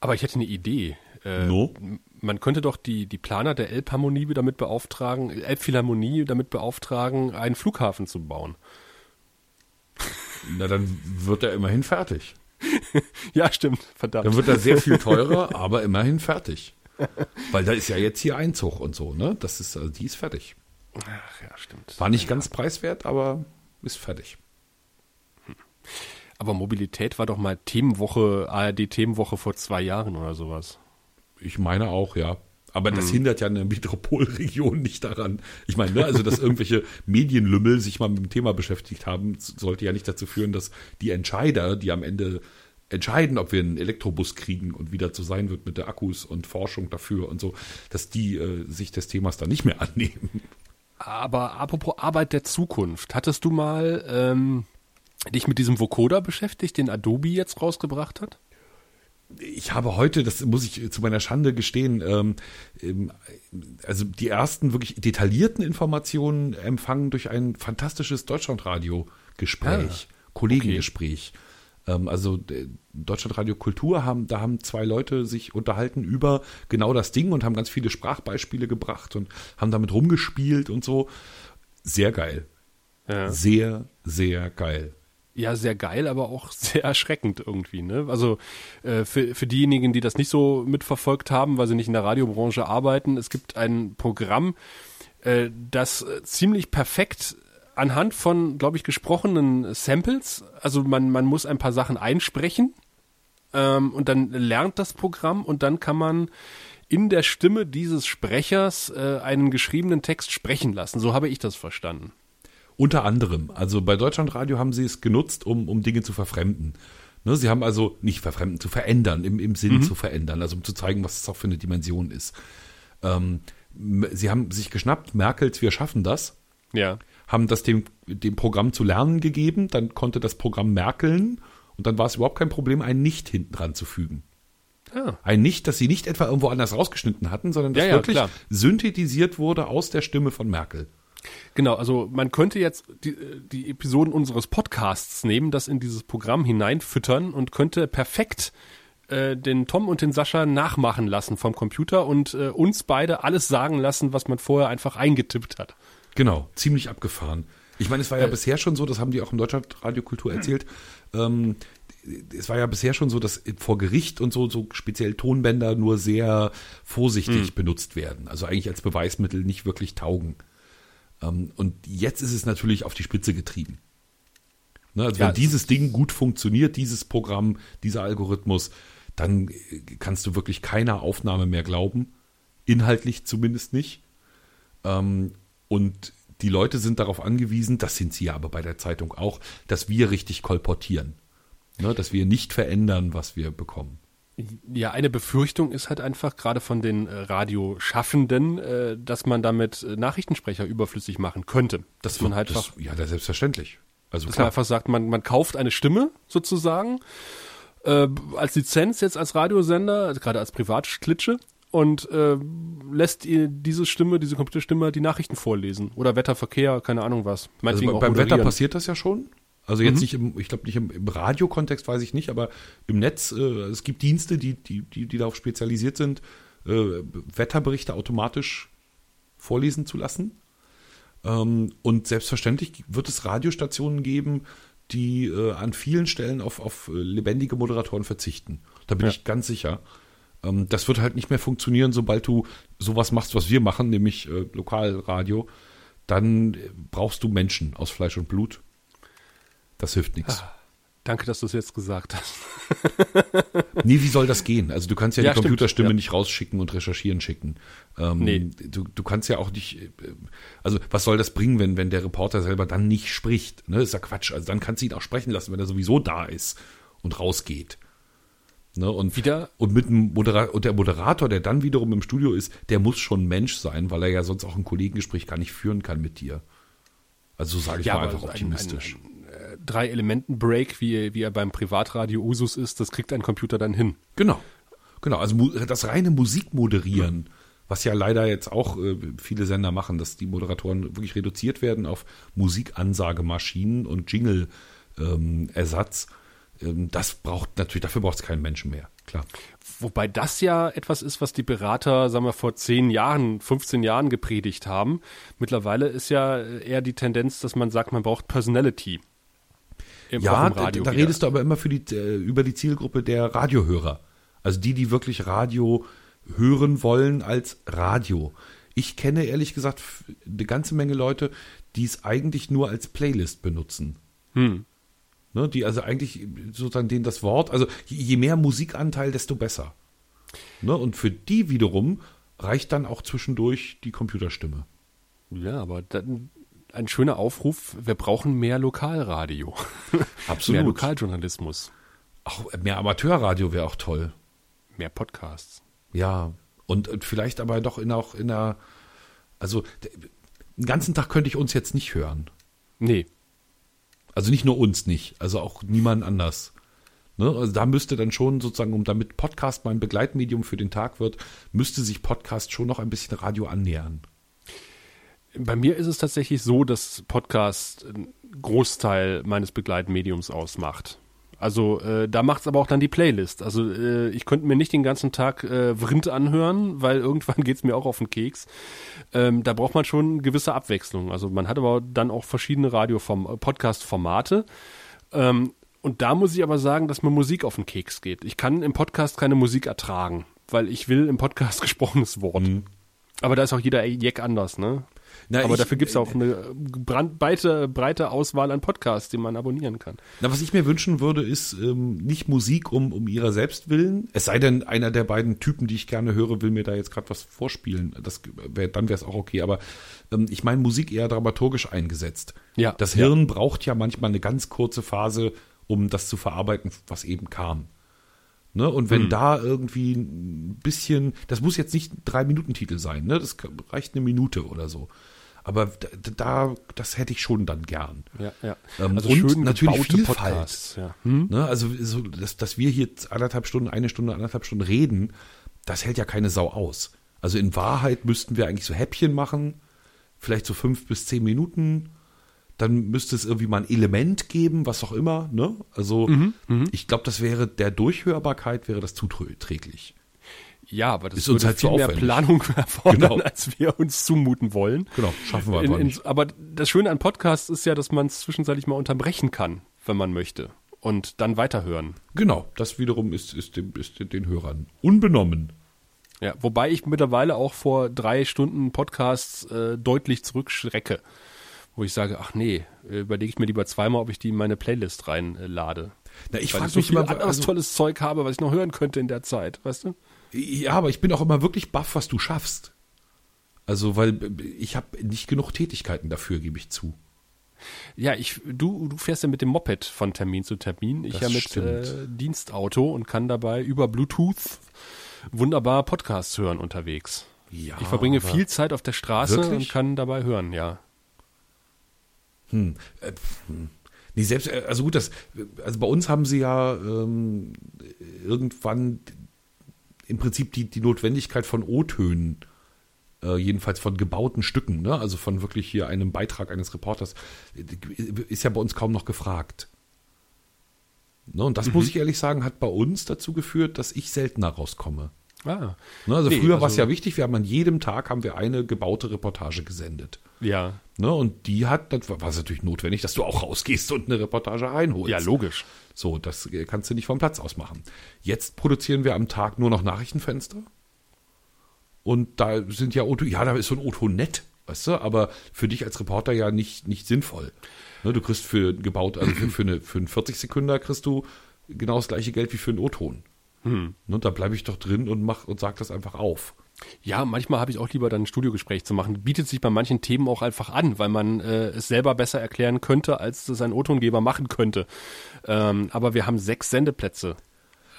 [SPEAKER 3] Aber ich hätte eine Idee. Äh,
[SPEAKER 2] No?
[SPEAKER 3] Man könnte doch die, die Planer der Elbharmonie damit beauftragen, Elbphilharmonie damit beauftragen, einen Flughafen zu bauen.
[SPEAKER 2] Na, dann wird er immerhin fertig.
[SPEAKER 3] Ja, stimmt, verdammt.
[SPEAKER 2] Dann wird er sehr viel teurer, aber immerhin fertig. Weil da ist ja jetzt hier Einzug und so, ne? Das ist, also die ist fertig.
[SPEAKER 3] Ach ja, stimmt.
[SPEAKER 2] War nicht ganz preiswert, aber ist fertig.
[SPEAKER 3] Aber Mobilität war doch mal Themenwoche, ARD-Themenwoche vor zwei Jahren oder sowas.
[SPEAKER 2] Ich meine auch, ja. Aber das hindert ja eine Metropolregion nicht daran. Ich meine, ne, also dass irgendwelche Medienlümmel sich mal mit dem Thema beschäftigt haben, sollte ja nicht dazu führen, dass die Entscheider, die am Ende entscheiden, ob wir einen Elektrobus kriegen und wie dazu sein wird mit der Akkus und Forschung dafür und so, dass die äh, sich des Themas dann nicht mehr annehmen.
[SPEAKER 3] Aber apropos Arbeit der Zukunft, hattest du mal ähm, dich mit diesem Vocoder beschäftigt, den Adobe jetzt rausgebracht hat?
[SPEAKER 2] ich habe heute, das muss ich zu meiner Schande gestehen, ähm, also die ersten wirklich detaillierten Informationen empfangen durch ein fantastisches Deutschlandradio-Gespräch,
[SPEAKER 3] Ah,
[SPEAKER 2] Kollegengespräch. Ähm, also äh, Deutschlandradio Kultur haben, da haben zwei Leute sich unterhalten über genau das Ding und haben ganz viele Sprachbeispiele gebracht und haben damit rumgespielt und so. Sehr geil.
[SPEAKER 3] Ja.
[SPEAKER 2] Sehr, sehr geil.
[SPEAKER 3] Ja, sehr geil, aber auch sehr erschreckend irgendwie. Ne? Also äh, für, für diejenigen, die das nicht so mitverfolgt haben, weil sie nicht in der Radiobranche arbeiten, es gibt ein Programm, äh, das äh, ziemlich perfekt anhand von, glaube ich, gesprochenen Samples, also man, man muss ein paar Sachen einsprechen ähm, und dann lernt das Programm und dann kann man in der Stimme dieses Sprechers äh, einen geschriebenen Text sprechen lassen. So habe ich das verstanden.
[SPEAKER 2] Unter anderem. Also bei Deutschlandradio haben sie es genutzt, um, um Dinge zu verfremden. Ne, sie haben also nicht verfremden, zu verändern, im, im Sinn zu verändern, also um zu zeigen, was es auch für eine Dimension ist. Ähm, sie haben sich geschnappt, Merkels, wir schaffen das,
[SPEAKER 3] Ja.
[SPEAKER 2] Haben das dem, dem Programm zu lernen gegeben, dann konnte das Programm merkeln und dann war es überhaupt kein Problem, ein Nicht hinten dran zu fügen.
[SPEAKER 3] Ah.
[SPEAKER 2] Ein Nicht, dass sie nicht etwa irgendwo anders rausgeschnitten hatten, sondern das
[SPEAKER 3] Ja, ja,
[SPEAKER 2] wirklich
[SPEAKER 3] klar.
[SPEAKER 2] synthetisiert wurde aus der Stimme von Merkel.
[SPEAKER 3] Genau, also man könnte jetzt die, die Episoden unseres Podcasts nehmen, das in dieses Programm hineinfüttern und könnte perfekt äh, den Tom und den Sascha nachmachen lassen vom Computer und äh, uns beide alles sagen lassen, was man vorher einfach eingetippt hat.
[SPEAKER 2] Genau, ziemlich abgefahren. Ich meine, es war ja bisher schon so, das haben die auch im Deutschlandradio Kultur erzählt, ähm, es war ja bisher schon so, dass vor Gericht und so, so speziell Tonbänder nur sehr vorsichtig benutzt werden. Also eigentlich als Beweismittel nicht wirklich taugen. Ähm, und jetzt ist es natürlich auf die Spitze getrieben. Ne, also
[SPEAKER 3] Ja,
[SPEAKER 2] wenn dieses Ding gut funktioniert, dieses Programm, dieser Algorithmus, dann äh, kannst du wirklich keiner Aufnahme mehr glauben. Inhaltlich zumindest nicht. Ähm, und die Leute sind darauf angewiesen, das sind sie ja aber bei der Zeitung auch, dass wir richtig kolportieren. Ne, dass wir nicht verändern, was wir bekommen.
[SPEAKER 3] Ja, eine Befürchtung ist halt einfach gerade von den äh, Radioschaffenden, äh, dass man damit äh, Nachrichtensprecher überflüssig machen könnte. Dass man halt einfach
[SPEAKER 2] das, ja, das selbstverständlich. Also
[SPEAKER 3] Dass man
[SPEAKER 2] klar,
[SPEAKER 3] einfach sagt, man, man kauft eine Stimme sozusagen äh, als Lizenz jetzt als Radiosender, also gerade als Privatklitsche und äh, lässt ihr diese Stimme, diese Computerstimme die Nachrichten vorlesen oder Wetterverkehr, keine Ahnung was.
[SPEAKER 2] also bei- beim Wetter
[SPEAKER 3] moderieren.
[SPEAKER 2] passiert das ja schon. Also jetzt nicht im, ich glaube nicht im, im Radiokontext, weiß ich nicht, aber im Netz, äh, es gibt Dienste, die, die, die, die darauf spezialisiert sind, äh, Wetterberichte automatisch vorlesen zu lassen. Ähm, und selbstverständlich wird es Radiostationen geben, die äh, an vielen Stellen auf, auf äh, lebendige Moderatoren verzichten. Da bin
[SPEAKER 3] Ja.
[SPEAKER 2] ich ganz sicher. Ähm, das wird halt nicht mehr funktionieren, sobald du sowas machst, was wir machen, nämlich äh, Lokalradio. Dann äh, brauchst du Menschen aus Fleisch und Blut. Das hilft nichts.
[SPEAKER 3] Danke, dass du es jetzt gesagt hast.
[SPEAKER 2] Nee, wie soll das gehen? Also du kannst ja,
[SPEAKER 3] Ja,
[SPEAKER 2] die
[SPEAKER 3] stimmt,
[SPEAKER 2] Computerstimme
[SPEAKER 3] ja.
[SPEAKER 2] nicht rausschicken und recherchieren schicken. Ähm,
[SPEAKER 3] Nee.
[SPEAKER 2] du, du kannst ja auch nicht, äh, also was soll das bringen, wenn, wenn der Reporter selber dann nicht spricht? Ne? ist ja Quatsch. Also dann kannst du ihn auch sprechen lassen, wenn er sowieso da ist und rausgeht. Ne? Und,
[SPEAKER 3] Wieder-
[SPEAKER 2] und mit dem Modera und der Moderator, der dann wiederum im Studio ist, der muss schon Mensch sein, weil er ja sonst auch ein Kollegengespräch gar nicht führen kann mit dir. Also so sage ich mal einfach
[SPEAKER 3] so ein-
[SPEAKER 2] optimistisch.
[SPEAKER 3] Ein, ein, äh, Drei-Elementen-Break, wie, wie er beim Privatradio Usus ist, das kriegt ein Computer dann hin.
[SPEAKER 2] Genau. Genau, also das reine Musikmoderieren, was ja leider jetzt auch äh, viele Sender machen, dass die Moderatoren wirklich reduziert werden auf Musikansagemashinen und Jingle-Ersatz. Ähm, das braucht natürlich, dafür braucht es keinen Menschen mehr, klar.
[SPEAKER 3] Wobei das ja etwas ist, was die Berater, sagen wir, vor 10 Jahren, 15 Jahren gepredigt haben. Mittlerweile ist ja eher die Tendenz, dass man sagt, man braucht Personality. Im,
[SPEAKER 2] Ja, da,
[SPEAKER 3] Radio
[SPEAKER 2] da redest du aber immer für die, äh, über die Zielgruppe der Radiohörer. Also die, die wirklich Radio hören wollen als Radio. Ich kenne ehrlich gesagt eine ganze Menge Leute, die es eigentlich nur als Playlist benutzen.
[SPEAKER 3] Hm.
[SPEAKER 2] Ne, die also eigentlich sozusagen denen das Wort, also je mehr Musikanteil, desto besser. Ne, und für die wiederum reicht dann auch zwischendurch die Computerstimme.
[SPEAKER 3] Ja, aber dann ein schöner Aufruf, wir brauchen mehr Lokalradio.
[SPEAKER 2] Absolut.
[SPEAKER 3] mehr Lokaljournalismus.
[SPEAKER 2] Auch mehr Amateurradio wäre auch toll.
[SPEAKER 3] Mehr Podcasts.
[SPEAKER 2] Ja, und, und vielleicht aber doch in auch in einer, also den ganzen Tag könnte ich uns jetzt nicht hören.
[SPEAKER 3] Nee.
[SPEAKER 2] Also nicht nur uns nicht, also auch niemand anders. Ne? Also da müsste dann schon sozusagen, um damit Podcast mein Begleitmedium für den Tag wird, müsste sich Podcast schon noch ein bisschen Radio annähern.
[SPEAKER 3] Bei mir ist es tatsächlich so, dass Podcast einen Großteil meines Begleitmediums ausmacht. Also äh, da macht's aber auch dann die Playlist. Also äh, ich könnte mir nicht den ganzen Tag äh, Vrind anhören, weil irgendwann geht's mir auch auf den Keks. Ähm, da braucht man schon gewisse Abwechslung. Also man hat aber dann auch verschiedene Radio-Podcast-Formate. Ähm, und da muss ich aber sagen, dass mir Musik auf den Keks geht. Ich kann im Podcast keine Musik ertragen, weil ich will im Podcast gesprochenes Wort. Mhm. Aber da ist auch jeder Jack anders, ne? Na, Aber ich, dafür gibt es auch eine breite, breite Auswahl an Podcasts, die man abonnieren kann.
[SPEAKER 2] Na, was ich mir wünschen würde, ist ähm, nicht Musik um, um ihrer selbst willen. Es sei denn, einer der beiden Typen, die ich gerne höre, will mir da jetzt gerade was vorspielen. Das wär, dann wäre es auch okay. Aber ähm, ich meine Musik eher dramaturgisch eingesetzt. Ja. Das Hirn ja. braucht ja manchmal eine ganz kurze Phase, um das zu verarbeiten, was eben kam. Ne? Und wenn hm. da irgendwie ein bisschen, das muss jetzt nicht drei Minuten Titel sein, ne? Das reicht eine Minute oder so. Aber da, da das hätte ich schon dann gern.
[SPEAKER 3] Ja, ja.
[SPEAKER 2] Ähm, also und natürlich Vielfalt. Ja. Hm? Ne? Also so, dass, dass wir hier anderthalb Stunden, eine Stunde, anderthalb Stunden reden, das hält ja keine Sau aus. Also in Wahrheit müssten wir eigentlich so Häppchen machen, vielleicht so fünf bis zehn Minuten dann müsste es irgendwie mal ein Element geben, was auch immer. Ne? Also mhm, mhm. ich glaube, das wäre der Durchhörbarkeit wäre das zuträglich.
[SPEAKER 3] Ja, aber das ist uns halt viel mehr Planung erfordern, genau. als wir uns zumuten wollen.
[SPEAKER 2] Genau, schaffen wir aber nicht.
[SPEAKER 3] aber das Schöne an Podcasts ist ja, dass man es zwischenzeitlich mal unterbrechen kann, wenn man möchte. Und dann weiterhören.
[SPEAKER 2] Genau, das wiederum ist, ist, dem, ist den Hörern unbenommen.
[SPEAKER 3] Ja, wobei ich mittlerweile auch vor drei Stunden Podcasts äh, deutlich zurückschrecke wo ich sage, ach nee, überlege ich mir lieber zweimal, ob ich die in meine Playlist reinlade.
[SPEAKER 2] Na, ich frage mich so immer,
[SPEAKER 3] anderes also, tolles Zeug habe, was ich noch hören könnte in der Zeit, weißt du?
[SPEAKER 2] Ja, aber ich bin auch immer wirklich baff, was du schaffst. Also, weil ich habe nicht genug Tätigkeiten dafür, gebe ich zu.
[SPEAKER 3] Ja, ich, du, du fährst ja mit dem Moped von Termin zu Termin. Ich das ja mit äh, Dienstauto und kann dabei über Bluetooth wunderbar Podcasts hören unterwegs. Ja, ich verbringe viel Zeit auf der Straße wirklich? und kann dabei hören, ja.
[SPEAKER 2] Hm. Äh, hm. Nee, selbst, äh, also gut, das, also bei uns haben sie ja ähm, irgendwann im Prinzip die, die Notwendigkeit von O-Tönen, äh, jedenfalls von gebauten Stücken, ne? also von wirklich hier einem Beitrag eines Reporters, ist ja bei uns kaum noch gefragt. Ne? Und das mhm. muss ich ehrlich sagen, hat bei uns dazu geführt, dass ich seltener rauskomme. Ah. Ne, also nee, früher also, war es ja wichtig, wir haben an jedem Tag haben wir eine gebaute Reportage gesendet.
[SPEAKER 3] Ja.
[SPEAKER 2] Ne, und die hat, das war es natürlich notwendig, dass du auch rausgehst und eine Reportage einholst.
[SPEAKER 3] Ja, logisch.
[SPEAKER 2] So, das kannst du nicht vom Platz aus machen. Jetzt produzieren wir am Tag nur noch Nachrichtenfenster. Und da sind ja Auto, ja, da ist so ein Auto nett, weißt du, aber für dich als Reporter ja nicht, nicht sinnvoll. Ne, du kriegst für gebaut, also für, für, eine, für einen 40 Sekunden kriegst du genau das gleiche Geld wie für einen O-Ton. Hm. Ne, da bleibe ich doch drin und mach und sag das einfach auf.
[SPEAKER 3] Ja, manchmal habe ich auch lieber dann ein Studiogespräch zu machen. Bietet sich bei manchen Themen auch einfach an, weil man äh, es selber besser erklären könnte, als es ein O-Tongeber machen könnte. Ähm, aber wir haben sechs Sendeplätze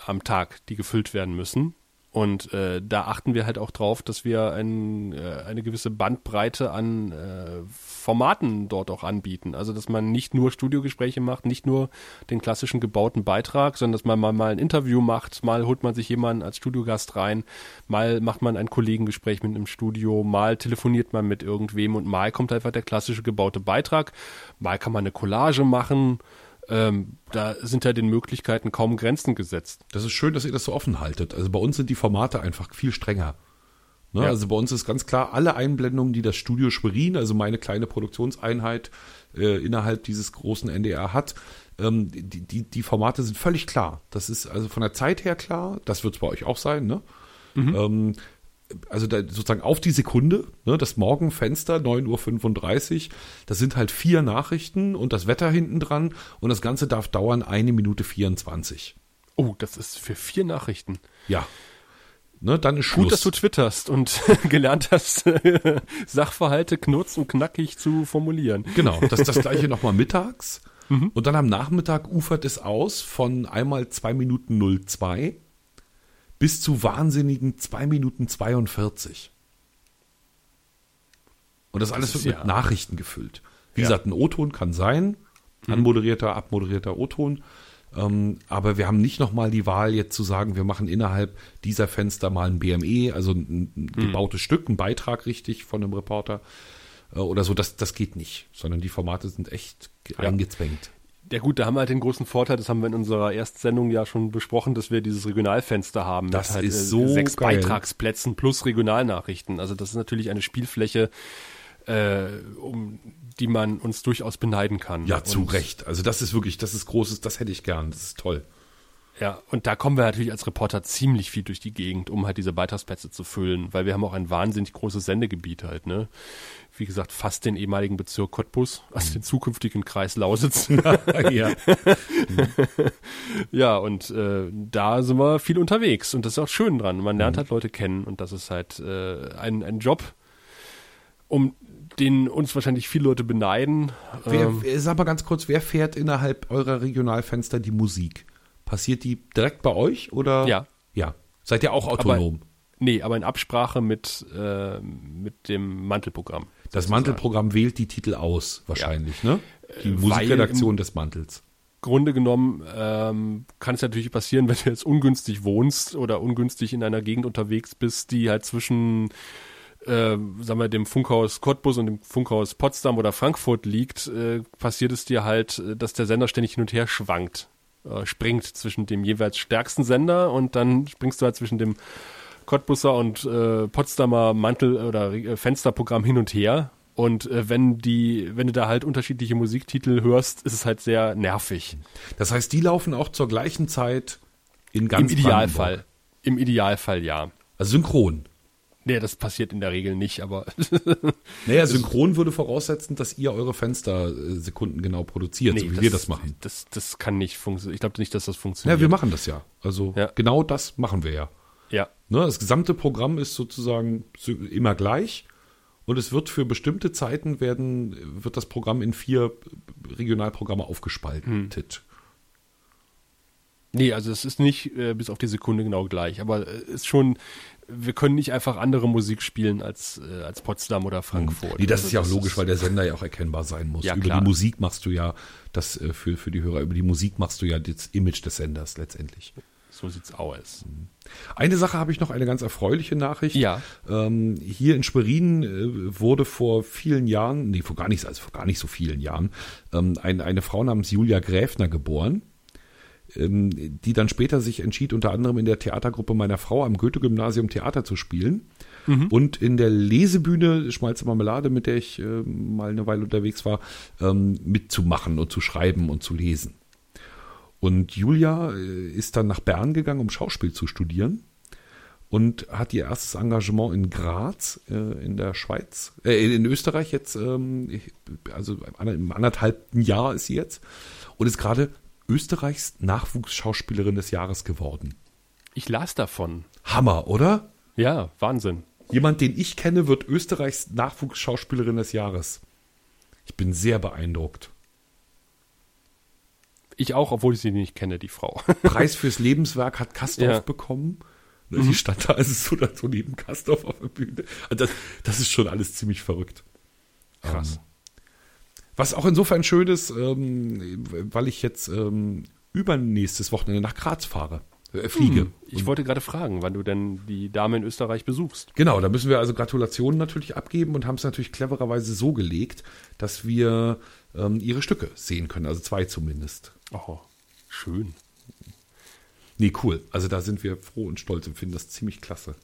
[SPEAKER 3] am Tag, die gefüllt werden müssen. Und äh, da achten wir halt auch drauf, dass wir ein, äh, eine gewisse Bandbreite an äh, Formaten dort auch anbieten. Also dass man nicht nur Studiogespräche macht, nicht nur den klassischen gebauten Beitrag, sondern dass man mal, mal ein Interview macht, mal holt man sich jemanden als Studiogast rein, mal macht man ein Kollegengespräch mit einem Studio, mal telefoniert man mit irgendwem und mal kommt einfach der klassische gebaute Beitrag, mal kann man eine Collage machen ähm, da sind ja den Möglichkeiten kaum Grenzen gesetzt.
[SPEAKER 2] Das ist schön, dass ihr das so offen haltet. Also bei uns sind die Formate einfach viel strenger. Ne? Ja. Also bei uns ist ganz klar, alle Einblendungen, die das Studio Schwerin, also meine kleine Produktionseinheit äh, innerhalb dieses großen NDR hat, ähm, die, die, die Formate sind völlig klar. Das ist also von der Zeit her klar, das wird es bei euch auch sein, ne? Mhm. Ähm, also sozusagen auf die Sekunde, ne, das Morgenfenster, 9.35 Uhr, das sind halt vier Nachrichten und das Wetter hinten dran und das Ganze darf dauern eine Minute 24.
[SPEAKER 3] Oh, das ist für vier Nachrichten.
[SPEAKER 2] Ja. Ne, dann ist Schluss.
[SPEAKER 3] Gut, dass du twitterst und gelernt hast, Sachverhalte knurz und knackig zu formulieren.
[SPEAKER 2] Genau, das ist das gleiche nochmal mittags. Mhm. Und dann am Nachmittag ufert es aus von einmal zwei Minuten 02 bis zu wahnsinnigen 2 Minuten 42. Und das, das alles wird mit ja. Nachrichten gefüllt. Wie ja. gesagt, ein O-Ton kann sein, mhm. anmoderierter, abmoderierter O-Ton. Ähm, aber wir haben nicht nochmal die Wahl, jetzt zu sagen, wir machen innerhalb dieser Fenster mal ein BME, also ein, ein gebautes Stück, ein Beitrag richtig von einem Reporter äh, oder so. Das, das geht nicht, sondern die Formate sind echt eingezwängt.
[SPEAKER 3] Ja gut, da haben wir halt den großen Vorteil, das haben wir in unserer ersten Sendung ja schon besprochen, dass wir dieses Regionalfenster haben.
[SPEAKER 2] Das
[SPEAKER 3] halt,
[SPEAKER 2] ist
[SPEAKER 3] äh,
[SPEAKER 2] so
[SPEAKER 3] sechs
[SPEAKER 2] geil.
[SPEAKER 3] Beitragsplätzen plus Regionalnachrichten. Also das ist natürlich eine Spielfläche, äh, um die man uns durchaus beneiden kann.
[SPEAKER 2] Ja, zu
[SPEAKER 3] Und-
[SPEAKER 2] Recht. Also das ist wirklich, das ist großes, das hätte ich gern. Das ist toll.
[SPEAKER 3] Ja, und da kommen wir natürlich als Reporter ziemlich viel durch die Gegend, um halt diese Beitragsplätze zu füllen, weil wir haben auch ein wahnsinnig großes Sendegebiet halt, ne? Wie gesagt, fast den ehemaligen Bezirk Cottbus, also den zukünftigen Kreis Lausitz.
[SPEAKER 2] ja.
[SPEAKER 3] ja, und äh, da sind wir viel unterwegs und das ist auch schön dran. Man lernt halt Leute kennen und das ist halt äh, ein, ein Job, um den uns wahrscheinlich viele Leute beneiden.
[SPEAKER 2] Wer,
[SPEAKER 3] Ähm,
[SPEAKER 2] sag mal ganz kurz, wer fährt innerhalb eurer Regionalfenster die Musik? Passiert die direkt bei euch oder?
[SPEAKER 3] Ja.
[SPEAKER 2] Ja. Seid ihr auch autonom?
[SPEAKER 3] nee, aber in Absprache mit, äh, mit dem Mantelprogramm.
[SPEAKER 2] das
[SPEAKER 3] sozusagen.
[SPEAKER 2] Mantelprogramm wählt die Titel aus, wahrscheinlich, ne? Die
[SPEAKER 3] Äh, weil
[SPEAKER 2] Musikredaktion des Mantels.
[SPEAKER 3] Grunde genommen ähm, kann es natürlich passieren, wenn du jetzt ungünstig wohnst oder ungünstig in einer Gegend unterwegs bist, die halt zwischen äh, sagen wir, dem Funkhaus Cottbus und dem Funkhaus Potsdam oder Frankfurt liegt, äh, passiert es dir halt, äh, dass der Sender ständig hin und her schwankt, äh, springt zwischen dem jeweils stärksten Sender und dann springst du halt zwischen dem Cottbusser und äh, Potsdamer Mantel- oder äh, Fensterprogramm hin und her. Und äh, wenn die, wenn du da halt unterschiedliche Musiktitel hörst, ist es halt sehr nervig.
[SPEAKER 2] Das heißt, die laufen auch zur gleichen Zeit in ganz
[SPEAKER 3] Im Idealfall.
[SPEAKER 2] Brandenburg.
[SPEAKER 3] Im Idealfall ja.
[SPEAKER 2] Also synchron.
[SPEAKER 3] Nee, das passiert in der Regel nicht, aber
[SPEAKER 2] Naja, synchron würde voraussetzen, dass ihr eure Fenster äh, sekundengenau produziert, so wie wir das machen.
[SPEAKER 3] Das, das kann nicht funktionieren. Ich glaube nicht, dass das funktioniert.
[SPEAKER 2] Ja, wir machen das ja. Also
[SPEAKER 3] Ja.
[SPEAKER 2] genau das machen wir ja.
[SPEAKER 3] Ja.
[SPEAKER 2] Ne, das gesamte Programm ist sozusagen immer gleich und es wird für bestimmte Zeiten werden, wird das Programm in vier Regionalprogramme aufgespaltet.
[SPEAKER 3] Nee, also es ist nicht äh, bis auf die Sekunde genau gleich, aber es ist schon, wir können nicht einfach andere Musik spielen als, äh, als Potsdam oder Frankfurt.
[SPEAKER 2] Nee, das
[SPEAKER 3] Also
[SPEAKER 2] ist ja auch logisch, weil der Sender ja auch erkennbar sein muss.
[SPEAKER 3] Ja,
[SPEAKER 2] über
[SPEAKER 3] klar.
[SPEAKER 2] die Musik machst du ja das äh, für, für die Hörer, über die Musik machst du ja das Image des Senders letztendlich.
[SPEAKER 3] So sieht's aus.
[SPEAKER 2] Eine Sache habe ich noch, eine ganz erfreuliche Nachricht.
[SPEAKER 3] Ja.
[SPEAKER 2] Ähm, hier in Schwerin äh, wurde vor vielen Jahren, nee, vor gar nicht, also vor gar nicht so vielen Jahren, ähm, ein, eine Frau namens Julia Gräfner geboren, die dann später sich entschied, unter anderem in der Theatergruppe meiner Frau am Goethe-Gymnasium Theater zu spielen. Und in der Lesebühne Schmalze Marmelade, mit der ich äh, mal eine Weile unterwegs war, ähm, mitzumachen und zu schreiben und zu lesen. Und Julia äh, ist dann nach Bern gegangen, um Schauspiel zu studieren und hat ihr erstes Engagement in Graz äh, in der Schweiz, äh, in Österreich jetzt, ähm, also im anderthalbten Jahr ist sie jetzt und ist gerade Österreichs Nachwuchsschauspielerin des Jahres geworden.
[SPEAKER 3] Ich las davon.
[SPEAKER 2] Hammer, oder?
[SPEAKER 3] Ja, Wahnsinn.
[SPEAKER 2] Jemand, den ich kenne, wird Österreichs Nachwuchsschauspielerin des Jahres. Ich bin sehr beeindruckt.
[SPEAKER 3] Ich auch, obwohl ich sie nicht kenne, die Frau.
[SPEAKER 2] Preis fürs Lebenswerk hat Kastorf
[SPEAKER 3] Ja.
[SPEAKER 2] bekommen. Ne, Die stand da also so, da so neben Kastorf auf der Bühne. Also Das, das ist schon alles ziemlich verrückt.
[SPEAKER 3] Krass.
[SPEAKER 2] Was auch insofern schön ist, ähm, weil ich jetzt ähm, übernächstes Wochenende nach Graz fahre, äh, fliege.
[SPEAKER 3] Ich wollte gerade fragen, wann du denn die Dame in Österreich besuchst.
[SPEAKER 2] Genau, da müssen wir also Gratulationen natürlich abgeben und haben es natürlich clevererweise so gelegt, dass wir ähm, ihre Stücke sehen können, also zwei zumindest.
[SPEAKER 3] Oh, schön.
[SPEAKER 2] Nee, cool. Also da sind wir froh und stolz und finden das ziemlich klasse.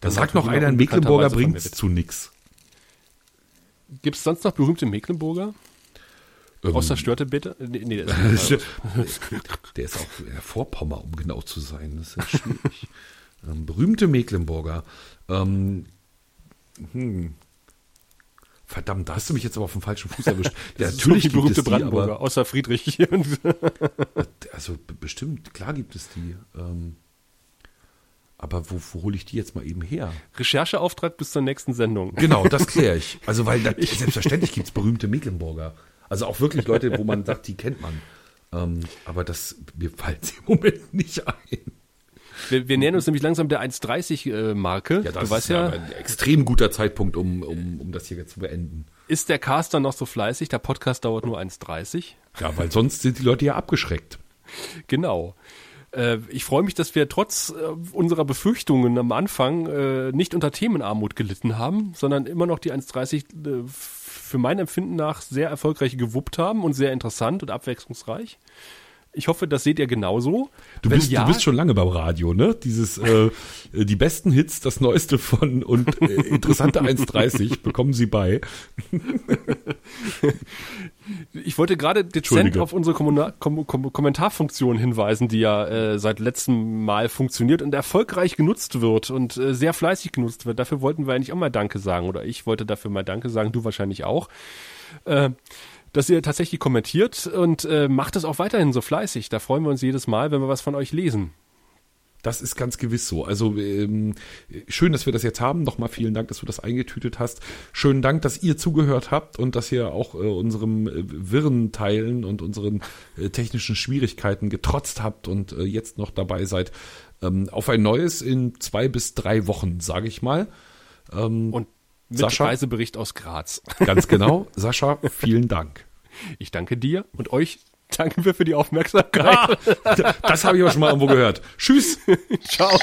[SPEAKER 2] Da sagt noch einer, ein Mecklenburger
[SPEAKER 3] vermeldet.
[SPEAKER 2] zu nix.
[SPEAKER 3] Gibt es sonst noch berühmte Mecklenburger?
[SPEAKER 2] Ähm,
[SPEAKER 3] Außer Störtebeete? Nee, nee, das ist
[SPEAKER 2] Der ist auch der Vorpommer, um genau zu sein. Das ist ja schwierig. ähm, berühmte Mecklenburger. Ähm, hm. Verdammt, da hast du mich jetzt aber auf dem falschen Fuß erwischt. Ja, natürlich
[SPEAKER 3] so die
[SPEAKER 2] gibt
[SPEAKER 3] berühmte
[SPEAKER 2] die,
[SPEAKER 3] Brandenburger, außer Friedrich.
[SPEAKER 2] also bestimmt, klar gibt es die. Ähm, aber wo, wo hole ich die jetzt mal eben her?
[SPEAKER 3] Rechercheauftrag bis zur nächsten Sendung.
[SPEAKER 2] Genau, das kläre ich. Also, weil da, selbstverständlich gibt's berühmte Mecklenburger. Also auch wirklich Leute, wo man sagt, die kennt man. Ähm, aber das, mir fallen sie im Moment nicht ein.
[SPEAKER 3] Wir, wir nähern uns nämlich langsam der 1,30-Marke.
[SPEAKER 2] Ja, das
[SPEAKER 3] du
[SPEAKER 2] ist ja
[SPEAKER 3] ja,
[SPEAKER 2] ein extrem guter Zeitpunkt, um, um, um das hier zu beenden.
[SPEAKER 3] ist der Caster noch so fleißig? Der Podcast dauert nur 1,30.
[SPEAKER 2] Ja, weil sonst sind die Leute ja abgeschreckt.
[SPEAKER 3] Genau. Äh, ich freue mich, dass wir trotz äh, unserer Befürchtungen am Anfang äh, nicht unter Themenarmut gelitten haben, sondern immer noch die 1,30 für mein Empfinden nach sehr erfolgreich gewuppt haben und sehr interessant und abwechslungsreich. Ich hoffe, das seht ihr genauso.
[SPEAKER 2] Du bist, ja, du bist schon lange beim Radio, ne? Dieses, äh, die besten Hits, das Neueste von und äh, interessante 1,30 bekommen Sie bei.
[SPEAKER 3] ich wollte gerade dezent auf unsere Kom Kom Kom Kommentarfunktion hinweisen, die ja äh, seit letztem Mal funktioniert und erfolgreich genutzt wird und äh, sehr fleißig genutzt wird. Dafür wollten wir eigentlich auch mal Danke sagen oder ich wollte dafür mal Danke sagen, du wahrscheinlich auch. Äh, dass ihr tatsächlich kommentiert und äh, macht es auch weiterhin so fleißig. Da freuen wir uns jedes Mal, wenn wir was von euch lesen.
[SPEAKER 2] Das ist ganz gewiss so. Also ähm, schön, dass wir das jetzt haben. Nochmal vielen Dank, dass du das eingetütet hast. Schönen Dank, dass ihr zugehört habt und dass ihr auch äh, unserem äh, wirren Teilen und unseren äh, technischen Schwierigkeiten getrotzt habt und äh, jetzt noch dabei seid. Ähm, auf ein neues in zwei bis drei Wochen, sage ich mal.
[SPEAKER 3] Ähm, und mit Sascha, Reisebericht aus Graz.
[SPEAKER 2] Ganz genau. Sascha, vielen Dank.
[SPEAKER 3] Ich danke dir und euch danken wir für die Aufmerksamkeit.
[SPEAKER 2] Ah, das habe ich aber schon mal irgendwo gehört. Tschüss. Ciao.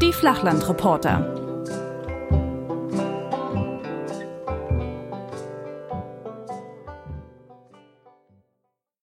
[SPEAKER 1] Die Flachlandreporter.